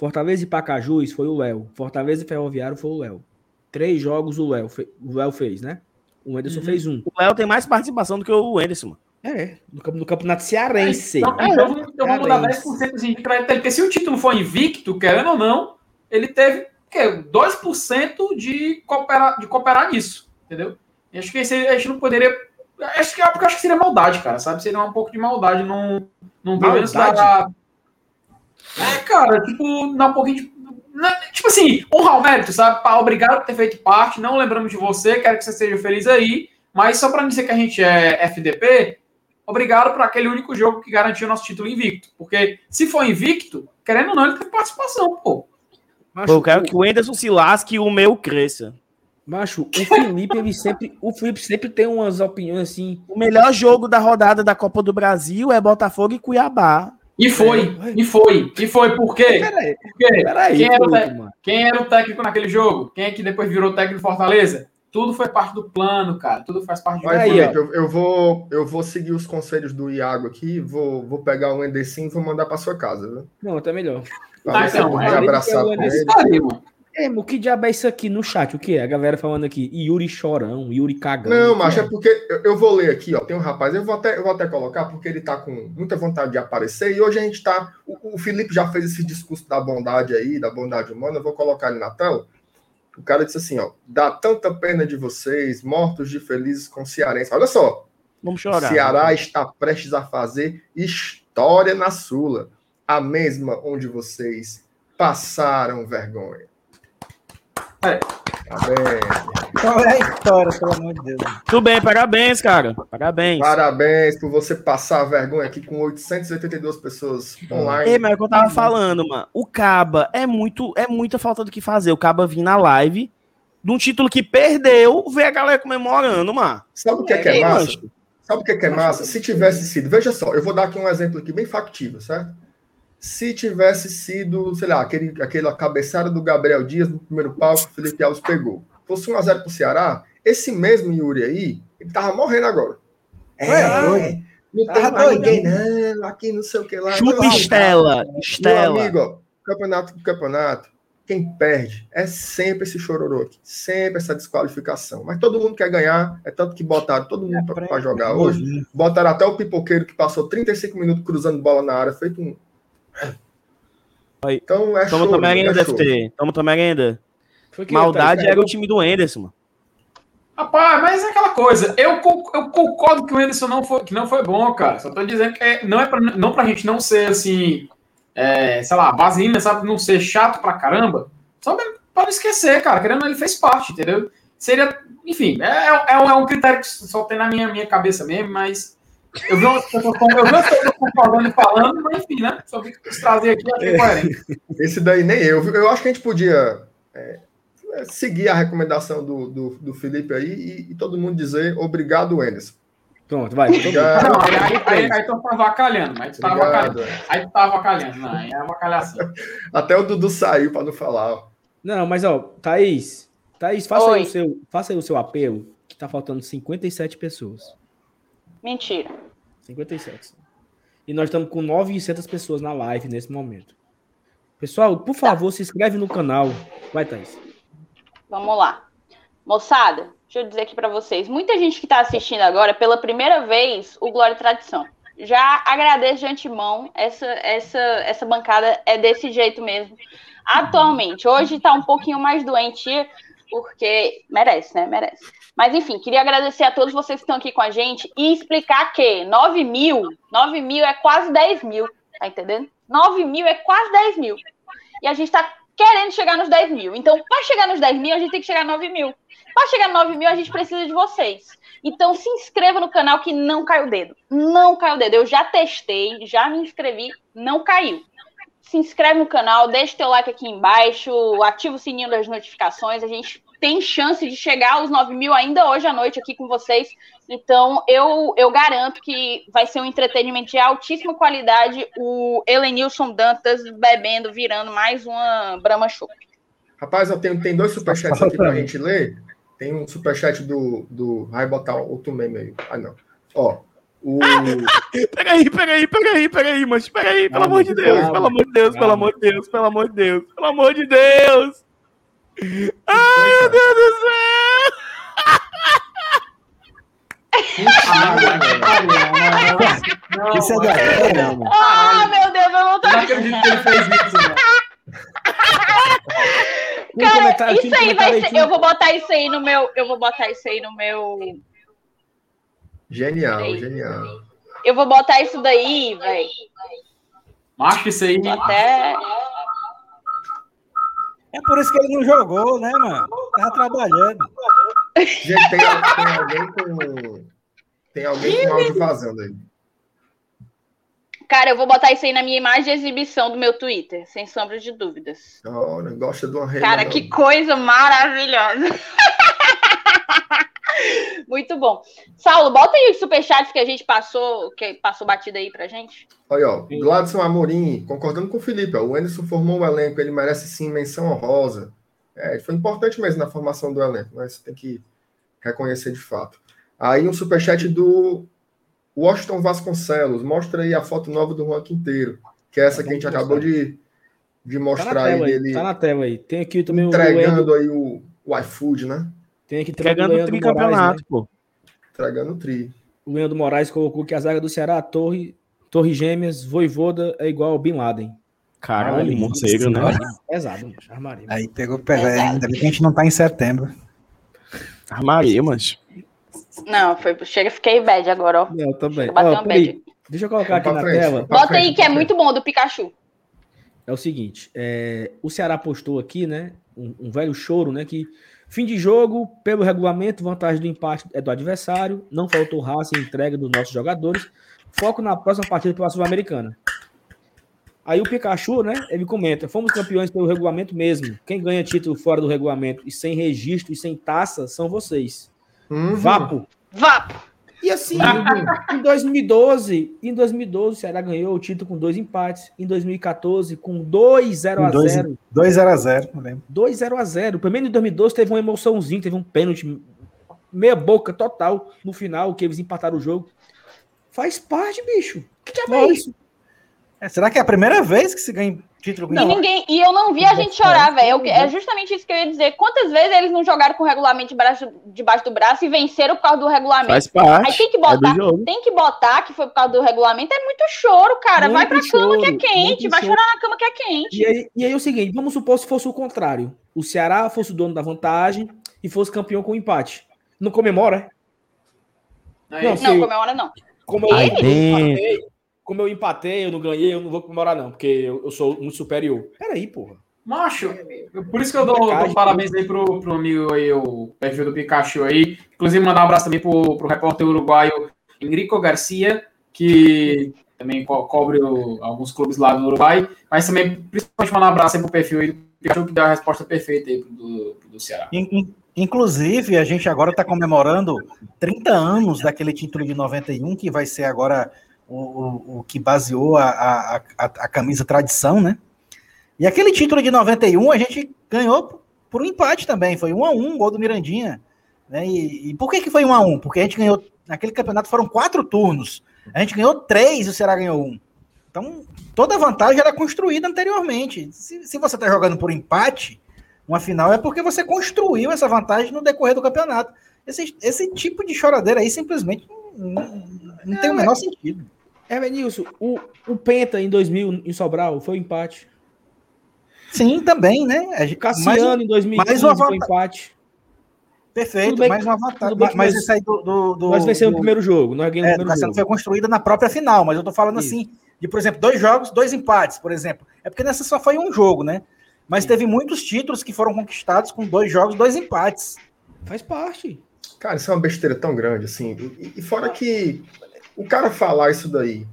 Speaker 4: Fortaleza e Pacajus foi o Léo. Fortaleza e Ferroviário foi o Léo. Três jogos o Léo, fe- o Léo fez, né? O Anderson
Speaker 5: Uhum.
Speaker 4: fez um.
Speaker 5: O Léo tem mais participação do que o Anderson, mano.
Speaker 4: É, no, campo- no campeonato cearense.
Speaker 3: Então,
Speaker 4: É,
Speaker 3: então, vamos- então vamos dar
Speaker 4: cearense.
Speaker 3: 10% de crédito porque se o título for invicto, querendo ou não, ele teve quê? 2% de cooperar, de cooperar nisso, entendeu? E acho que esse, a gente não poderia. Acho que, porque eu acho que seria maldade, cara, sabe? Seria um pouco de maldade num. num pelo menos dar- É, cara, tipo, dar um pouquinho de. né, Tipo assim, honrar o mérito, sabe? Pá, obrigado por ter feito parte, não lembramos de você, quero que você seja feliz aí, mas só pra não dizer que a gente é FDP, obrigado por aquele único jogo que garantiu o nosso título invicto. Porque se for invicto, querendo ou não, ele tem participação, pô.
Speaker 4: Macho,
Speaker 5: Pô, eu quero que o Anderson se lasque e o meu cresça.
Speaker 4: macho, o Felipe, ele sempre. O Felipe sempre tem umas opiniões assim.
Speaker 5: O melhor jogo da rodada da Copa do Brasil é Botafogo e Cuiabá.
Speaker 3: E foi, e foi, e foi. Por quê?
Speaker 4: Peraí,
Speaker 3: Por quê?
Speaker 4: peraí,
Speaker 3: Quem era, o quem era o técnico naquele jogo? Quem é que depois virou técnico do Fortaleza? Tudo foi parte do plano, cara. Tudo faz parte do
Speaker 2: Olha,
Speaker 4: Aí,
Speaker 2: Felipe, eu, eu vou, eu vou seguir os conselhos do Iago aqui, vou, vou pegar o Endecinho e vou mandar para sua casa, viu?
Speaker 4: Não, até melhor.
Speaker 2: Se
Speaker 3: então, é,
Speaker 2: abraçar
Speaker 4: ele
Speaker 2: ele.
Speaker 4: É, o que diabo é isso aqui no chat? O que é? A galera falando aqui, Yuri chorão, Yuri cagão.
Speaker 2: Não, mas
Speaker 4: é?
Speaker 2: é porque eu, eu vou ler aqui, ó. Tem um rapaz, eu vou, até, eu vou até colocar, porque ele tá com muita vontade de aparecer, e hoje a gente tá. O, o Felipe já fez esse discurso da bondade aí, da bondade humana, eu vou colocar ele na tela. O cara disse assim, ó, dá tanta pena de vocês, mortos de felizes com cearense. Olha só,
Speaker 5: Vamos
Speaker 2: o
Speaker 5: chorar.
Speaker 2: Ceará está prestes a fazer história na Sula, a mesma onde vocês passaram vergonha.
Speaker 3: É.
Speaker 2: Parabéns.
Speaker 6: Qual é a história, pelo amor de Deus?
Speaker 5: Tudo bem, parabéns, cara. Parabéns.
Speaker 2: Parabéns por você passar vergonha aqui com 882 pessoas online.
Speaker 5: Ei, mas é o que eu tava falando, mano. O Caba é muito, é muita falta do que fazer. O Caba vir na live de um título que perdeu, ver a galera comemorando, mano.
Speaker 2: Sabe o que é, que é massa? Sabe o que é, que é massa? Se tivesse sido, veja só, eu vou dar aqui um exemplo aqui bem factível, certo? Se tivesse sido, sei lá, aquele, aquela cabeçada do Gabriel Dias no primeiro palco que o Felipe Alves pegou, fosse 1x0 pro Ceará, esse mesmo Yuri aí, ele tava morrendo agora.
Speaker 6: É, doido.
Speaker 2: não
Speaker 6: Tava doido.
Speaker 2: ninguém, não, aqui não sei o que lá.
Speaker 5: Chupa
Speaker 2: Não,
Speaker 5: Estela.
Speaker 2: Meu
Speaker 5: Estela.
Speaker 2: amigo, ó, campeonato do campeonato, quem perde é sempre esse chororô aqui, sempre essa desqualificação. Mas todo mundo quer ganhar, é tanto que botaram todo mundo para jogar hoje. Botaram até o pipoqueiro que passou 35 minutos cruzando bola na área, feito um.
Speaker 5: Aí.
Speaker 2: Então é
Speaker 5: Toma
Speaker 2: show. é
Speaker 5: merenda,
Speaker 2: show.
Speaker 5: FT. Merenda.
Speaker 4: Foi que
Speaker 5: Maldade
Speaker 4: tá,
Speaker 5: era o time do Anderson, mano.
Speaker 3: Rapaz, mas é aquela coisa. Eu, eu concordo que o Anderson não foi, que não foi bom, cara. Só tô dizendo que é- não é pra, não pra gente não ser assim, é, sei lá, vaselina, sabe? Não ser chato pra caramba. Só pra não esquecer, cara. Querendo ele fez parte, entendeu? Seria, enfim, é, é, é um critério que só tem na minha, minha cabeça mesmo, mas Eu vi umas pessoas pessoas concordando e falando, mas enfim, né? Só vim trazer aqui, achei coerente.
Speaker 2: Esse daí nem eu. viu? Eu acho que a gente podia é, é, seguir a recomendação do, do, do Felipe aí e, e todo mundo dizer obrigado, Anderson.
Speaker 4: Pronto, vai.
Speaker 2: Obrigado.
Speaker 3: Não, aí, aí, aí, aí tu tá avacalhando, mas tu tá avacalhando. Aí tu tá avacalhando, não, aí é avacalhação.
Speaker 2: Até o Dudu saiu para não falar. ó.
Speaker 4: Não, mas ó, Thaís, Thaís, faça aí, o seu, faça aí o seu apelo, que tá faltando 57 pessoas.
Speaker 1: Mentira.
Speaker 4: 57. E nós estamos com 900 pessoas na live nesse momento. Pessoal, por favor, se inscreve no canal. Vai, Thaís.
Speaker 1: Vamos lá. Moçada, deixa eu dizer aqui pra vocês. Muita gente que tá assistindo agora, pela primeira vez, o Glória e Tradição. Já agradeço de antemão. Essa, essa, essa bancada é desse jeito mesmo. Atualmente, hoje tá um pouquinho mais doente, porque merece, né? Merece. Mas enfim, queria agradecer a todos vocês que estão aqui com a gente e explicar que 9 mil, 9 mil é quase 10 mil, tá entendendo? 9 mil é quase 10 mil. E a gente tá querendo chegar nos 10 mil. Então, para chegar nos 10 mil, a gente tem que chegar a 9 mil. Para chegar a 9 mil, a gente precisa de vocês. Então, se inscreva no canal que não cai o dedo. Não cai o dedo. Eu já testei, já me inscrevi, não caiu. Se inscreve no canal, deixa teu like aqui embaixo, ativa o sininho das notificações. A gente tem chance de chegar aos 9 mil ainda hoje à noite aqui com vocês. Então, eu, eu garanto que vai ser um entretenimento de altíssima qualidade. O Elenilson Dantas bebendo, virando mais uma Brahma Show.
Speaker 2: Rapaz, eu tenho, tem dois superchats aqui pra gente ler. Tem um superchat do, do. Vai botar outro meme aí. Ah, não. Ó. O. [LAUGHS]
Speaker 5: Pega aí, pega aí, pega aí, pega aí, mas pega aí, pelo amor de Deus, pelo amor de Deus, pelo amor de Deus, pelo amor de Deus, pelo amor de Deus. Ai, meu Deus do céu!
Speaker 3: Não,
Speaker 6: Isso é da mano.
Speaker 1: Ah, meu Deus, eu não tô.
Speaker 3: Não acredito que ele fez isso, mano. [LAUGHS]
Speaker 1: Cara, isso aí vai ser.
Speaker 4: aqui.
Speaker 1: Eu vou botar isso aí no meu. Eu vou botar isso aí no meu.
Speaker 2: Genial,
Speaker 1: Peraí.
Speaker 2: genial.
Speaker 1: Eu vou botar isso daí, velho.
Speaker 3: Macho, isso aí.
Speaker 1: Até.
Speaker 6: É por isso que ele não jogou, né, mano? Tava trabalhando.
Speaker 2: Gente, tem, tem alguém com. Tem alguém com áudio vazando aí.
Speaker 1: Cara, eu vou botar isso aí na minha imagem de exibição do meu Twitter, sem sombra de dúvidas.
Speaker 2: Olha, gosta de uma rede.
Speaker 1: Cara, que coisa maravilhosa. [LAUGHS] [LAUGHS] Muito bom. Saulo, bota aí os superchats que a gente passou, que passou batida aí pra gente.
Speaker 2: Olha, ó, Gladson Amorim, concordando com o Felipe, ó, o Anderson formou um elenco, ele merece sim menção honrosa. É, foi importante mesmo na formação do elenco, mas tem que reconhecer de fato. Aí um superchat do Washington Vasconcelos, mostra aí a foto nova do Juan Quinteiro, que é essa que a gente acabou de, de
Speaker 4: Tá
Speaker 2: mostrar aí
Speaker 4: tela aí,
Speaker 2: dele
Speaker 4: tá na tela aí. Tem aqui também o
Speaker 2: entregando aí o, o iFood, né?
Speaker 4: Tem aqui também o
Speaker 5: Pegando o
Speaker 4: Leandro Moraes, né?
Speaker 5: tricampeonato, pô.
Speaker 2: Entregando o tri.
Speaker 4: O Leandro Moraes colocou que a zaga do Ceará, a Torre, Torre Gêmeas, Voivoda é igual ao Bin Laden.
Speaker 5: Caralho, morcego, né?
Speaker 4: Pesado, mano. Armaria.
Speaker 6: Aí pegou, pegou. Ainda bem que a gente não tá em setembro.
Speaker 5: Armaria, mas.
Speaker 1: Não, foi. Chega, fiquei bad agora, ó.
Speaker 4: Não, também.
Speaker 1: Eu
Speaker 4: Ó, peraí,
Speaker 1: bad.
Speaker 4: deixa eu colocar aqui na
Speaker 2: frente,
Speaker 4: tela.
Speaker 1: Bota
Speaker 2: frente,
Speaker 1: aí que é muito bom do Pikachu.
Speaker 4: É o seguinte, é, o Ceará postou aqui, né, um, um velho choro, né, que fim de jogo, pelo regulamento, vantagem do empate é do adversário, não faltou raça e entrega dos nossos jogadores, foco na próxima partida pela Sul-Americana. Aí o Pikachu, né, ele comenta, fomos campeões pelo regulamento mesmo, quem ganha título fora do regulamento e sem registro e sem taça são vocês.
Speaker 2: Uhum.
Speaker 4: Vapo.
Speaker 1: Vapo.
Speaker 4: E assim, em 2012, em 2012 o Ceará ganhou o título com dois empates, em 2014 com 2 0 a 0
Speaker 6: 2x0, não lembro.
Speaker 4: 2 0 a 0 Primeiro em 2012 teve uma emoçãozinha, teve um pênalti meia boca total no final, que eles empataram o jogo. Faz parte, bicho. Que diabo é isso?
Speaker 6: É, será que é a primeira vez que se ganha título
Speaker 1: E ninguém, e eu não vi a gente chorar, velho. Eu- É justamente isso que eu ia dizer. Quantas vezes eles não jogaram com o regulamento debaixo, debaixo do braço e venceram por causa do regulamento?
Speaker 5: Faz parte.
Speaker 1: Aí tem que
Speaker 5: É
Speaker 1: botar,
Speaker 5: jogo.
Speaker 1: tem que botar que foi por causa do regulamento. É muito choro, cara. Vai
Speaker 4: Muito
Speaker 1: pra cama que é
Speaker 4: choro,
Speaker 1: quente, vai
Speaker 4: choro.
Speaker 1: chorar na cama que é quente.
Speaker 4: E aí, e aí é o seguinte, vamos supor se fosse o contrário. O Ceará fosse o dono da vantagem e fosse campeão com empate. Não comemora?
Speaker 3: É
Speaker 4: Não.
Speaker 1: Não, comemora não.
Speaker 4: Como eu,
Speaker 5: Aí
Speaker 4: como eu empatei, eu não ganhei, eu não vou comemorar não, porque eu, eu sou muito superior. Peraí, porra.
Speaker 3: Macho, eu- por isso que eu dou, dou parabéns aí pro, pro amigo aí, o perfil do Pikachu aí. Inclusive, mandar um abraço também pro, pro repórter uruguaio Enrico Garcia, que também co cobre o, alguns clubes lá no Uruguai, mas também, principalmente, mandar um abraço aí pro perfil aí do Pikachu, que deu a resposta perfeita aí do, do Ceará.
Speaker 6: In- in- Inclusive, a gente agora está comemorando 30 anos daquele título de 91, que vai ser agora o, o, que baseou a, a, a, a camisa tradição, né? E aquele título de 91 a gente ganhou por um empate também, foi 1 a 1 gol do Mirandinha. Né? E, e por que, que foi 1 a 1 Porque a gente ganhou, naquele campeonato foram quatro turnos, a gente ganhou três e o Ceará ganhou um. Então, toda a vantagem era construída anteriormente. Se, se você está jogando por empate, uma final é porque você construiu essa vantagem no decorrer do campeonato. Esse, esse tipo de choradeira aí simplesmente não, não- não tem o menor sentido.
Speaker 4: É, Benilson, o, o Penta em 2000 em Sobral foi um empate.
Speaker 6: Sim, também, né? Gente-
Speaker 4: Cassiano
Speaker 6: mais-
Speaker 4: em 2015
Speaker 6: mais
Speaker 4: foi
Speaker 6: vanta-
Speaker 4: empate.
Speaker 6: Perfeito,
Speaker 4: bem
Speaker 6: mais uma vantagem. Mas isso aí do. do, do
Speaker 4: Nós vencemos
Speaker 6: do-
Speaker 4: o primeiro jogo, nós ganhamos
Speaker 6: É,
Speaker 4: o
Speaker 6: do
Speaker 4: primeiro
Speaker 6: Cassiano
Speaker 4: jogo.
Speaker 6: foi construída na própria final, mas eu tô falando
Speaker 4: Isso.
Speaker 6: assim, de, por exemplo, dois jogos, dois empates, por exemplo. É porque nessa só foi um jogo, né? Mas teve muitos títulos que foram conquistados com dois jogos, dois empates.
Speaker 4: Faz parte.
Speaker 2: Cara, isso é uma besteira tão grande, assim. E, e fora que o cara falar isso daí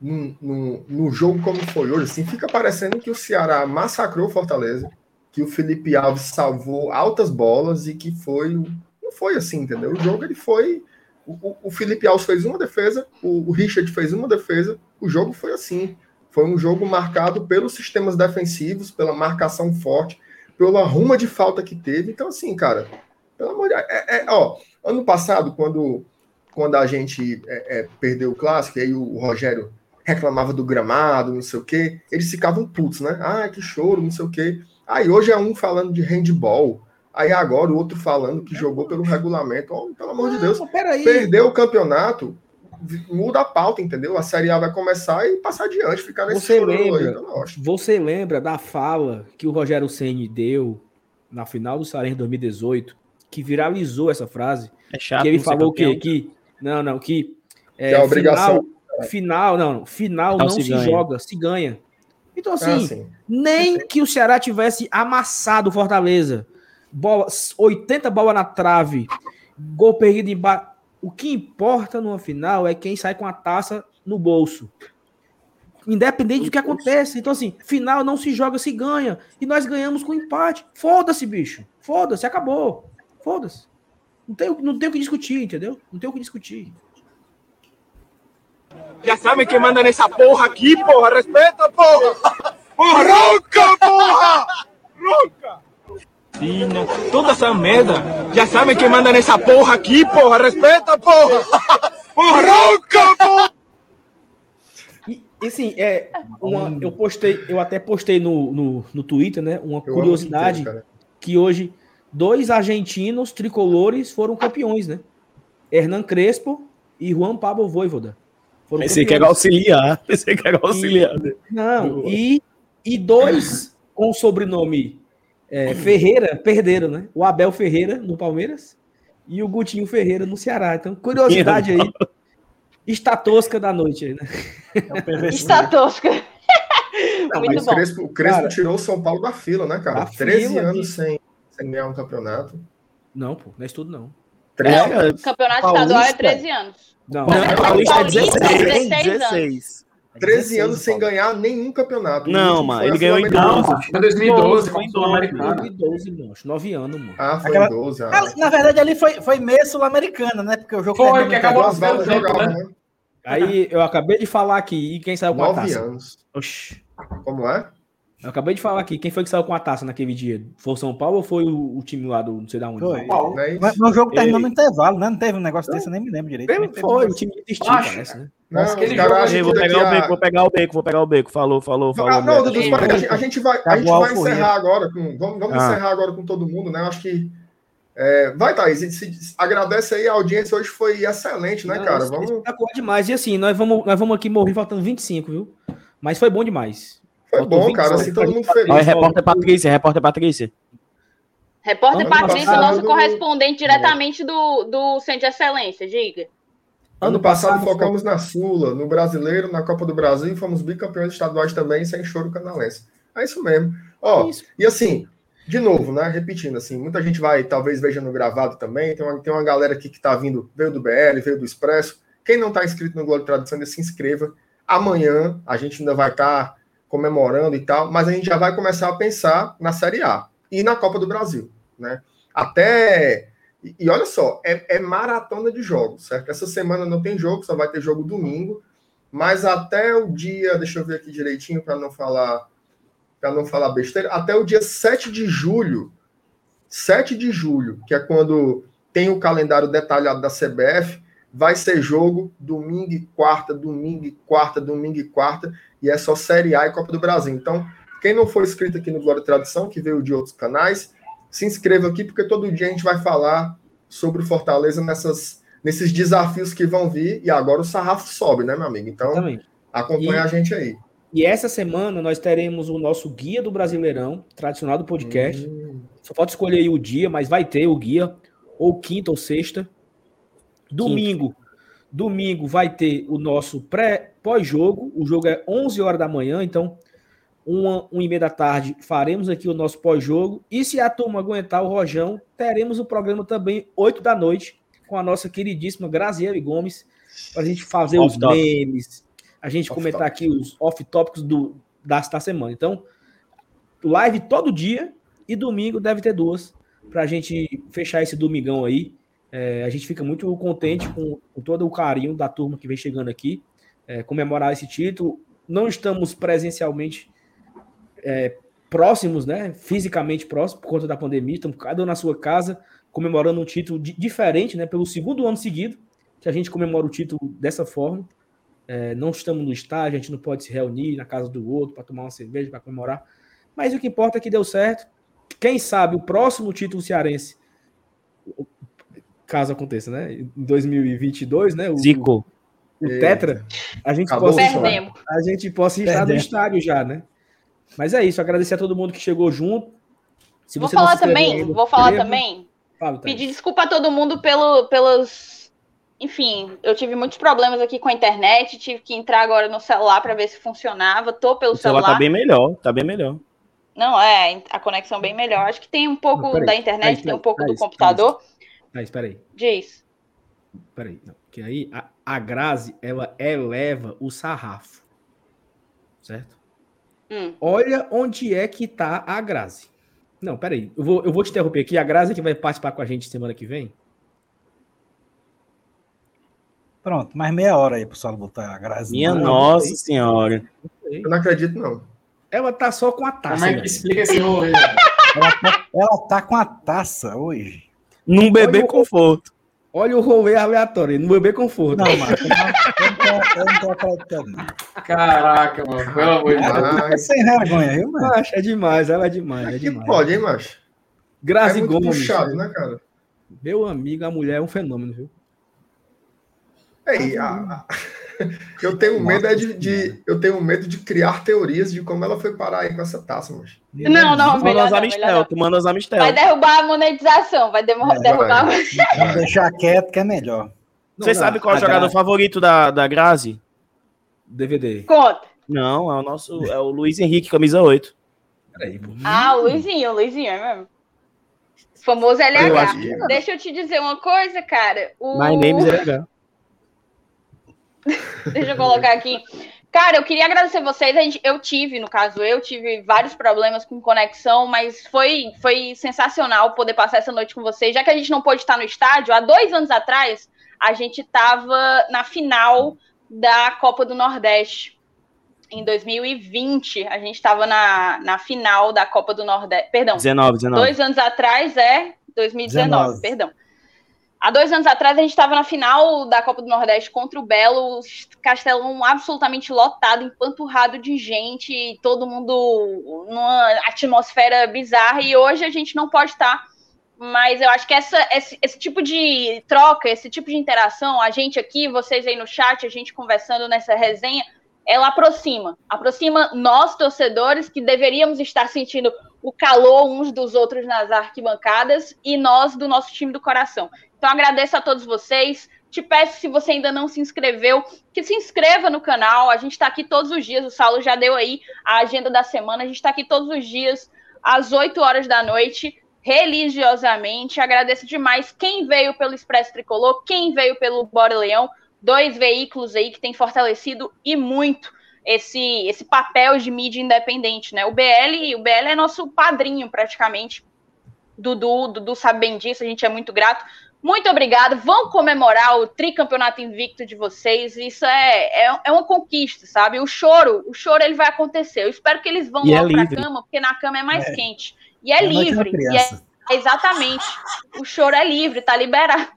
Speaker 2: num, num, num jogo como foi hoje, assim, fica parecendo que o Ceará massacrou o Fortaleza, que o Felipe Alves salvou altas bolas e que foi. Não foi assim, entendeu? O jogo ele foi. O, o- o Felipe Alves fez uma defesa, o, o Richard fez uma defesa, o jogo foi assim. Foi um jogo marcado pelos sistemas defensivos, pela marcação forte, pela ruma de falta que teve. Então, assim, cara, pelo amor de Deus. É, é, ó, ano passado, quando, quando a gente é, é, perdeu o clássico, e aí o Rogério reclamava do gramado, não sei o quê, eles ficavam putos, né? Ah, que choro, não sei o quê. Aí hoje é um falando de handball, aí agora o outro falando que jogou pelo regulamento. Ó, pelo amor de Deus,
Speaker 4: peraí.
Speaker 2: perdeu o campeonato, muda a pauta, entendeu? A Série A vai começar e passar adiante, ficar nesse
Speaker 4: Você
Speaker 2: aí,
Speaker 4: lembra,
Speaker 2: que eu não gosto.
Speaker 4: você lembra da fala que o Rogério Ceni deu na final do Sarense 2018, que viralizou essa frase?
Speaker 5: É chato.
Speaker 4: que ele falou o quê? Que não, não, que
Speaker 2: Que é a obrigação.
Speaker 4: Final, final, não, não, final
Speaker 5: Não
Speaker 4: não
Speaker 5: se
Speaker 4: se, joga, se ganha. Então
Speaker 2: Ah,
Speaker 4: assim,
Speaker 2: sim.
Speaker 4: nem que o Ceará tivesse amassado o Fortaleza, bola, 80 bolas na trave, gol perdido embaixo. O que importa numa final é quem sai com a taça no bolso. Independente do que aconteça. Então, assim, final não se joga, se ganha. E nós ganhamos com empate. Foda-se, bicho. Foda-se, acabou. Foda-se. Não tem, o- não tem o que discutir, entendeu? Não tem o que discutir.
Speaker 9: Já sabem quem manda nessa porra aqui, porra. Respeita, porra. Porra, ronca, porra. Ronca. Fina, toda essa merda. Já sabem quem manda nessa porra aqui, porra. Respeita, porra. Porra, ronca, porra.
Speaker 4: E, assim, é, uma, eu postei, eu até postei no, no, no Twitter, né? Uma
Speaker 2: Eu
Speaker 4: curiosidade
Speaker 2: inteiro,
Speaker 4: que hoje dois argentinos tricolores foram campeões, né? Hernan Crespo e Juan Pablo Voivoda. Foram
Speaker 5: Pensei que era
Speaker 4: campeões.
Speaker 5: auxiliar. [LAUGHS] Pensei que era auxiliar.
Speaker 4: Não, e, e dois com o sobrenome é, Ferreira perderam, né? O Abel Ferreira no Palmeiras e o Gutinho Ferreira no Ceará. Então, curiosidade aí. Está tosca da noite aí, né?
Speaker 6: É.
Speaker 12: Está tosca.
Speaker 2: Não,
Speaker 12: Muito
Speaker 2: mas
Speaker 12: bom.
Speaker 2: o Crespo, o Crespo
Speaker 4: Cara,
Speaker 2: tirou o São Paulo da fila, né, cara?
Speaker 4: da
Speaker 2: 13
Speaker 4: fila,
Speaker 2: anos sem, sem ganhar um campeonato.
Speaker 4: Não, pô, não é isso tudo, não.
Speaker 2: 13
Speaker 5: É,
Speaker 2: anos.
Speaker 12: Campeonato
Speaker 5: Paulista.
Speaker 12: estadual é 13 anos.
Speaker 4: Não,
Speaker 5: Não,
Speaker 12: Não,
Speaker 5: Paulista é
Speaker 12: Paulista,
Speaker 5: 16.
Speaker 12: 16
Speaker 5: 16.
Speaker 2: 13 anos sem ganhar nenhum campeonato.
Speaker 5: Não, mano, ele ganhou em
Speaker 2: Sul-Americana.
Speaker 5: 12.
Speaker 3: Foi 2012,
Speaker 5: Foi em
Speaker 3: o Sul-Americano.
Speaker 4: 2012, moço. Nove anos, mano.
Speaker 2: Ah, foi
Speaker 6: Aquela-
Speaker 2: em 12. Ah.
Speaker 6: Na, na verdade, ali foi, foi meia sul-americana, né? Porque o jogo
Speaker 3: Foi, que acabou
Speaker 2: valas
Speaker 3: tempo,
Speaker 2: jogavam,
Speaker 3: né?
Speaker 2: né?
Speaker 4: Aí eu acabei de falar aqui, e quem saiu com a
Speaker 2: 9
Speaker 4: taça?
Speaker 2: anos.
Speaker 4: Oxi.
Speaker 2: Como é?
Speaker 4: Eu acabei de falar aqui, quem foi que saiu com a taça naquele dia? Foi o São Paulo ou foi o, o time lá do não sei da onde?
Speaker 6: Foi.
Speaker 3: Paulo.
Speaker 2: É?
Speaker 6: Mas, mas o jogo terminou no intervalo, né? Não teve um negócio desse, eu nem me lembro direito. Teve
Speaker 4: foi o time de destino,
Speaker 3: Acho,
Speaker 4: parece, né?
Speaker 2: Não,
Speaker 3: Nossa, aquele jogo
Speaker 5: vou pegar o
Speaker 2: a-
Speaker 5: beco, vou pegar o beco, vou pegar o beco. Falou, falou, falou.
Speaker 2: Ah, não. Dudu, a gente- a gente vai, a gente vai encerrar agora com. Vamos, vamos
Speaker 5: Ah.
Speaker 2: encerrar agora com todo mundo, né? Acho que. é, vai, Thaís. se- agradece aí, a audiência hoje foi excelente, né,
Speaker 4: Não,
Speaker 2: cara?
Speaker 4: isso-
Speaker 2: Vamos.
Speaker 4: espetacular demais. E assim, nós vamos, nós vamos aqui morrer faltando 25, viu? Mas foi bom demais.
Speaker 2: Foi
Speaker 4: faltou
Speaker 2: bom,
Speaker 4: 20
Speaker 2: cara. Assim, todo mundo feliz.
Speaker 5: Olha, repórter Patrícia, repórter Patrícia.
Speaker 12: Repórter
Speaker 2: Ano
Speaker 12: Patrícia,
Speaker 2: passado-
Speaker 12: nosso correspondente diretamente do, do Centro de Excelência, diga.
Speaker 2: Ano passado focamos na Sula, no Brasileiro, na Copa do Brasil e fomos bicampeões estaduais também, sem choro canalense. É isso mesmo. Ó,
Speaker 4: Isso.
Speaker 2: e assim, de novo, né? Repetindo, assim, muita gente vai, talvez veja no gravado também. Tem uma, tem uma galera aqui que tá vindo, veio do BL, veio do Expresso. Quem não está inscrito no Tradição, ainda se inscreva. Amanhã a gente ainda vai estar tá comemorando e tal, mas a gente já vai começar a pensar na Série A e na Copa do Brasil, né? Até e, olha só, é, é, maratona de jogos, certo? Essa semana não tem jogo, só vai ter jogo domingo, mas até o dia, deixa eu ver aqui direitinho para não falar para não falar besteira, até o dia 7 de julho, 7 de julho, que é quando tem o calendário detalhado da CBF, vai ser jogo domingo e quarta, domingo e quarta, domingo e quarta, e é só Série A e Copa do Brasil. Então, quem não for inscrito aqui no Glória e Tradição, que veio de outros canais, se inscreva aqui, porque todo dia a gente vai falar sobre o Fortaleza nessas, nesses desafios que vão vir, e agora o sarrafo sobe, né, meu amigo? Então, Exatamente. acompanha e, a gente aí.
Speaker 4: E essa semana nós teremos o nosso guia do Brasileirão, tradicional do podcast. Hum. Só pode escolher aí o dia, mas vai ter o guia, ou quinta ou sexta. Domingo. Quinta. Domingo vai ter o nosso pré pós-jogo. O jogo é 11 horas da manhã, então uma, uma e meia da tarde, faremos aqui o nosso pós-jogo. E se a turma aguentar o Rojão, teremos o programa também 8 da noite, com a nossa queridíssima Graziele Gomes, para a gente fazer off os top. memes, a gente off comentar top. aqui os off-tópicos do, da, da semana. Então, live todo dia e domingo deve ter duas, para a gente fechar esse domingão aí. É, a gente fica muito contente com, com, todo o carinho da turma que vem chegando aqui, é, comemorar esse título. Não estamos presencialmente é, próximos, né? Fisicamente próximos por conta da pandemia, estamos cada um na sua casa comemorando um título diferente, né? Pelo segundo ano seguido que a gente comemora o título dessa forma. É, não estamos no estádio, a gente não pode se reunir na casa do outro para tomar uma cerveja, para comemorar. Mas o que importa é que deu certo. Quem sabe o próximo título cearense, caso aconteça, né? Em 2022, né? O,
Speaker 5: Zico.
Speaker 4: O, o Tetra, a gente, possa, a gente possa estar no estádio já, né? Mas é isso, agradecer a todo mundo que chegou junto.
Speaker 1: Se vou falar também, vou falar também. Fala, pedir desculpa a todo mundo pelo, pelos. Enfim, eu tive muitos problemas aqui com a internet, tive que entrar agora no celular para ver se funcionava. Tô pelo o celular.
Speaker 5: celular tá bem melhor, tá bem melhor.
Speaker 1: Não, é, a conexão bem melhor. Acho que tem um pouco não, da internet, tem um pouco do computador.
Speaker 4: Ah, espera aí.
Speaker 1: Diz.
Speaker 4: Peraí, não. Porque aí a, a Grazi, ela eleva o sarrafo. Certo? Hum. Olha onde é que tá a Grazi. Não, peraí. Eu vou, eu vou te interromper aqui. A Grazi que vai participar com a gente semana que vem.
Speaker 6: Pronto, mais meia hora aí pro Saulo botar a Grazi.
Speaker 5: Minha não, nossa senhora.
Speaker 2: Eu não acredito, não.
Speaker 4: Ela tá só com a taça. Como
Speaker 3: é que explica esse rolê?
Speaker 6: ela, tá, ela tá com a taça hoje.
Speaker 5: Num bebê conforto.
Speaker 4: Olha o rolê aleatório, no bebê conforto.
Speaker 6: Não, mano, eu não tô acreditando.
Speaker 3: Caraca, mano, pelo amor de Deus.
Speaker 6: É sem vergonha, viu, mano?
Speaker 4: Macho, é demais, ela é demais, é demais.
Speaker 2: pode, hein, macho?
Speaker 4: Grazi é muito Gomes.
Speaker 2: puxado, né, cara?
Speaker 4: Meu amigo, a mulher é um fenômeno, viu?
Speaker 2: Ei, a, [LAUGHS] eu tenho medo é de, de, eu tenho medo de criar teorias de como ela foi parar aí com essa taça, mas.
Speaker 1: Não, não, melhor
Speaker 5: não, Amistel, tu manda as Amistel.
Speaker 1: Vai derrubar a monetização, vai é, derrubar. Vai.
Speaker 6: Vamos deixar quieto que é melhor.
Speaker 5: Você sabe qual é o jogador favorito da, da Grazi?
Speaker 4: DVD.
Speaker 1: Conta.
Speaker 5: Não, é o nosso, é o Luiz Henrique, camisa 8.
Speaker 1: Peraí, ah, o Luizinho, o Luizinho, é mesmo. famoso LH. Eu Deixa eu te dizer uma coisa, cara. O...
Speaker 5: My name is LH. [LAUGHS]
Speaker 1: Deixa eu colocar aqui. Cara, eu queria agradecer vocês. Eu tive, no caso, eu tive vários problemas com conexão, mas foi, foi sensacional poder passar essa noite com vocês. Já que a gente não pôde estar no estádio, há dois anos atrás, a gente estava na final da Copa do Nordeste. Em 2020, a gente estava na, na final da Copa do Nordeste. Perdão.
Speaker 5: 19, 19.
Speaker 1: Dois anos atrás é 2019, 19. perdão. Há dois anos atrás, a gente estava na final da Copa do Nordeste contra o Belo, Castelão absolutamente lotado, empanturrado de gente, todo mundo numa atmosfera bizarra, e hoje a gente não pode estar. Mas eu acho que essa, esse, esse tipo de troca, esse tipo de interação, a gente aqui, vocês aí no chat, a gente conversando nessa resenha, ela aproxima. Aproxima nós, torcedores, que deveríamos estar sentindo o calor uns dos outros nas arquibancadas, e nós do nosso time do coração. Então agradeço a todos vocês. Te peço, se você ainda não se inscreveu, que se inscreva no canal. A gente está aqui todos os dias. O Saulo já deu aí a agenda da semana. A gente está aqui todos os dias, às 8 horas da noite, religiosamente. Agradeço demais quem veio pelo Expresso Tricolor, quem veio pelo Bora Leão. dois veículos aí que têm fortalecido e muito esse, esse papel de mídia independente, né? O BL, o BL é nosso padrinho praticamente. Dudu, Dudu sabe bem disso, a gente é muito grato. Muito obrigado. Vão comemorar o tricampeonato invicto de vocês. Isso é, é, é, uma conquista, sabe? O choro, o choro ele vai acontecer. Eu espero que eles vão
Speaker 5: E é
Speaker 1: logo pra
Speaker 5: livre.
Speaker 1: cama, porque na cama é mais
Speaker 6: É.
Speaker 1: quente. E é
Speaker 6: É
Speaker 1: livre. E é, exatamente. O choro é livre, tá liberado.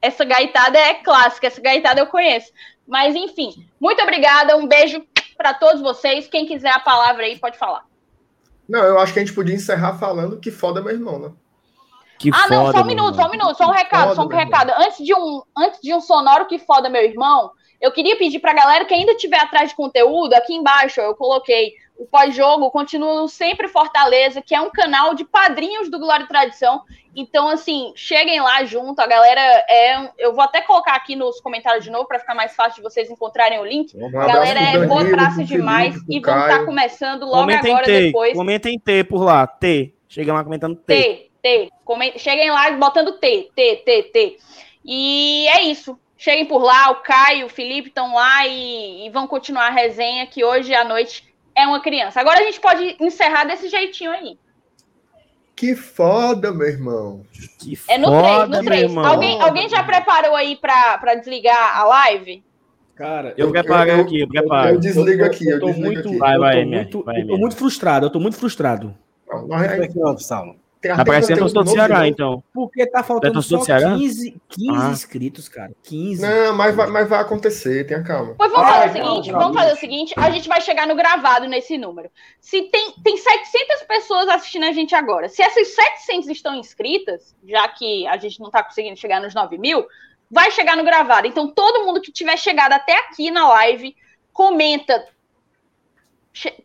Speaker 1: Essa gaitada é clássica, essa gaitada eu conheço. Mas enfim, muito obrigada. Um beijo para todos vocês. Quem quiser a palavra aí, pode falar.
Speaker 2: Não, eu acho que a gente podia encerrar falando que foda meu irmão, né?
Speaker 5: Que
Speaker 1: ah, não,
Speaker 5: foda,
Speaker 1: só um minuto, só um minuto, só um recado,
Speaker 2: Foda,
Speaker 1: só um recado. Antes de um, antes de um sonoro que foda meu irmão, eu queria pedir pra galera que ainda estiver atrás de conteúdo, aqui embaixo eu coloquei o pós-jogo, continua no sempre Fortaleza, que é um canal de padrinhos do Glória e Tradição. Então, assim, cheguem lá junto, a galera é. Eu vou até colocar aqui nos comentários de novo para ficar mais fácil de vocês encontrarem o link.
Speaker 2: Um
Speaker 1: A galera é
Speaker 2: Danilo,
Speaker 1: boa praça demais
Speaker 2: Felipe,
Speaker 1: e
Speaker 2: Caio.
Speaker 1: estar começando logo
Speaker 5: Comenta em
Speaker 1: agora
Speaker 5: T,
Speaker 1: depois.
Speaker 5: comenta em T por lá, T. Chega lá comentando T.
Speaker 1: T, T. Cheguem lá botando T, T, T, T. E é isso. Cheguem por lá, o Caio, o Felipe estão lá e, e vão continuar a resenha, que hoje à noite é uma criança. Agora a gente pode encerrar desse jeitinho aí.
Speaker 2: Que foda, meu irmão.
Speaker 5: Que
Speaker 1: É no
Speaker 5: foda,
Speaker 1: 3, no
Speaker 5: meu
Speaker 1: 3.
Speaker 5: irmão.
Speaker 1: Alguém, alguém já preparou aí pra, pra desligar a live?
Speaker 4: Cara,
Speaker 5: Eu preparo
Speaker 2: eu-
Speaker 5: aqui, eu preparo.
Speaker 2: Eu desligo aqui, eu
Speaker 4: tô
Speaker 2: desligo
Speaker 4: muito,
Speaker 2: aqui.
Speaker 5: Vai,
Speaker 4: eu
Speaker 5: vai,
Speaker 4: tô
Speaker 5: MR,
Speaker 4: muito,
Speaker 5: vai,
Speaker 4: eu tô muito frustrado, eu tô muito frustrado.
Speaker 2: Não, nós-
Speaker 6: Como é?
Speaker 5: Tá parecendo
Speaker 2: conteúdo
Speaker 5: torcedor do Ceará,
Speaker 2: novo.
Speaker 5: então.
Speaker 4: Porque tá faltando
Speaker 5: torcedor
Speaker 4: só
Speaker 5: do Ceará?
Speaker 4: 15, 15
Speaker 5: Ah.
Speaker 4: inscritos, cara. 15.
Speaker 2: Não, mas vai, mas vai acontecer, tenha calma.
Speaker 1: Pois vamos
Speaker 6: Ai,
Speaker 1: fazer o
Speaker 6: não,
Speaker 1: seguinte,
Speaker 6: não,
Speaker 1: vamos fazer o seguinte, a gente vai chegar no gravado nesse número. Se tem, tem 700 pessoas assistindo a gente agora, se essas 700 estão inscritas, já que a gente não tá conseguindo chegar nos 9 mil, vai chegar no gravado. Então todo mundo que tiver chegado até aqui na live, comenta.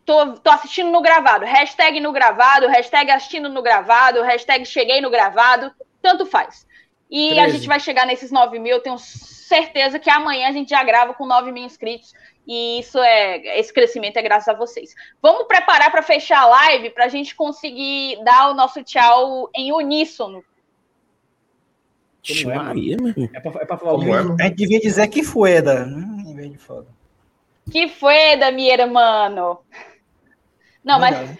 Speaker 1: Tô, tô assistindo no gravado. Hashtag no gravado, hashtag assistindo no gravado, hashtag cheguei no gravado, tanto faz. E a
Speaker 2: 13.
Speaker 1: gente vai chegar nesses 9 mil, eu tenho certeza que amanhã a gente já grava com 9 mil inscritos. E isso é. Esse crescimento é graças a vocês. Vamos preparar para fechar a live para a gente conseguir dar o nosso tchau em uníssono.
Speaker 4: Como é. É pra, é pra falar
Speaker 2: Como
Speaker 4: o
Speaker 2: é?
Speaker 6: A gente devia dizer que fueda, hum, em vez de foda.
Speaker 1: Que foi, da mi hermano? Não, mas.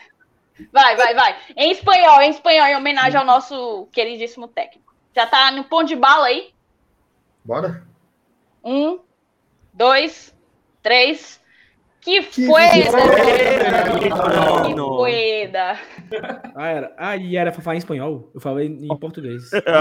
Speaker 1: Vai, vai, vai. Em espanhol, em espanhol, em homenagem ao nosso queridíssimo técnico. Já tá no ponto de bala aí?
Speaker 2: Bora?
Speaker 1: Um, dois, três.
Speaker 2: Que
Speaker 1: fueda!
Speaker 2: fueda,
Speaker 1: Que
Speaker 5: mano.
Speaker 1: fueda!
Speaker 4: Ah, era. Ah, e era pra falar em espanhol? Eu falei em português. [LAUGHS]